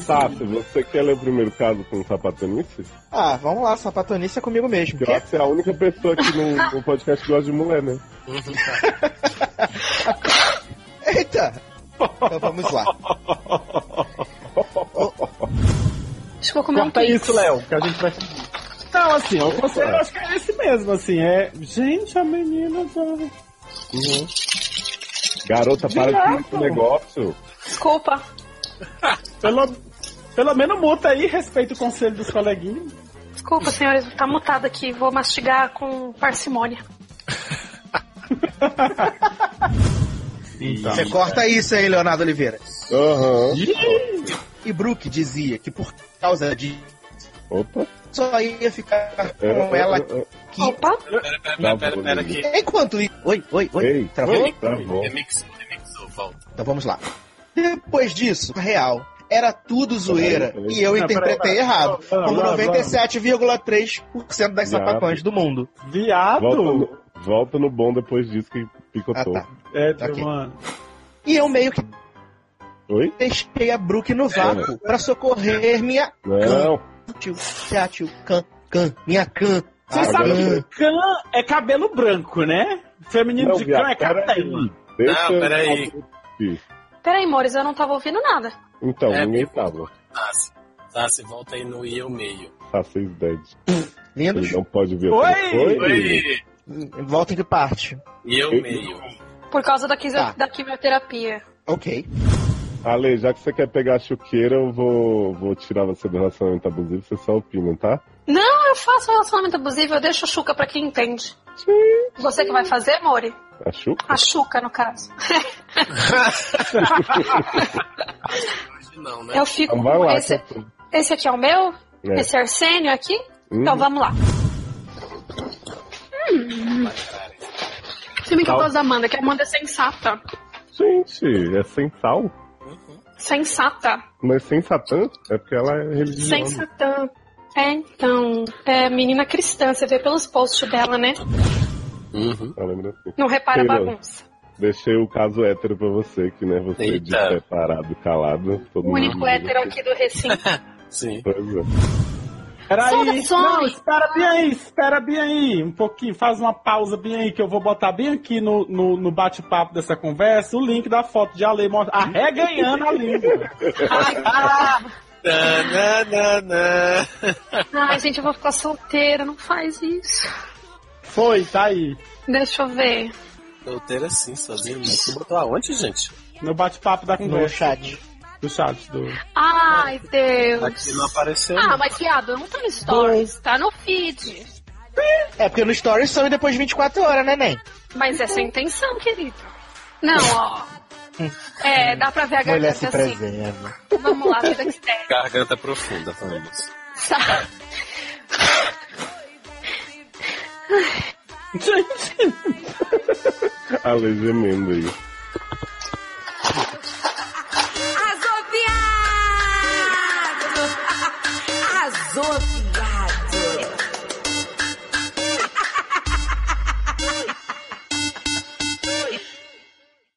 Sácio, você quer ler o primeiro caso com sapatonice? Ah, vamos lá, sapatonice é comigo mesmo. Eu acho que você é a única pessoa aqui no, no podcast que gosta de mulher, né? (laughs) (laughs) Eita! Então vamos lá. (laughs) Acho que vou comer um Corta pix. isso, Léo, que a gente vai. Não, assim, o conselho eu acho que é esse mesmo, assim, é. Gente, a menina tá. Garota, para de fazer esse negócio. Desculpa. (laughs) Pelo, pelo menos muta aí, respeita o conselho dos coleguinhas. Desculpa, senhores. Tá mutado aqui. Vou mastigar com parcimônia. Então. Você corta isso aí, Leonardo Oliveira. Aham. E Brooke dizia que por causa de Opa. só ia ficar com É, ela é, é, aqui. Opa. Pera, pera, pera, pera, pera aqui. Enquanto isso. Oi, oi, oi. Ei, Travou? oi, travou. Remixou, remixou, volta. Então vamos lá. Depois disso, real. Era tudo zoeira e eu Não, interpretei errado. Não, não, Como não, não. 97,3% das sapatões do mundo. Viado! Volta no, volta no bom depois disso que picotou. Ah, tá. É, Ok. mano. E eu meio que Oi? deixei a Brooke no vácuo pra socorrer minha Não. tio, tia, tio, can, can, minha can. Você Ah, sabe can. que cã é cabelo branco, né? Feminino Não, de cã é. Deixa Não, peraí. eu- Peraí, Mores, eu não tava ouvindo nada. Então, É, ninguém tava. Tassi, Tassi, volta aí no I ao meio. Tá 6 dead. Lindos. Ele não pode ver. Oi! Oi! Volta em que parte? I ao meio. Por causa da, Tá. da quimioterapia. Ok. Ale, já que você quer pegar a chuqueira, eu vou, vou tirar você do relacionamento abusivo, você só opina, tá? Não, eu faço relacionamento abusivo, eu deixo a Chuca pra quem entende. Você que vai fazer, Mori? A chuca? A Chuca, no caso. Não, né? Eu fico Então vai com lá. esse. eu- Esse aqui é o meu? É. Esse Arsênio aqui? Uhum. Então vamos lá. Hum. Filme que eu gosto da Amanda, que a Amanda é sensata. Gente, é sem sal? Sensata. Mas sem Satã? É porque ela é religiosa. Sem Satã. É, então. É menina cristã, você vê pelos posts dela, né? Uhum. Assim. Não repara a bagunça. Deixei o caso hétero pra você, que né, você Eita. de separado, calado. Todo O único mundo hétero aqui do recinto. (laughs) Sim. Pois é. Peraí, não, espera bem aí, espera bem aí, um pouquinho, faz uma pausa bem aí, que eu vou botar bem aqui no, no, no bate-papo dessa conversa o link da foto de Ale mostra- arreganhando a língua. (laughs) Tananana. Ai, gente, eu vou ficar solteira, não faz isso. Foi, tá aí. Deixa eu ver. Solteira assim, sozinho. Mas tu botou aonde, gente? No bate-papo da No conversa. chat. Do chat do. Ai, Deus. Aqui não apareceu. Ah, mas viado, não tá no Stories, tá no feed. É porque no Stories some depois de 24 horas, né, Nen? Mas essa é a intenção, querido. Não, ó. (laughs) É, dá pra ver a Mulher se garganta assim. preserva. Vamos lá, vida que segue. Garganta profunda, vamos. Tá. Gente, Ale gemendo aí. Зосы.